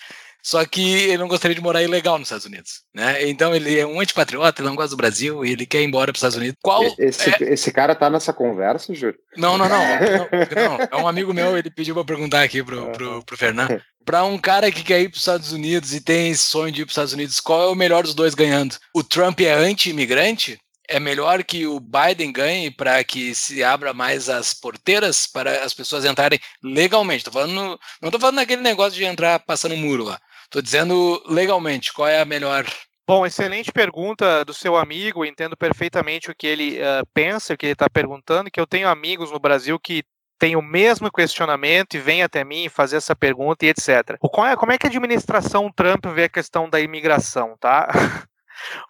Speaker 1: só que ele não gostaria de morar ilegal nos Estados Unidos, né? Então ele é um antipatriota, ele não gosta do Brasil e ele quer ir embora para os Estados Unidos. Qual
Speaker 2: Esse,
Speaker 1: é...
Speaker 2: esse cara tá nessa conversa, Júlio?
Speaker 1: Não, não, não, não, (laughs) não. É um amigo meu, ele pediu para perguntar aqui pro, pro, pro Fernando. Para um cara que quer ir para os Estados Unidos e tem esse sonho de ir para os Estados Unidos, qual é o melhor dos dois ganhando? O Trump é anti-imigrante? é melhor que o Biden ganhe para que se abra mais as porteiras para as pessoas entrarem legalmente. Tô falando, não estou falando naquele negócio de entrar passando muro lá. Estou dizendo legalmente, qual é a melhor
Speaker 3: Bom, excelente pergunta do seu amigo. Entendo perfeitamente o que ele uh, pensa, o que ele está perguntando. Que eu tenho amigos no Brasil que têm o mesmo questionamento e vêm até mim fazer essa pergunta e etc. O, qual é, como é que a administração Trump vê a questão da imigração, tá? (laughs)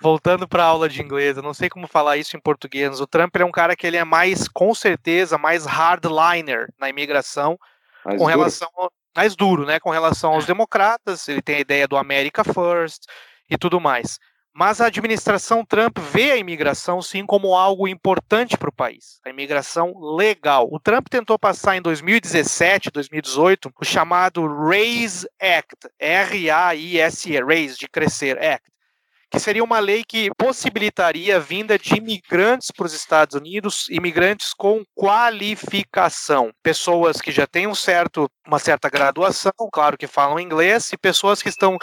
Speaker 3: Voltando para a aula de inglês, eu não sei como falar isso em português. O Trump é um cara que ele é mais, com certeza, mais hardliner na imigração,
Speaker 2: Mais
Speaker 3: com
Speaker 2: duro?
Speaker 3: relação ao- mais duro, né, com relação aos democratas. Ele tem a ideia do America First e tudo mais. Mas a administração Trump vê a imigração sim como algo importante para o país, a imigração legal. O Trump tentou passar em 2017, 2018, o chamado RAISE Act, R-A-I-S-E, RAISE, de crescer Act, que seria uma lei que possibilitaria a vinda de imigrantes para os Estados Unidos, imigrantes com qualificação, pessoas que já têm um certo, uma certa graduação, claro que falam inglês, e pessoas que estão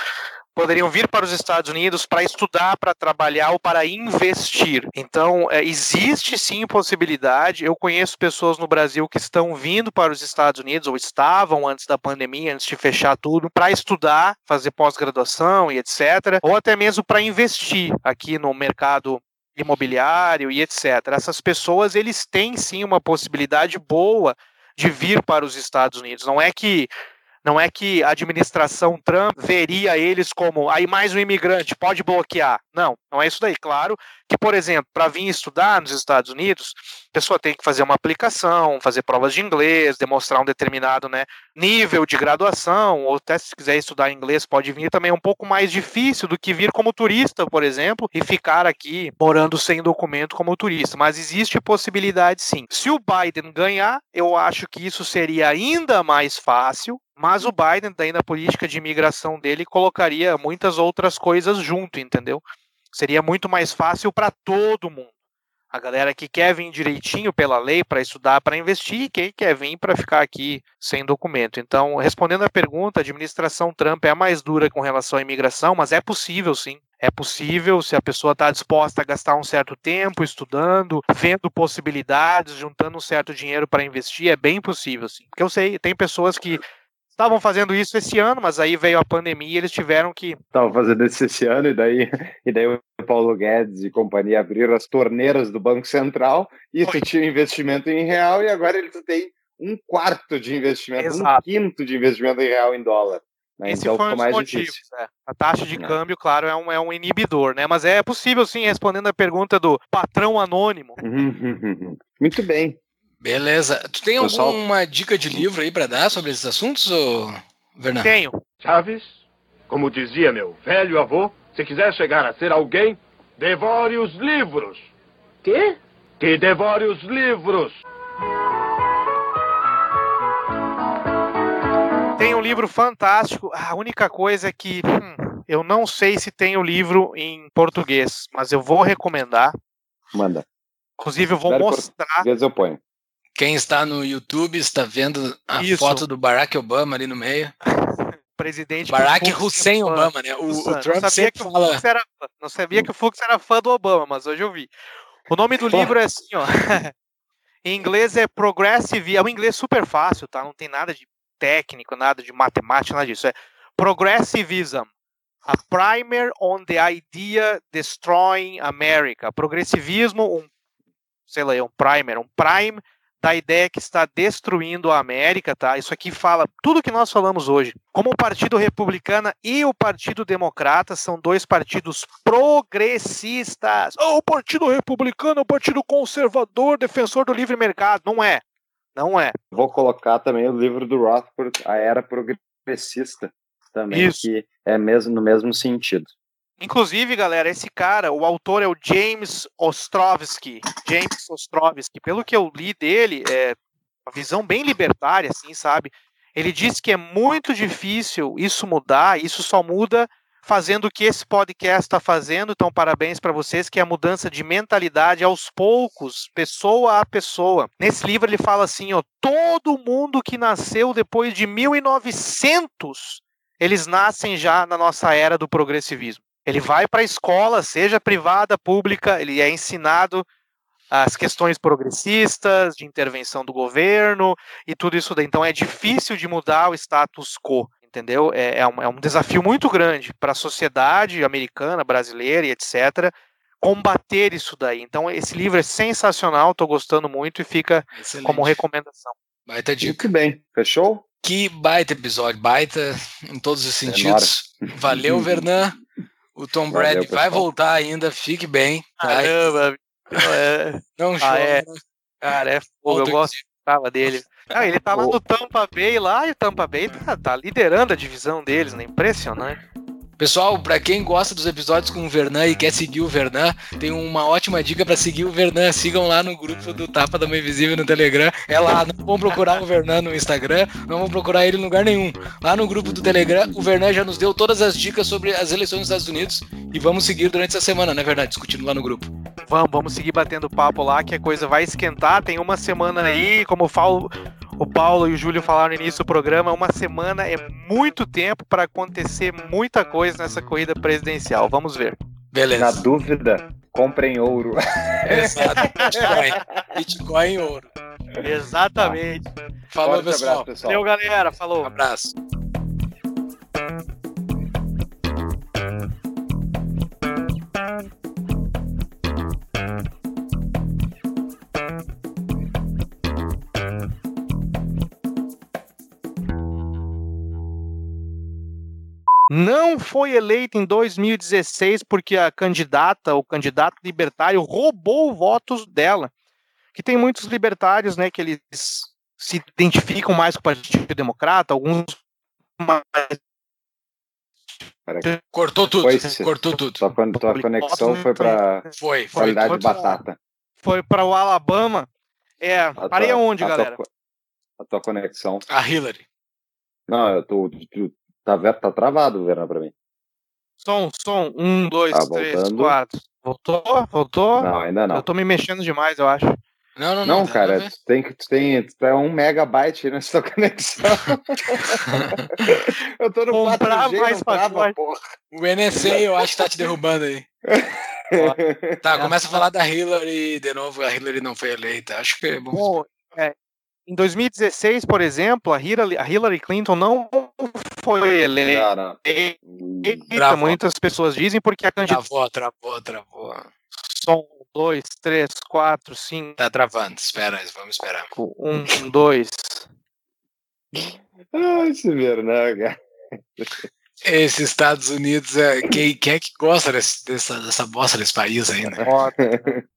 Speaker 3: poderiam vir para os Estados Unidos para estudar, para trabalhar ou para investir. Então, é, existe sim possibilidade. Eu conheço pessoas no Brasil que estão vindo para os Estados Unidos ou estavam antes da pandemia, antes de fechar tudo, para estudar, fazer pós-graduação e etc. Ou até mesmo para investir aqui no mercado imobiliário e etc. Essas pessoas, eles têm sim uma possibilidade boa de vir para os Estados Unidos. Não é que não é que a administração Trump veria eles como aí mais um imigrante, pode bloquear. Não, não é isso daí. Claro que, por exemplo, para vir estudar nos Estados Unidos, a pessoa tem que fazer uma aplicação, fazer provas de inglês, demonstrar um determinado né, nível de graduação, ou até se quiser estudar inglês, pode vir também um pouco mais difícil do que vir como turista, por exemplo, e ficar aqui morando sem documento como turista. Mas existe possibilidade sim. Se o Biden ganhar, eu acho que isso seria ainda mais fácil, mas o Biden, daí na política de imigração dele, colocaria muitas outras coisas junto, entendeu? Seria muito mais fácil para todo mundo. A galera que quer vir direitinho pela lei para estudar, para investir, e quem quer vir para ficar aqui sem documento. Então, respondendo à pergunta, a administração Trump é a mais dura com relação à imigração, mas é possível sim. É possível se a pessoa está disposta a gastar um certo tempo estudando, vendo possibilidades, juntando um certo dinheiro para investir, é bem possível sim. Porque eu sei, tem pessoas que estavam fazendo isso esse ano, mas aí veio a pandemia e eles tiveram que
Speaker 2: Tava fazendo isso esse ano, e daí, e daí o Paulo Guedes e companhia abriram as torneiras do Banco Central e tu tinha investimento em real, e agora ele tu tem um quarto de investimento, um
Speaker 3: Exato.
Speaker 2: quinto de investimento em real em dólar. né?
Speaker 3: Esse
Speaker 2: Então
Speaker 3: foi um dos
Speaker 2: mais
Speaker 3: motivos.
Speaker 2: difícil.
Speaker 3: é. A taxa de
Speaker 2: É.
Speaker 3: câmbio, claro, é um, é um inibidor, né? Mas é possível, sim, respondendo a pergunta do patrão anônimo.
Speaker 2: Muito bem.
Speaker 1: Beleza. Tu tem
Speaker 2: Pessoal-
Speaker 1: alguma dica de livro aí para dar sobre esses assuntos, ô Fernando?
Speaker 3: Tenho.
Speaker 7: Chaves, como dizia meu velho avô, se quiser chegar a ser alguém, devore os livros.
Speaker 8: Quê?
Speaker 7: Que devore os livros.
Speaker 3: Tem um livro fantástico. A única coisa é que hum, eu não sei se tem o livro em português, mas eu vou recomendar.
Speaker 2: Manda.
Speaker 3: Inclusive, eu vou
Speaker 2: Espero por-
Speaker 3: mostrar.
Speaker 2: Às vezes eu ponho.
Speaker 1: Quem está no YouTube está vendo a
Speaker 3: Isso.
Speaker 1: foto do Barack Obama ali no meio. (laughs)
Speaker 3: presidente.
Speaker 1: Barack
Speaker 3: é
Speaker 1: Hussein
Speaker 3: fã.
Speaker 1: Obama, né? O, o. Trump sempre
Speaker 3: que o
Speaker 1: fala.
Speaker 3: Era. Não sabia que o Fux era fã do Obama, mas hoje eu vi. O nome do livro é assim, ó. (laughs) em inglês é Progressive. É um inglês super fácil, tá? Não tem nada de técnico, nada de matemática, nada disso. É Progressivism. A primer on the idea destroying America. Progressivismo, um, sei lá, um primer, um prime da ideia que está destruindo a América, tá? Isso aqui fala tudo que nós falamos hoje. Como o Partido Republicano e o Partido Democrata são dois partidos progressistas. Oh, o Partido Republicano é o Partido Conservador, defensor do livre mercado. Não é. Não é.
Speaker 2: Vou colocar também o livro do Rothbard, A Era Progressista. também,
Speaker 3: Isso.
Speaker 2: que é mesmo, no mesmo sentido.
Speaker 3: Inclusive, galera, esse cara, o autor é o James Ostrovsky. James Ostrovsky. Pelo que eu li dele, é uma visão bem libertária, assim, sabe? Ele diz que é muito difícil isso mudar, isso só muda fazendo o que esse podcast está fazendo. Então, parabéns para vocês, que é a mudança de mentalidade aos poucos, pessoa a pessoa. Nesse livro ele fala assim, ó, todo mundo que nasceu depois de 1900, eles nascem já na nossa era do progressivismo. Ele vai para a escola, seja privada, pública, ele é ensinado as questões progressistas, de intervenção do governo e tudo isso daí. Então é difícil de mudar o status quo, entendeu? É, é, um, é um desafio muito grande para a sociedade americana, brasileira e etc. combater isso daí. Então esse livro é sensacional, estou gostando muito e fica
Speaker 1: Excelente.
Speaker 3: como recomendação.
Speaker 1: Baita dica.
Speaker 2: Muito bem. Fechou?
Speaker 1: Que baita episódio, baita em todos os sentidos. Valeu, Vernan. (laughs) O Tom
Speaker 2: Valeu,
Speaker 1: Brady vai
Speaker 2: pessoal.
Speaker 1: voltar ainda, fique bem. tá?
Speaker 3: Caramba, é,
Speaker 1: Não chora.
Speaker 3: é. cara, é fogo, eu gosto gostava dele. Ah, ele tá lá no Tampa Bay lá, e o Tampa Bay tá, tá liderando a divisão deles, né? Impressionante.
Speaker 1: Pessoal, pra quem gosta dos episódios com o Vernan e quer seguir o Vernan, tem uma ótima dica pra seguir o Vernan. Sigam lá no grupo do Tapa da Mãe Invisível no Telegram. É lá, não vão procurar o Vernan no Instagram, não vão procurar ele em lugar nenhum. Lá no grupo do Telegram, o Vernan já nos deu todas as dicas sobre as eleições dos Estados Unidos e vamos seguir durante essa semana, não é verdade? Discutindo lá no grupo.
Speaker 3: Vamos, vamos seguir batendo papo lá, que a coisa vai esquentar. Tem uma semana aí, como o Paulo, o Paulo e o Júlio falaram no início do programa, uma semana é muito tempo para acontecer muita coisa nessa corrida presidencial. Vamos ver.
Speaker 1: Beleza.
Speaker 2: Na dúvida, comprem ouro. (laughs)
Speaker 1: Exato. Bitcoin. Bitcoin e ouro.
Speaker 3: Exatamente.
Speaker 1: Falou,
Speaker 2: Forte
Speaker 1: pessoal.
Speaker 2: abraço, pessoal.
Speaker 3: Valeu, galera.
Speaker 1: Um
Speaker 3: Falou.
Speaker 1: abraço.
Speaker 3: Não foi eleita em 2016 porque a candidata, o candidato libertário, roubou votos dela. Que tem muitos libertários, né, que eles se identificam mais com o Partido Democrata, alguns mais
Speaker 1: Cortou tudo.
Speaker 2: Foi. (laughs)
Speaker 1: Cortou tudo.
Speaker 2: Tua, tua conexão foi para
Speaker 1: Foi, foi.
Speaker 2: qualidade
Speaker 3: foi
Speaker 2: de batata.
Speaker 3: foi para o Alabama. É,
Speaker 2: A
Speaker 3: parei
Speaker 2: tua-
Speaker 3: aonde,
Speaker 2: a tua
Speaker 3: galera?
Speaker 2: co- a tua conexão.
Speaker 1: A Hillary.
Speaker 2: Não, eu tô. tu- Tá, tá travado, Verão, pra mim.
Speaker 3: Som, som. Um, dois,
Speaker 2: Tá
Speaker 3: três,
Speaker 2: voltando.
Speaker 3: quatro. Voltou? Voltou?
Speaker 2: Não, ainda não.
Speaker 3: Eu tô me mexendo demais, eu acho.
Speaker 1: Não, não, não.
Speaker 2: Não,
Speaker 1: tá
Speaker 2: cara, tu tem que tu tem, tu é um megabyte (laughs) nessa tua conexão. (laughs) eu tô no
Speaker 3: Comprar
Speaker 2: 4G,
Speaker 3: mais
Speaker 2: não trava, porra.
Speaker 1: O NSA eu acho que tá te derrubando aí. (laughs) Tá, começa a falar da Hillary de novo. A Hillary não foi eleita. Acho que é bom.
Speaker 3: Bom, é, em 2016, por exemplo, a Hillary, a Hillary Clinton não foi eleita.
Speaker 1: Travou.
Speaker 3: Muitas pessoas dizem porque a candidata
Speaker 1: Travou, travou, travou.
Speaker 3: são dois, três, quatro, cinco,
Speaker 1: Tá travando. Espera, vamos esperar.
Speaker 3: um, dois.
Speaker 2: Ah, esse Vernan, cara.
Speaker 1: Esses Estados Unidos, é, quem, quem é que gosta desse- dessa, dessa bosta desse país aí, né? (laughs)